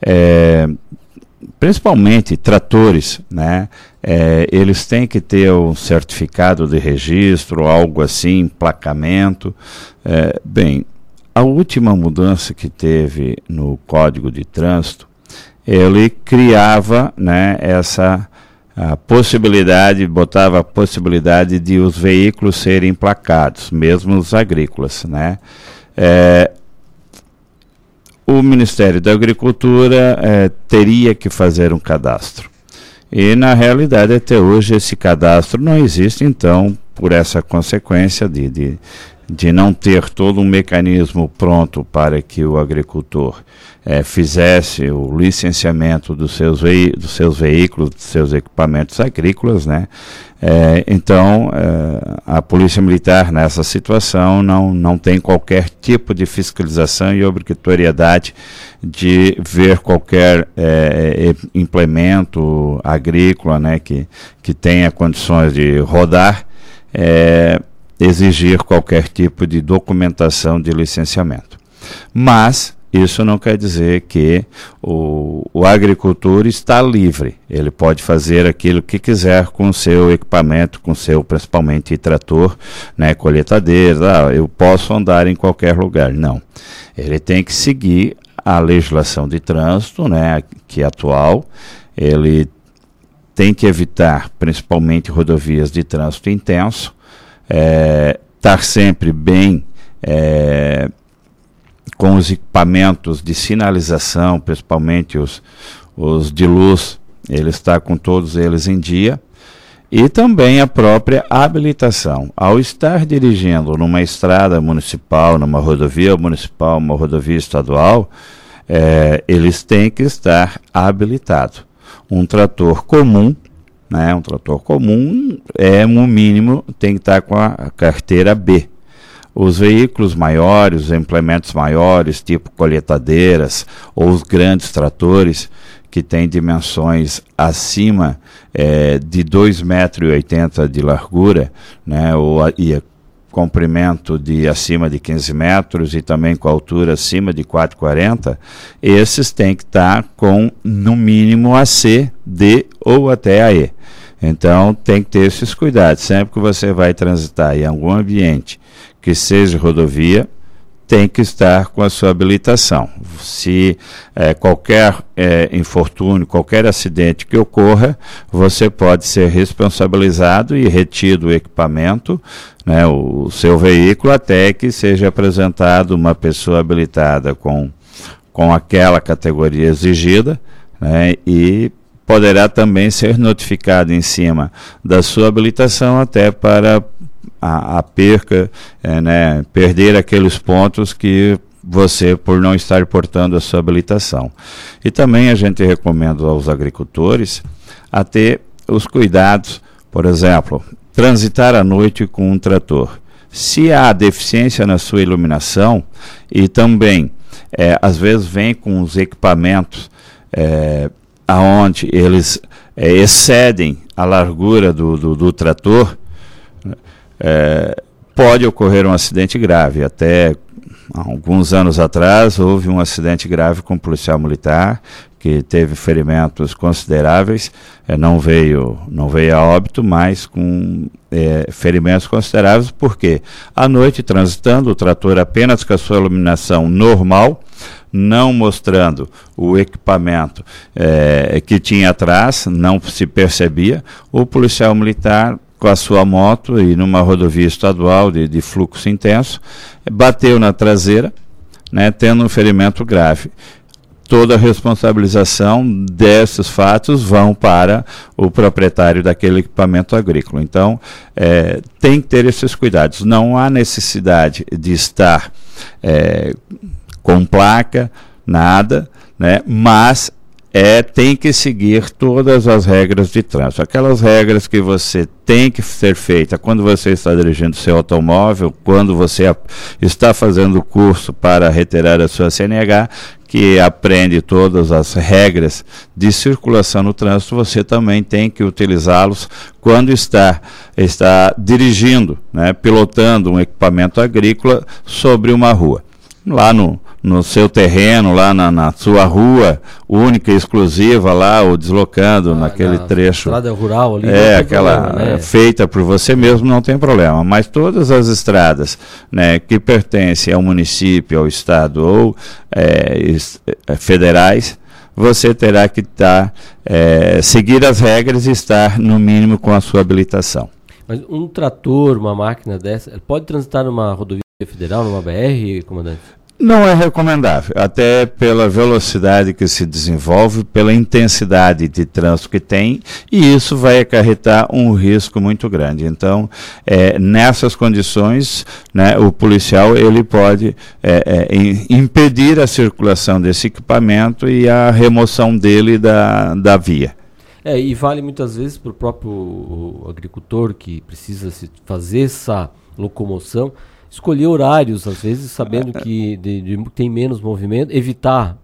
É, principalmente tratores, né? É, eles têm que ter um certificado de registro, algo assim, emplacamento. É, bem, a última mudança que teve no Código de Trânsito, ele criava né, essa possibilidade, botava a possibilidade de os veículos serem placados, mesmo os agrícolas, né? É, o Ministério da Agricultura é, teria que fazer um cadastro. E na realidade até hoje esse cadastro não existe, então por essa consequência de, de, de não ter todo um mecanismo pronto para que o agricultor é, fizesse o licenciamento dos seus, dos seus veículos, dos seus equipamentos agrícolas, né? É, então, é, a Polícia Militar nessa situação não, não tem qualquer tipo de fiscalização e obrigatoriedade de ver qualquer implemento agrícola né, que, que tenha condições de rodar, é, exigir qualquer tipo de documentação de licenciamento. Mas isso não quer dizer que o, o agricultor está livre. Ele pode fazer aquilo que quiser com o seu equipamento, com seu principalmente trator, né, colheitadeira. Ah, eu posso andar em qualquer lugar. Não. Ele tem que seguir a legislação de trânsito, né, que é atual. Ele tem que evitar, principalmente rodovias de trânsito intenso, é, estar sempre bem é, com os equipamentos de sinalização, principalmente os, os de luz, ele está com todos eles em dia. E também a própria habilitação. Ao estar dirigindo numa estrada municipal, numa rodovia municipal, uma rodovia estadual, é, eles têm que estar habilitados. Um trator comum, né, um trator comum, é no mínimo, tem que estar com a carteira B. Os veículos maiores, os implementos maiores, tipo colheitadeiras ou os grandes tratores, que têm dimensões acima é, de 2,80 metros de largura, né, ou, e comprimento de acima de 15 metros e também com altura acima de 4,40, esses têm que estar com no mínimo AC, D ou até AE. Então tem que ter esses cuidados. Sempre que você vai transitar em algum ambiente que seja rodovia, tem que estar com a sua habilitação. Se é, qualquer é, infortúnio, qualquer acidente que ocorra, você pode ser responsabilizado e retido o equipamento, né, o, seu veículo, até que seja apresentado uma pessoa habilitada com, com aquela categoria exigida, né, e poderá também ser notificado em cima da sua habilitação até para a, a perca, é, né, perder aqueles pontos que você por não estar portando a sua habilitação. E também a gente recomenda aos agricultores a ter os cuidados, por exemplo, transitar à noite com um trator. Se há deficiência na sua iluminação e também é, às vezes vem com os equipamentos é, aonde eles é, excedem a largura do, do, do trator, é, pode ocorrer um acidente grave. Até alguns anos atrás houve um acidente grave com um policial militar que teve ferimentos consideráveis, é, não veio não veio a óbito, mas com é, ferimentos consideráveis, porque à noite transitando o trator apenas com a sua iluminação normal, não mostrando o equipamento é, que tinha atrás, não se percebia, o policial militar com a sua moto e numa rodovia estadual de, de fluxo intenso, bateu na traseira, né, tendo um ferimento grave. Toda a responsabilização desses fatos vão para o proprietário daquele equipamento agrícola. Então, é, tem que ter esses cuidados. Não há necessidade de estar é, com placa, nada, né? mas é, tem que seguir todas as regras de trânsito. Aquelas regras que você tem que ser feita quando você está dirigindo seu automóvel, quando você está fazendo o curso para retirar a sua CNH, que aprende todas as regras de circulação no trânsito, você também tem que utilizá-los quando está, está dirigindo, né, pilotando um equipamento agrícola sobre uma rua. Lá no, no seu terreno, lá na, na sua rua, única e exclusiva lá, ou deslocando Ah, naquele na trecho. estrada rural ali, É, aquela problema, né? feita por você mesmo, não tem problema. Mas todas as estradas né, que pertencem ao município, ao estado ou é, é, federais, você terá que estar, é, seguir as regras e estar, no mínimo, com a sua habilitação. Mas um trator, uma máquina dessa, pode transitar numa rodovia federal, numa BR, comandante? Não é recomendável, até pela velocidade que se desenvolve, pela intensidade de trânsito que tem, e isso vai acarretar um risco muito grande. Então, é, nessas condições, né, o policial ele pode é, é, im- impedir a circulação desse equipamento e a remoção dele da, da via. É, e vale muitas vezes para o próprio agricultor que precisa se fazer essa locomoção, escolher horários, às vezes, sabendo que de- de- tem menos movimento, evitar.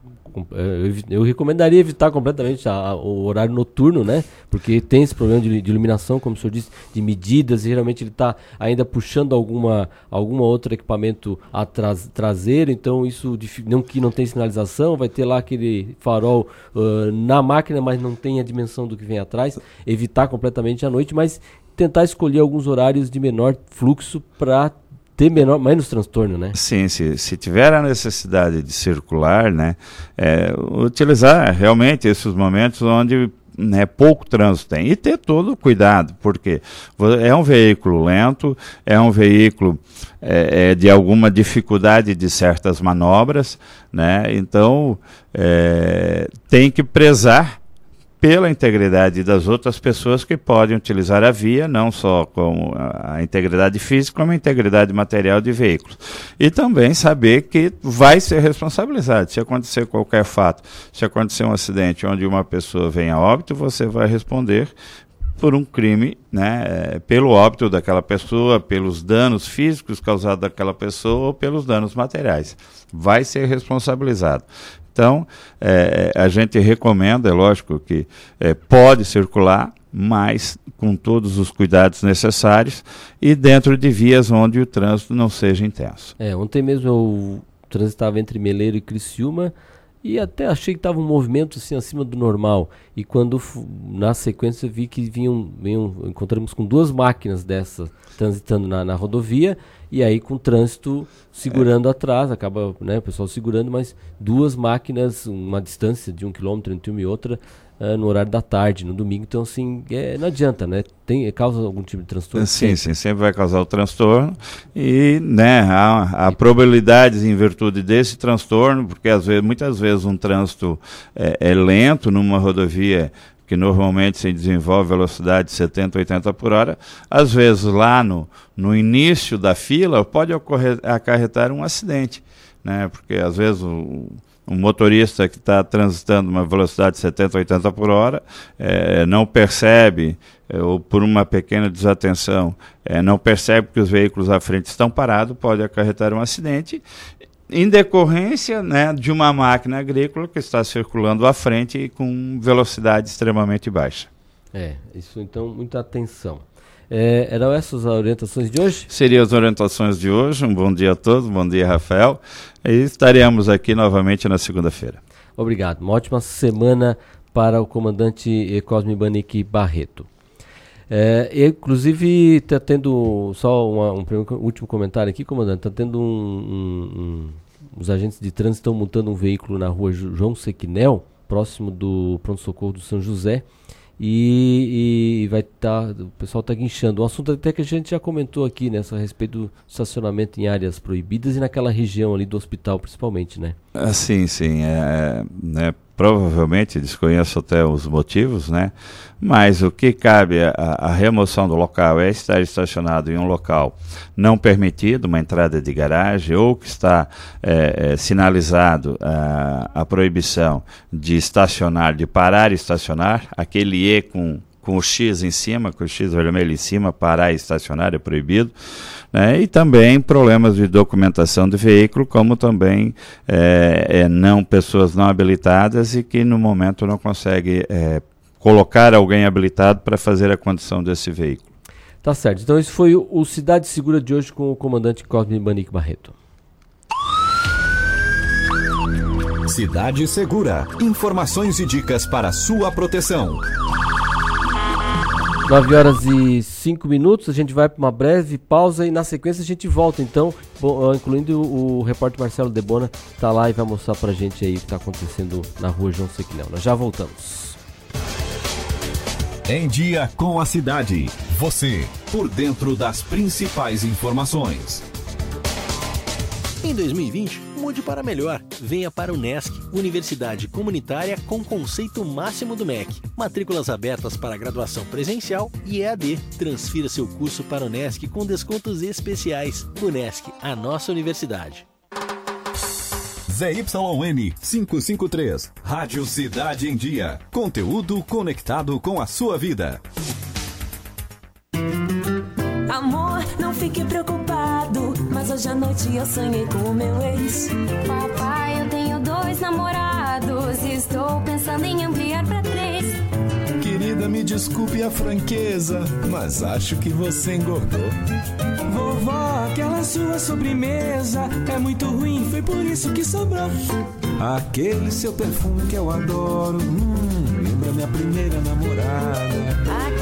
eh, Eu, recomendaria evitar completamente a- a- o horário noturno, né? Porque tem esse problema de, de iluminação, como o senhor disse, de medidas, e geralmente ele está ainda puxando alguma, alguma outro equipamento atrás, traseiro, então isso não, que não tem sinalização, vai ter lá aquele farol ah, na máquina, mas não tem a dimensão do que vem atrás, evitar completamente à noite, mas tentar escolher alguns horários de menor fluxo para ter menor, menos transtorno, né? Sim, se, se tiver a necessidade de circular, né, é, utilizar realmente esses momentos onde né, pouco trânsito tem e ter todo o cuidado, porque é um veículo lento, é um veículo é, é, de alguma dificuldade de certas manobras, né, então é, tem que prezar pela integridade das outras pessoas que podem utilizar a via, não só com a integridade física, como a integridade material de veículos. E também saber que vai ser responsabilizado. Se acontecer qualquer fato, se acontecer um acidente onde uma pessoa venha a óbito, você vai responder por um crime, né, eh, pelo óbito daquela pessoa, pelos danos físicos causados daquela pessoa ou pelos danos materiais. Vai ser responsabilizado. Então, eh, a gente recomenda, é lógico que eh, pode circular, mas com todos os cuidados necessários e dentro de vias onde o trânsito não seja intenso. É, ontem mesmo eu transitava entre Meleiro e Criciúma e até achei que estava um movimento assim acima do normal. E quando na sequência vi que vinham, vinham encontramos com duas máquinas dessas transitando na, na rodovia e aí com o trânsito segurando atrás, acaba né, o pessoal segurando, mas duas máquinas, uma distância de um quilômetro entre uma e outra, ah, no horário da tarde, no domingo. Então, assim, é, não adianta, né? Tem, causa algum tipo de transtorno? Sim, sim, sempre vai causar o transtorno e né, há, há probabilidades em virtude desse transtorno, porque às vezes, muitas vezes um trânsito é, é lento numa rodovia que normalmente se desenvolve velocidade de 70, 80 por hora, às vezes lá no, no início da fila pode ocorrer, acarretar um acidente, né, porque às vezes o, um motorista que está transitando uma velocidade de 70, 80 por hora eh, não percebe, eh, ou por uma pequena desatenção, eh, não percebe que os veículos à frente estão parados, pode acarretar um acidente em decorrência né, de uma máquina agrícola que está circulando à frente com velocidade extremamente baixa. É, isso então, muita atenção. É, eram essas as orientações de hoje? Seriam as orientações de hoje. Um bom dia a todos, bom dia, Rafael. E estaremos aqui novamente na segunda-feira. Obrigado. Uma ótima semana para o comandante eh, Cosme Banique Barreto. É, inclusive, está tendo só uma- um, último comentário aqui, comandante. Está tendo um, um- um- Os agentes de trânsito estão montando um veículo na rua João Sequinel, próximo do pronto-socorro do São José. E, e vai estar. o pessoal está guinchando. Um assunto até que a gente já comentou aqui, né? A respeito do estacionamento em áreas proibidas e naquela região ali do hospital, principalmente, né? Ah, sim, sim. É, né, provavelmente desconheço até os motivos, né? Mas o que cabe a remoção do local é estar estacionado em um local não permitido, uma entrada de garagem, ou que está é, é, sinalizado a, a proibição de estacionar, de parar e estacionar, aquele E com com o X em cima, com o X vermelho em cima, parar e estacionar é proibido. Né? E também problemas de documentação de veículo, como também é, é, não pessoas não habilitadas e que no momento não consegue é, colocar alguém habilitado para fazer a condição desse veículo. Tá certo. Então esse foi o, o Cidade Segura de hoje com o comandante Cosme Banique Barreto. Cidade Segura. Informações e dicas para sua proteção. 9 horas e 5 minutos, a gente vai para uma breve pausa e na sequência a gente volta então, incluindo o, repórter Marcelo Debona, tá lá e vai mostrar pra gente aí o que tá acontecendo na rua João Sequinel. Nós já voltamos. Em dia com a cidade. Você, por dentro das principais informações. Em 2020, mude para melhor. Venha para o NESC, Universidade Comunitária com conceito máximo do MEC. Matrículas abertas para graduação presencial e EAD. Transfira seu curso para o NESC com descontos especiais. UNESC, a nossa universidade. ZYN 553, Rádio Cidade em Dia. Conteúdo conectado com a sua vida. Amor, não fique preocupado, hoje à noite eu sonhei com o meu ex. Papai, eu tenho dois namorados, estou pensando em ampliar pra três. Querida, me desculpe a franqueza, mas acho que você engordou. Vovó, aquela sua sobremesa é muito ruim, foi por isso que sobrou. Aquele seu perfume que eu adoro, hum, lembra minha primeira namorada.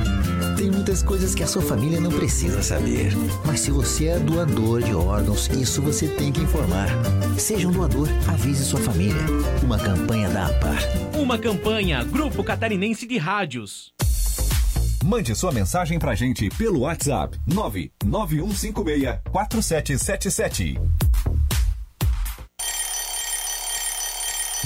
Tem muitas coisas que a sua família não precisa saber. Mas se você é doador de órgãos, isso você tem que informar. Seja um doador, avise sua família. Uma campanha da APAR. Uma campanha Grupo Catarinense de Rádios. Mande sua mensagem pra gente pelo WhatsApp 99156 4777.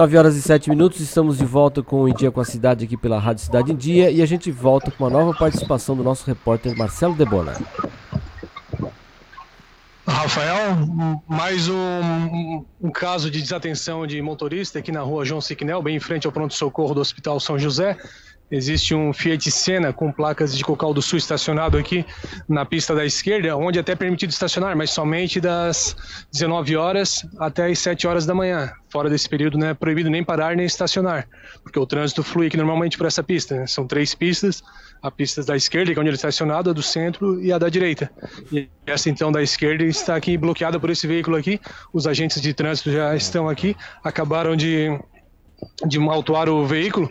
9 horas e 7 minutos, estamos de volta com o Em Dia com a Cidade aqui pela Rádio Cidade em Dia e a gente volta com uma nova participação do nosso repórter Marcelo Debona. Rafael, mais um, um, caso de desatenção de motorista aqui na rua João Siquinel, bem em frente ao pronto-socorro do Hospital São José. Existe um Fiat Senna com placas de Cocal do Sul estacionado aqui na pista da esquerda, onde é até é permitido estacionar, mas somente das 19 horas até as 7 horas da manhã. Fora desse período não é proibido nem parar nem estacionar, porque o trânsito flui aqui normalmente por essa pista. Né? São três pistas, a pista da esquerda, que é onde ele está estacionado, a do centro e a da direita. E essa então da esquerda está aqui bloqueada por esse veículo aqui. Os agentes de trânsito já estão aqui, acabaram de, de autuar o veículo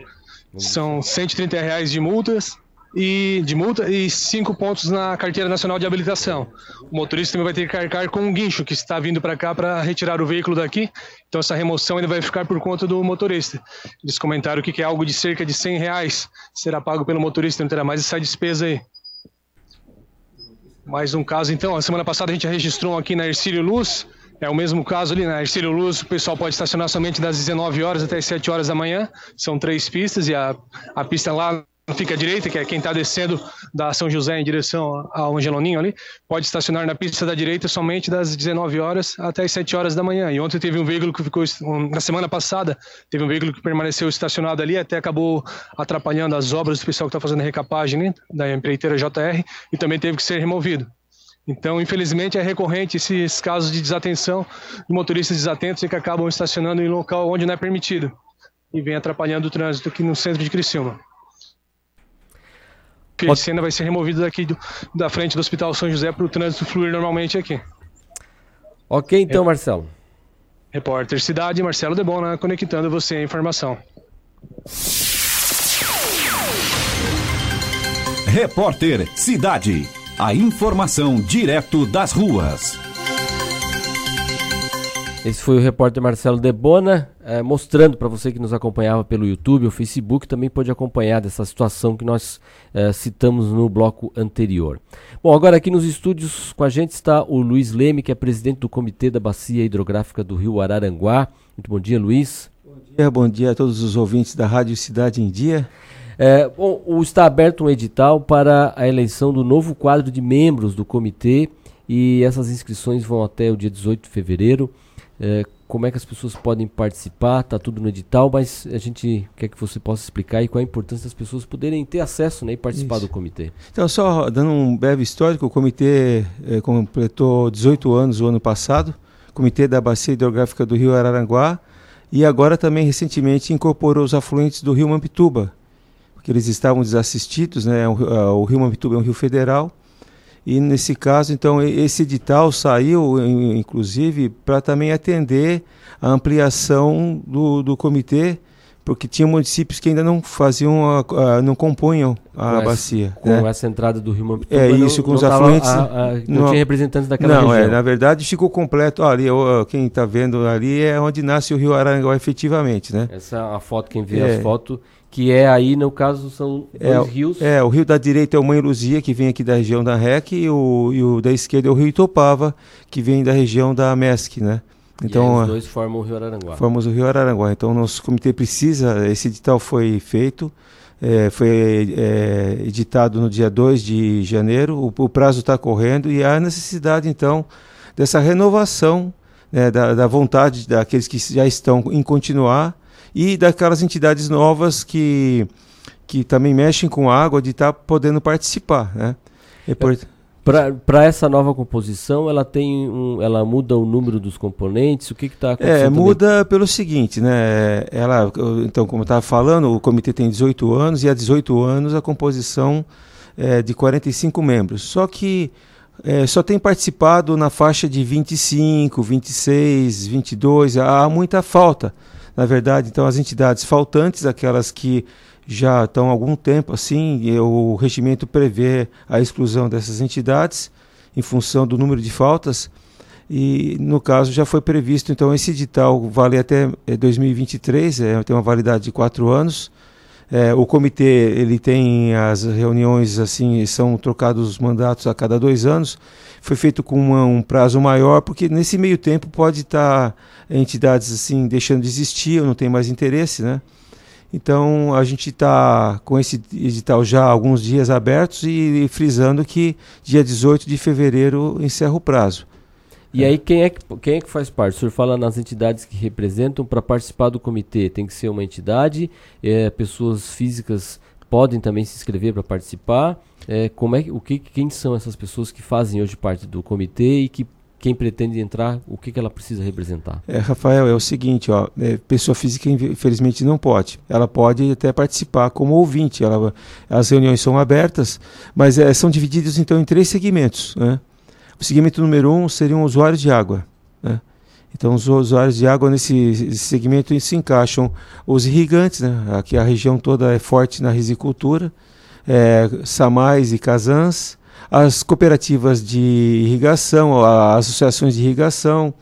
são 130 reais de multas e de multa e cinco pontos na carteira nacional de habilitação. O motorista também vai ter que carregar com um guincho que está vindo para cá para retirar o veículo daqui. Então essa remoção ainda vai ficar por conta do motorista. Eles comentaram que é algo de cerca de 100 reais será pago pelo motorista, não terá mais essa despesa aí. Mais um caso então, a semana passada a gente registrou aqui na Ercílio Luz, é o mesmo caso ali na Ercílio Luz, o pessoal pode estacionar somente das 19 horas até as 7 horas da manhã. São três pistas e a, a pista lá fica à direita, que é quem está descendo da São José em direção ao Angeloninho ali, pode estacionar na pista da direita somente das 19 horas até as 7 horas da manhã. E ontem teve um veículo que ficou, na semana passada, teve um veículo que permaneceu estacionado ali, até acabou atrapalhando as obras do pessoal que está fazendo a recapagem né, da empreiteira JR e também teve que ser removido. Então, infelizmente, é recorrente esses casos de desatenção de motoristas desatentos e que acabam estacionando em local onde não é permitido e vem atrapalhando o trânsito aqui no centro de Criciúma. A cena vai ser removido daqui do, da frente do Hospital São José para o trânsito fluir normalmente aqui. Ok, então, Marcelo. Repórter Cidade, Marcelo Debona, conectando você à informação. Repórter Cidade. A informação direto das ruas. Esse foi o repórter Marcelo Debona, eh, mostrando para você que nos acompanhava pelo YouTube ou Facebook, também pode acompanhar dessa situação que nós eh, citamos no bloco anterior. Bom, agora aqui nos estúdios com a gente está o Luiz Leme, que é presidente do Comitê da Bacia Hidrográfica do Rio Araranguá. Muito bom dia, Luiz. Bom dia, bom dia a todos os ouvintes da Rádio Cidade em Dia. É, bom, está aberto um edital para a eleição do novo quadro de membros do comitê e essas inscrições vão até o dia 18 de fevereiro é, como é que as pessoas podem participar, está tudo no edital, mas a gente quer que você possa explicar e qual a importância das pessoas poderem ter acesso né, e participar Isso. do comitê. Então, só dando um breve histórico, o comitê é, completou 18 anos o ano passado, Comitê da Bacia Hidrográfica do Rio Araranguá, e agora também recentemente incorporou os afluentes do Rio Mampituba, eles estavam desassistidos, né? o, o Rio Mampituba é um rio federal, e nesse caso, então, esse edital saiu, inclusive, para também atender a ampliação do, do comitê, porque tinha municípios que ainda não faziam, a, a, não compunham a bacia. Com né? essa entrada do Rio Mampituba. É isso, com os afluentes. A, não, não, tinha representantes daquela não, região. Não, é, na verdade ficou completo. ali, quem está vendo ali é onde nasce o Rio Aranguá efetivamente, né? Essa é a foto, quem vê é. as fotos que é aí, no caso, são é, dois rios. É, o rio da direita é o Mãe Luzia, que vem aqui da região da REC, e o, e o da esquerda é o rio Itopava, que vem da região da MESC, né? Então, e os dois formam o Rio Araranguá. Formamos o Rio Araranguá. Então, nosso comitê precisa, esse edital foi feito, é, foi é, editado no dia 2 de janeiro, o, o prazo está correndo e há necessidade, então, dessa renovação, né, da, da vontade daqueles que já estão em continuar e daquelas entidades novas que, que também mexem com água de estar tá podendo participar. Né? É por... Para essa nova composição, ela tem um, ela muda o número dos componentes? O que está acontecendo? É, muda pelo seguinte, né? Ela, então, como eu estava falando, o comitê tem 18 anos e há 18 anos a composição é de 45 membros. Só que é, só tem participado na faixa de 25, 26, 22, há muita falta na verdade, então as entidades faltantes, aquelas que já estão há algum tempo assim, o regimento prevê a exclusão dessas entidades em função do número de faltas. E no caso já foi previsto, então esse edital vale até 2023, é, tem uma validade de quatro anos. É, o comitê ele tem as reuniões assim, são trocados os mandatos a cada dois anos. Foi feito com uma, um prazo maior, porque nesse meio tempo pode estar tá entidades assim deixando de existir ou não tem mais interesse, né? Então a gente está com esse edital já alguns dias abertos e, e, frisando que dia 18 de fevereiro encerra o prazo. E é. aí quem é, que, quem é que faz parte? O senhor fala nas entidades que representam para participar do comitê. Tem que ser uma entidade, é, pessoas físicas podem também se inscrever para participar. É, como é, o que, quem são essas pessoas que fazem hoje parte do comitê e que quem pretende entrar, o que, que ela precisa representar? É, Rafael, é o seguinte, ó, é, pessoa física infelizmente não pode. Ela pode até participar como ouvinte. Ela, as reuniões são abertas, mas é, são divididas então em três segmentos. Né? O segmento número um seriam usuários de água. Né? Então, os usuários de água nesse segmento se encaixam os irrigantes, né? aqui a região toda é forte na risicultura, é, samais e casãs, as cooperativas de irrigação, as associações de irrigação,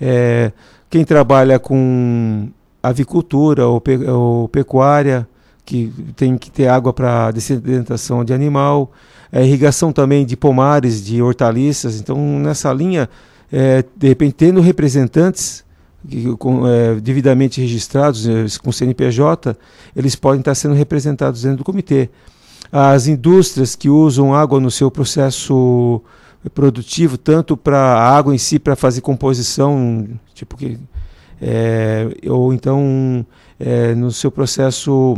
é, quem trabalha com avicultura ou, pe ou, pecuária, que tem que ter água para dessedentação de animal, é, irrigação também de pomares, de hortaliças. Então, nessa linha, é, de repente, tendo representantes que, com, é, devidamente registrados é, com CNPJ, eles podem estar sendo representados dentro do comitê. As indústrias que usam água no seu processo produtivo, tanto para a água em si, para fazer composição, tipo que, é, ou então é, no seu processo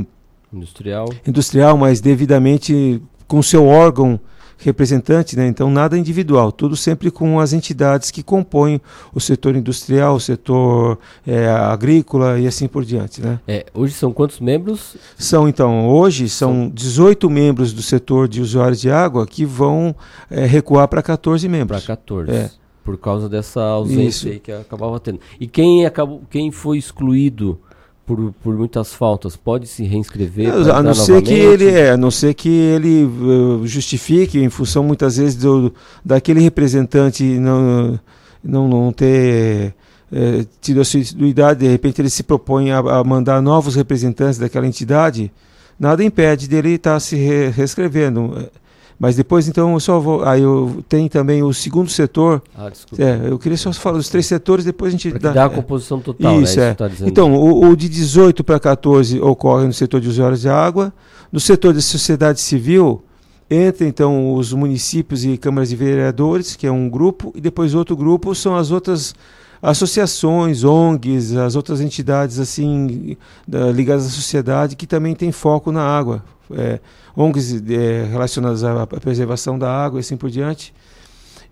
industrial, industrial, mas devidamente com seu órgão representante, né? então nada individual, tudo sempre com as entidades que compõem o setor industrial, o setor é, agrícola e assim por diante. Né? É, hoje são quantos membros? São então, hoje são 18 membros do setor de usuários de água que vão é, recuar para 14 membros. Para 14. É. Por causa dessa ausência que acabava tendo. E quem, acabou, quem foi excluído por, por muitas faltas, pode se reinscrever? É, a não ser que ele é, a não ser que ele uh, justifique em função muitas vezes do, daquele representante não não, não ter é, tido a sua idade, de repente ele se propõe a, a, mandar novos representantes daquela entidade, nada impede dele estar tá se re, reescrevendo. Mas depois, então, eu só vou. Aí eu tenho também o segundo setor. Ah, desculpa. É, eu queria só falar dos três setores, depois a gente dá. Dá a composição total, Isso, né? é. Tá então, o, o, de 18 para 14 ocorre no setor de usuários de água. No setor de sociedade civil, entra então os municípios e câmaras de vereadores, que é um grupo, e depois outro grupo são as outras associações, ONGs, as outras entidades assim da, ligadas à sociedade que também têm foco na água. É, ONGs é, relacionadas à, preservação da água e assim por diante.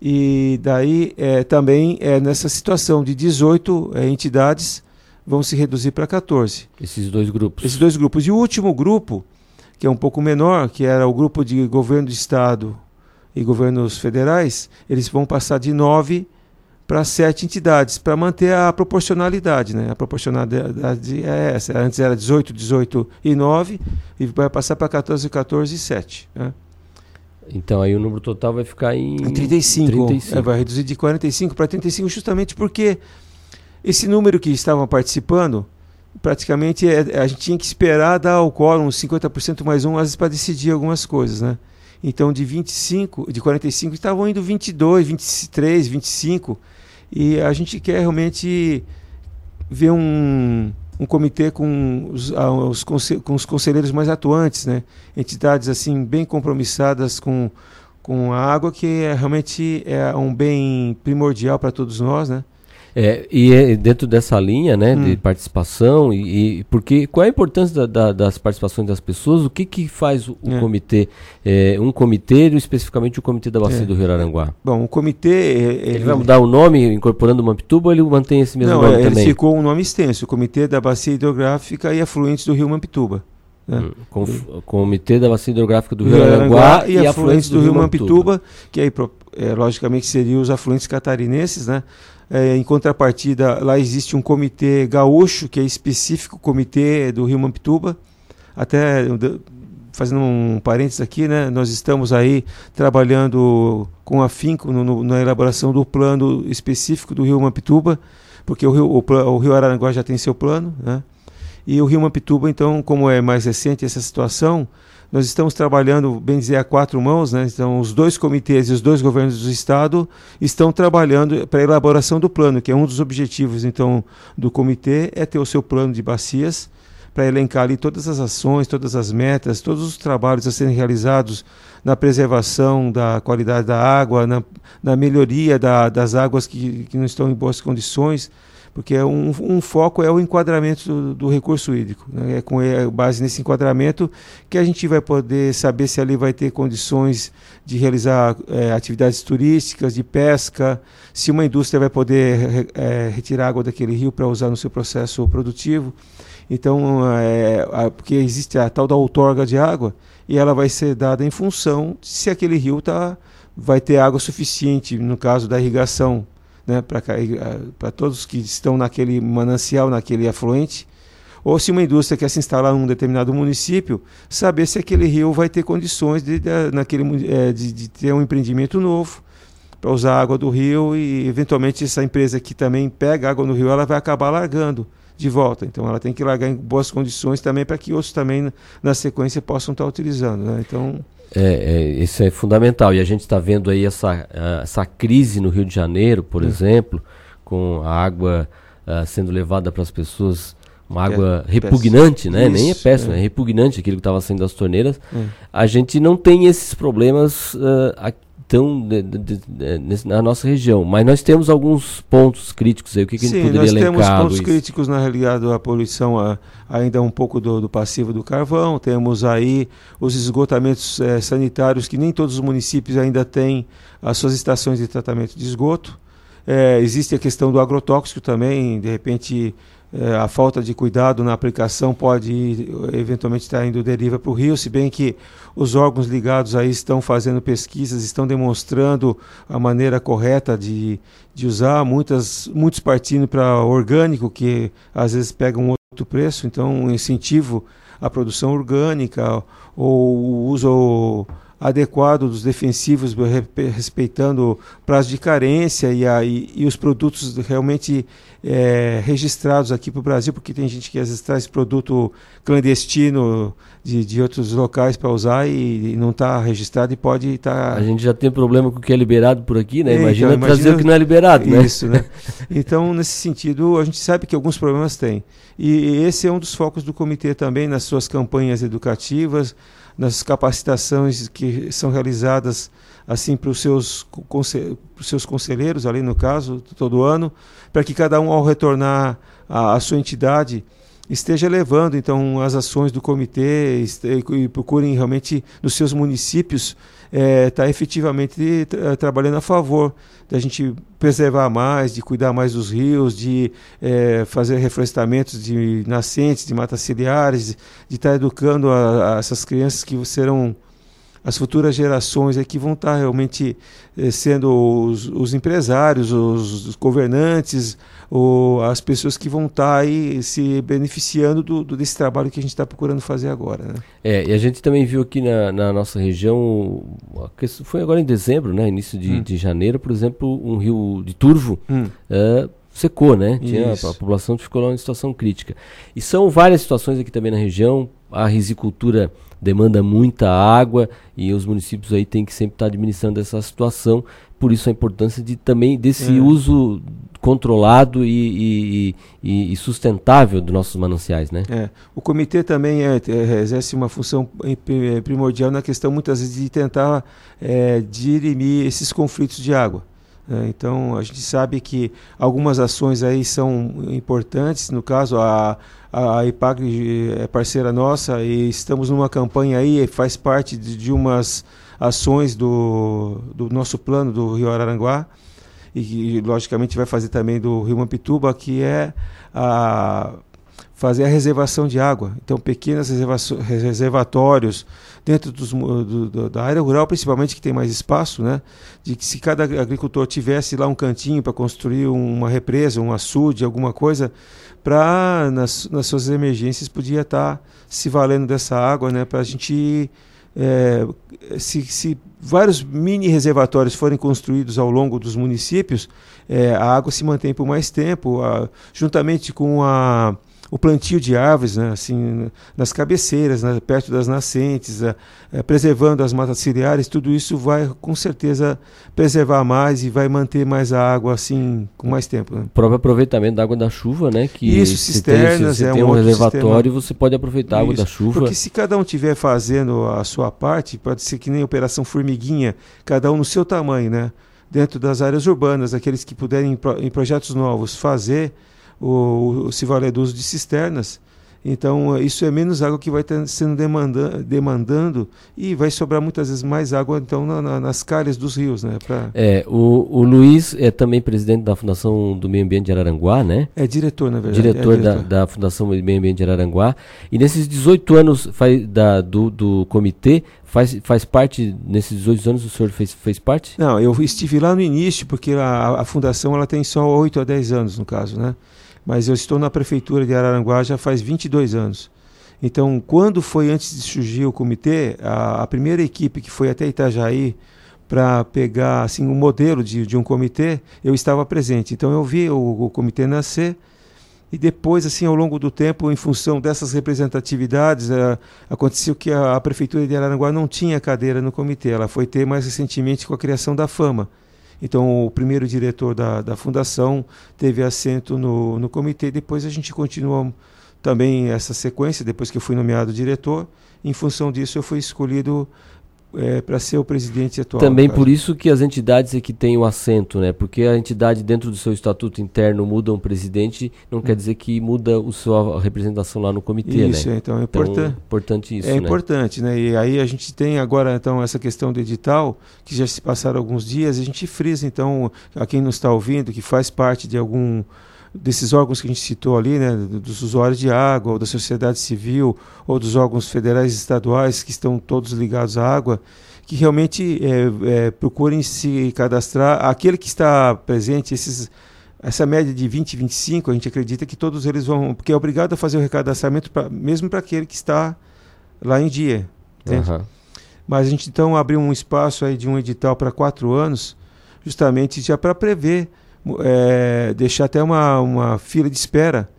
E daí é, também é nessa situação de 18 é, entidades vão se reduzir para 14. Esses dois grupos. Esses dois grupos. E o último grupo, que é um pouco menor, que era o grupo de governo do estado e governos federais, eles vão passar de 9 para sete entidades, para manter a proporcionalidade. Né? A proporcionalidade é essa. Antes era 18, 18 e 9, e vai passar para 14, 14 e 7. Né? Então aí o número total vai ficar em, em 35. 35. É, vai reduzir de 45 para 35, justamente porque esse número que estavam participando, praticamente é, a gente tinha que esperar dar ao quórum 50% mais um, às vezes, para decidir algumas coisas. Né? Então de 25, de 45 estavam indo 22, 23, 25. E a gente quer realmente ver um, um comitê com os, os, com os conselheiros mais atuantes, né? entidades assim bem compromissadas com, com a água, que é, realmente é um bem primordial para todos nós. Né? É, e é dentro dessa linha né, hum. de participação, e, e, porque qual é a importância da, da, das participações das pessoas? O que, que faz o, é. comitê? É, um comitê, especificamente o comitê da Bacia é. do Rio Aranguá? Bom, o comitê. Ele, ele, vai mudar o nome, incorporando o Mampituba, ou ele mantém esse mesmo não, nome ele também? ficou um nome extenso: Comitê da Bacia Hidrográfica e Afluentes do Rio Mampituba. Né? Hum, com, Comitê da Bacia Hidrográfica do Rio, Rio Aranguá e, e afluentes do, do Rio Mampituba, Mampituba, que aí, é, logicamente seriam os afluentes catarinenses, né? É, em contrapartida, lá existe um comitê gaúcho, que é específico comitê do Rio Mampituba. Até fazendo um parênteses aqui, né, nós estamos aí trabalhando com afinco no, no, na elaboração do plano específico do Rio Mampituba, porque o Rio, o, o Rio Araranguá já tem seu plano, né? E o Rio Mampituba, então, como é mais recente essa situação, nós estamos trabalhando, bem dizer, a quatro mãos, né? Então, os dois comitês e os dois governos do estado estão trabalhando para a elaboração do plano, que é um dos objetivos, então, do comitê, é ter o seu plano de bacias, para elencar ali todas as ações, todas as metas, todos os trabalhos a serem realizados na preservação da qualidade da água, na, na melhoria da, das águas que, que não estão em boas condições, porque um, um foco é o enquadramento do, do recurso hídrico. Né? É com é, base nesse enquadramento que a gente vai poder saber se ali vai ter condições de realizar é, atividades turísticas, de pesca, se uma indústria vai poder é, retirar água daquele rio para usar no seu processo produtivo. Então, é, a, porque existe a tal da outorga de água e ela vai ser dada em função se aquele rio tá, vai ter água suficiente, no caso da irrigação né, para todos que estão naquele manancial, naquele afluente, ou se uma indústria quer se instalar num determinado município, saber se aquele rio vai ter condições de, de naquele, é, de, de ter um empreendimento novo para usar a água do rio e eventualmente essa empresa que também pega água no rio, ela vai acabar largando de volta. Então ela tem que largar em boas condições também para que outros também na sequência possam estar utilizando. Né? Então é, é, isso é fundamental. E a gente está vendo aí essa, essa crise no Rio de Janeiro, por é. exemplo, com a água uh, sendo levada para as pessoas uma É, água péssimo. repugnante, né? Nem é Isso, péssimo, é. é. repugnante aquilo que estava saindo das torneiras. Hum. A gente não tem esses problemas uh, aqui de, de, de, na nossa região, mas nós temos alguns pontos críticos aí. O que, que a gente Sim, poderia nós temos elencar, pontos Luiz? críticos na realidade a poluição a- ainda um pouco do, do passivo do carvão. Temos aí os esgotamentos eh, sanitários que nem todos os municípios ainda têm as suas estações de tratamento de esgoto. Eh, existe a questão do agrotóxico também, de repente eh, a falta de cuidado na aplicação pode eventualmente estar indo deriva para o rio, se bem que os órgãos ligados aí estão fazendo pesquisas, estão demonstrando a maneira correta de, de usar, muitas, muitos partindo para orgânico, que às vezes pega um outro preço, então um incentivo à produção orgânica ou o uso adequado dos defensivos, re- respeitando prazo de carência e, a, e, e os produtos realmente eh, registrados aqui para o Brasil, porque tem gente que às vezes traz produto clandestino de, de outros locais para usar e, e não está registrado e pode estar. A gente já tem problema com o que é liberado por aqui, né? É, Imagina então, trazer imagina- o que não é liberado, né? Isso, né? Então, nesse sentido, a gente sabe que alguns problemas tem. E esse é um dos focos do comitê também nas suas campanhas educativas, nas capacitações que são realizadas assim para os seus, seus conselheiros, ali no caso, todo ano, para que cada um, ao retornar à, sua entidade, esteja levando então as ações do comitê e procurem realmente nos seus municípios estar efetivamente tra- trabalhando a favor da gente preservar mais, de cuidar mais dos rios, de eh, fazer reflorestamentos de nascentes, de matas ciliares, de estar educando a- a essas crianças que serão as futuras gerações é que vão estar realmente eh, sendo os, os empresários, os, os governantes, ou as pessoas que vão estar aí se beneficiando do, do- desse trabalho que a gente está procurando fazer agora. Né? É, e a gente também viu aqui na, na nossa região, a foi agora em dezembro, né? Início de, Hum. de janeiro, por exemplo, um rio de Turvo Hum. eh, secou, né? Tinha, Isso. a população ficou lá em situação crítica. E são várias situações aqui também na região. A risicultura demanda muita água e os municípios aí têm que sempre estar administrando essa situação. Por isso a importância de também desse É. uso controlado e, e- e- sustentável dos nossos mananciais, né? É, o comitê também é, é, exerce uma função pri- primordial na questão, muitas vezes, de tentar é, dirimir esses conflitos de água. né? então, a gente sabe que algumas ações aí são importantes. No caso, a, a IPAGRE é parceira nossa e estamos numa campanha aí, faz parte de, de umas ações do, do nosso plano do Rio Araranguá e, logicamente vai fazer também do Rio Mampituba, que é a fazer a reservação de água. Então, pequenos reservatórios dentro dos, do, do, da área rural, principalmente que tem mais espaço, né? De que se cada agricultor tivesse lá um cantinho para construir uma represa, um açude, alguma coisa, para nas, nas suas emergências podia estar se valendo dessa água, né? Para a gente é, se, se vários mini reservatórios forem construídos ao longo dos municípios, é, a água se mantém por mais tempo, a- juntamente com a, o plantio de árvores, né, assim, nas cabeceiras, né, perto das nascentes, é, é, preservando as matas ciliares, tudo isso vai com certeza preservar mais e vai manter mais a água assim com mais tempo. Né? O próprio aproveitamento da água da chuva, né? Que Isso, se cisternas, tem, se é tem um um reservatório, sistema. você pode aproveitar a água da chuva. Porque se cada um estiver fazendo a sua parte, pode ser que nem Operação Formiguinha, cada um no seu tamanho, né? Dentro das áreas urbanas, aqueles que puderem em projetos novos fazer o, o se valer do uso de cisternas. Então, eh, isso é menos água que vai sendo demanda, demandando e vai sobrar muitas vezes mais água então na- na- nas calhas dos rios, né? Pra, É, o, o Luiz é também presidente da Fundação do Meio Ambiente de Araranguá, né? É diretor, na verdade, Diretor, é diretor. Da, da Fundação do Meio Ambiente de Araranguá. E nesses 18 anos faz, da, do, do comitê, faz, faz parte, nesses 18 anos o senhor fez, fez parte? Não, eu estive lá no início, porque a, a fundação ela tem só 8 a 10 anos, no caso, né? Mas eu estou na prefeitura de Araranguá já faz 22 anos. Então, quando foi antes de surgir o comitê, a, a primeira equipe que foi até Itajaí para pegar assim um modelo de, de um comitê, eu estava presente. Então, eu vi o, o comitê nascer e depois, assim, ao longo do tempo, em função dessas representatividades, eh, aconteceu que a, a prefeitura de Araranguá não tinha cadeira no comitê. Ela foi ter mais recentemente com a criação da Fama. Então, o primeiro diretor da, da fundação teve assento no, no comitê. Depois a gente continuou também essa sequência, depois que eu fui nomeado diretor. Em função disso, eu fui escolhido é, para ser o presidente atual. Também por isso que as entidades é que têm o assento, né? Porque a entidade dentro do seu estatuto interno muda um presidente, não hum. quer dizer que muda a sua representação lá no comitê, isso, né? então é importante. Então, importante isso, É né? importante, né? E aí a gente tem agora então essa questão do edital, que já se passaram alguns dias, a gente frisa então a quem nos está ouvindo, que faz parte de algum desses órgãos que a gente citou ali, né, dos usuários de água, ou da sociedade civil, ou dos órgãos federais e estaduais que estão todos ligados à água, que realmente é, é, procurem se cadastrar. Aquele que está presente, esses, essa média de 20, 25, a gente acredita que todos eles vão, porque é obrigado a fazer o recadastramento pra, mesmo para aquele que está lá em dia. Uhum. Mas a gente então abriu um espaço aí de um edital para quatro anos, justamente já para prever é, deixar até uma, uma fila de espera,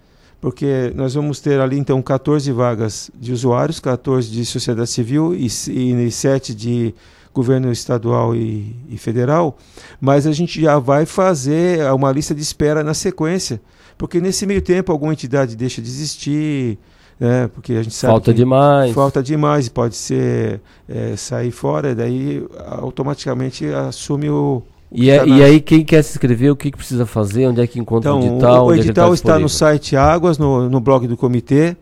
porque nós vamos ter ali então 14 vagas de usuários, 14 de sociedade civil e, e 7 de governo estadual e, e, federal, mas a gente já vai fazer uma lista de espera na sequência, porque nesse meio tempo alguma entidade deixa de existir, né, porque a gente sabe falta demais, falta demais, pode ser é, sair fora, daí automaticamente assume o, e, é, e aí, quem quer se inscrever, o que, que precisa fazer? Onde é que encontra então, o edital? O, o é edital tá está no site Águas, no, no blog do comitê,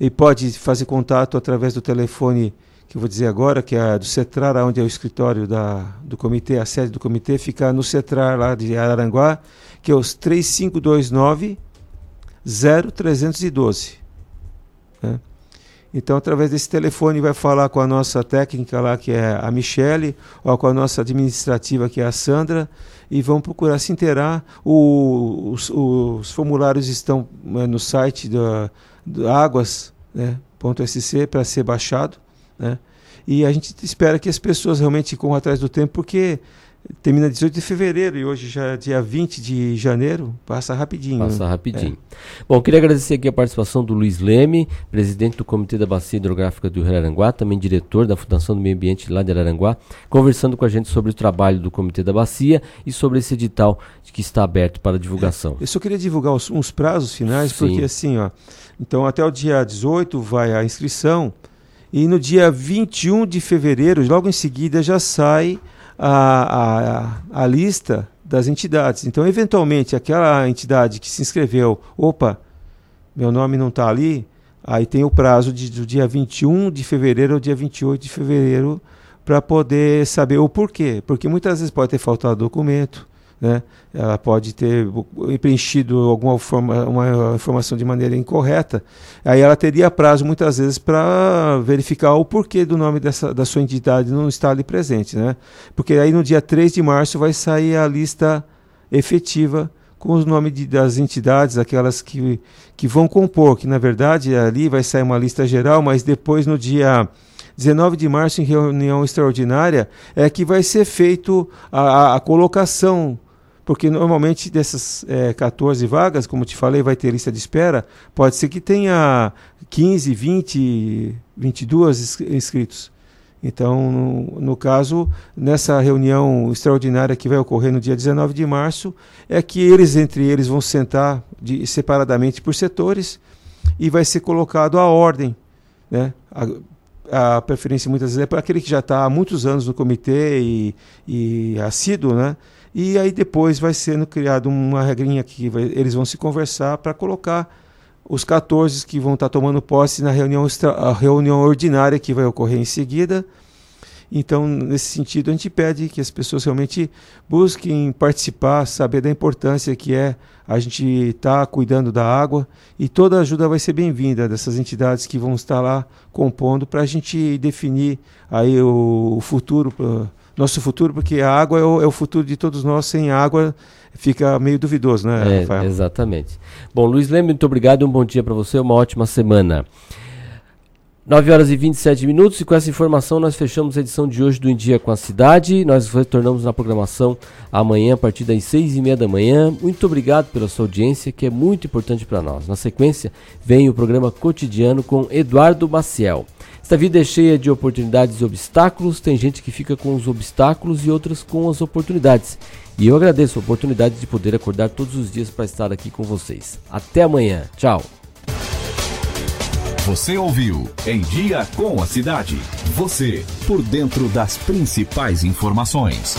e pode fazer contato através do telefone que eu vou dizer agora, que é do CETRAR, onde é o escritório da, do comitê, a sede do comitê, fica no CETRAR lá de Araranguá, que é os 3529 0312. Né? Então, através desse telefone, vai falar com a nossa técnica lá, que é a Michele, ou com a nossa administrativa, que é a Sandra, e vão procurar se inteirar. Os, os, formulários estão é, no site da, da Águas, né, para ser baixado. Né? E a gente espera que as pessoas realmente corram atrás do tempo, porque termina 18 de fevereiro e hoje já é dia 20 de janeiro, passa rapidinho. Passa né? rapidinho. É. Bom, queria agradecer aqui a participação do Luiz Leme, presidente do Comitê da Bacia Hidrográfica do Rio Aranguá, também diretor da Fundação do Meio Ambiente lá de Araranguá, conversando com a gente sobre o trabalho do Comitê da Bacia e sobre esse edital que está aberto para divulgação. Eu só queria divulgar os, uns prazos finais, Sim. porque assim, ó, então até o dia 18 vai a inscrição e no dia 21 de fevereiro, logo em seguida já sai a, a, a lista das entidades. Então, eventualmente, aquela entidade que se inscreveu, opa, meu nome não está ali, aí tem o prazo de, do dia 21 de fevereiro ao dia 28 de fevereiro para poder saber o porquê. Porque muitas vezes pode ter faltado documento, né? ela pode ter preenchido alguma forma, uma informação de maneira incorreta, aí ela teria prazo muitas vezes para verificar o porquê do nome dessa, da sua entidade não estar ali presente. Né? Porque aí no dia 3 de março vai sair a lista efetiva com os nomes de, das entidades, aquelas que, que vão compor, que na verdade ali vai sair uma lista geral, mas depois no dia 19 de março, em reunião extraordinária, é que vai ser feito a, a, a colocação porque normalmente dessas é, 14 vagas, como te falei, vai ter lista de espera, pode ser que tenha 15, 20, 22 inscritos. Então, no, no, caso, nessa reunião extraordinária que vai ocorrer no dia 19 de março, é que eles, entre eles, vão sentar de, separadamente por setores e vai ser colocado a ordem. Né? A, a preferência muitas vezes é para aquele que já está há muitos anos no comitê e, e assíduo, né? E aí depois vai sendo criada uma regrinha que vai, eles vão se conversar para colocar os 14 que vão estar tá tomando posse na reunião, extra, reunião ordinária que vai ocorrer em seguida. Então, nesse sentido, a gente pede que as pessoas realmente busquem participar, saber da importância que é a gente estar tá cuidando da água e toda ajuda vai ser bem-vinda dessas entidades que vão estar lá compondo para a gente definir aí o, o futuro nosso futuro, porque a água é o, é o futuro de todos nós. Sem água fica meio duvidoso, né, é, Rafael? Exatamente. Bom, Luiz Leme, muito obrigado. Um bom dia para você, uma ótima semana. 9 horas e 27 minutos e com essa informação nós fechamos a edição de hoje do Em Dia com a Cidade. Nós retornamos na programação amanhã a partir das 6 e meia da manhã. Muito obrigado pela sua audiência, que é muito importante para nós. Na sequência, vem o programa cotidiano com Eduardo Maciel. Esta vida é cheia de oportunidades e obstáculos. Tem gente que fica com os obstáculos e outras com as oportunidades. E eu agradeço a oportunidade de poder acordar todos os dias para estar aqui com vocês. Até amanhã. Tchau. Você ouviu Em Dia com a Cidade. Você por dentro das principais informações.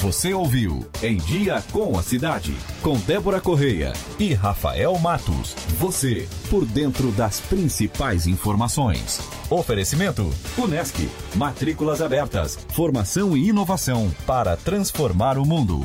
Você ouviu Em Dia com a Cidade, com Débora Correia e Rafael Matos. Você, por dentro das principais informações. Oferecimento: Unesc. Matrículas abertas. Formação e inovação para transformar o mundo.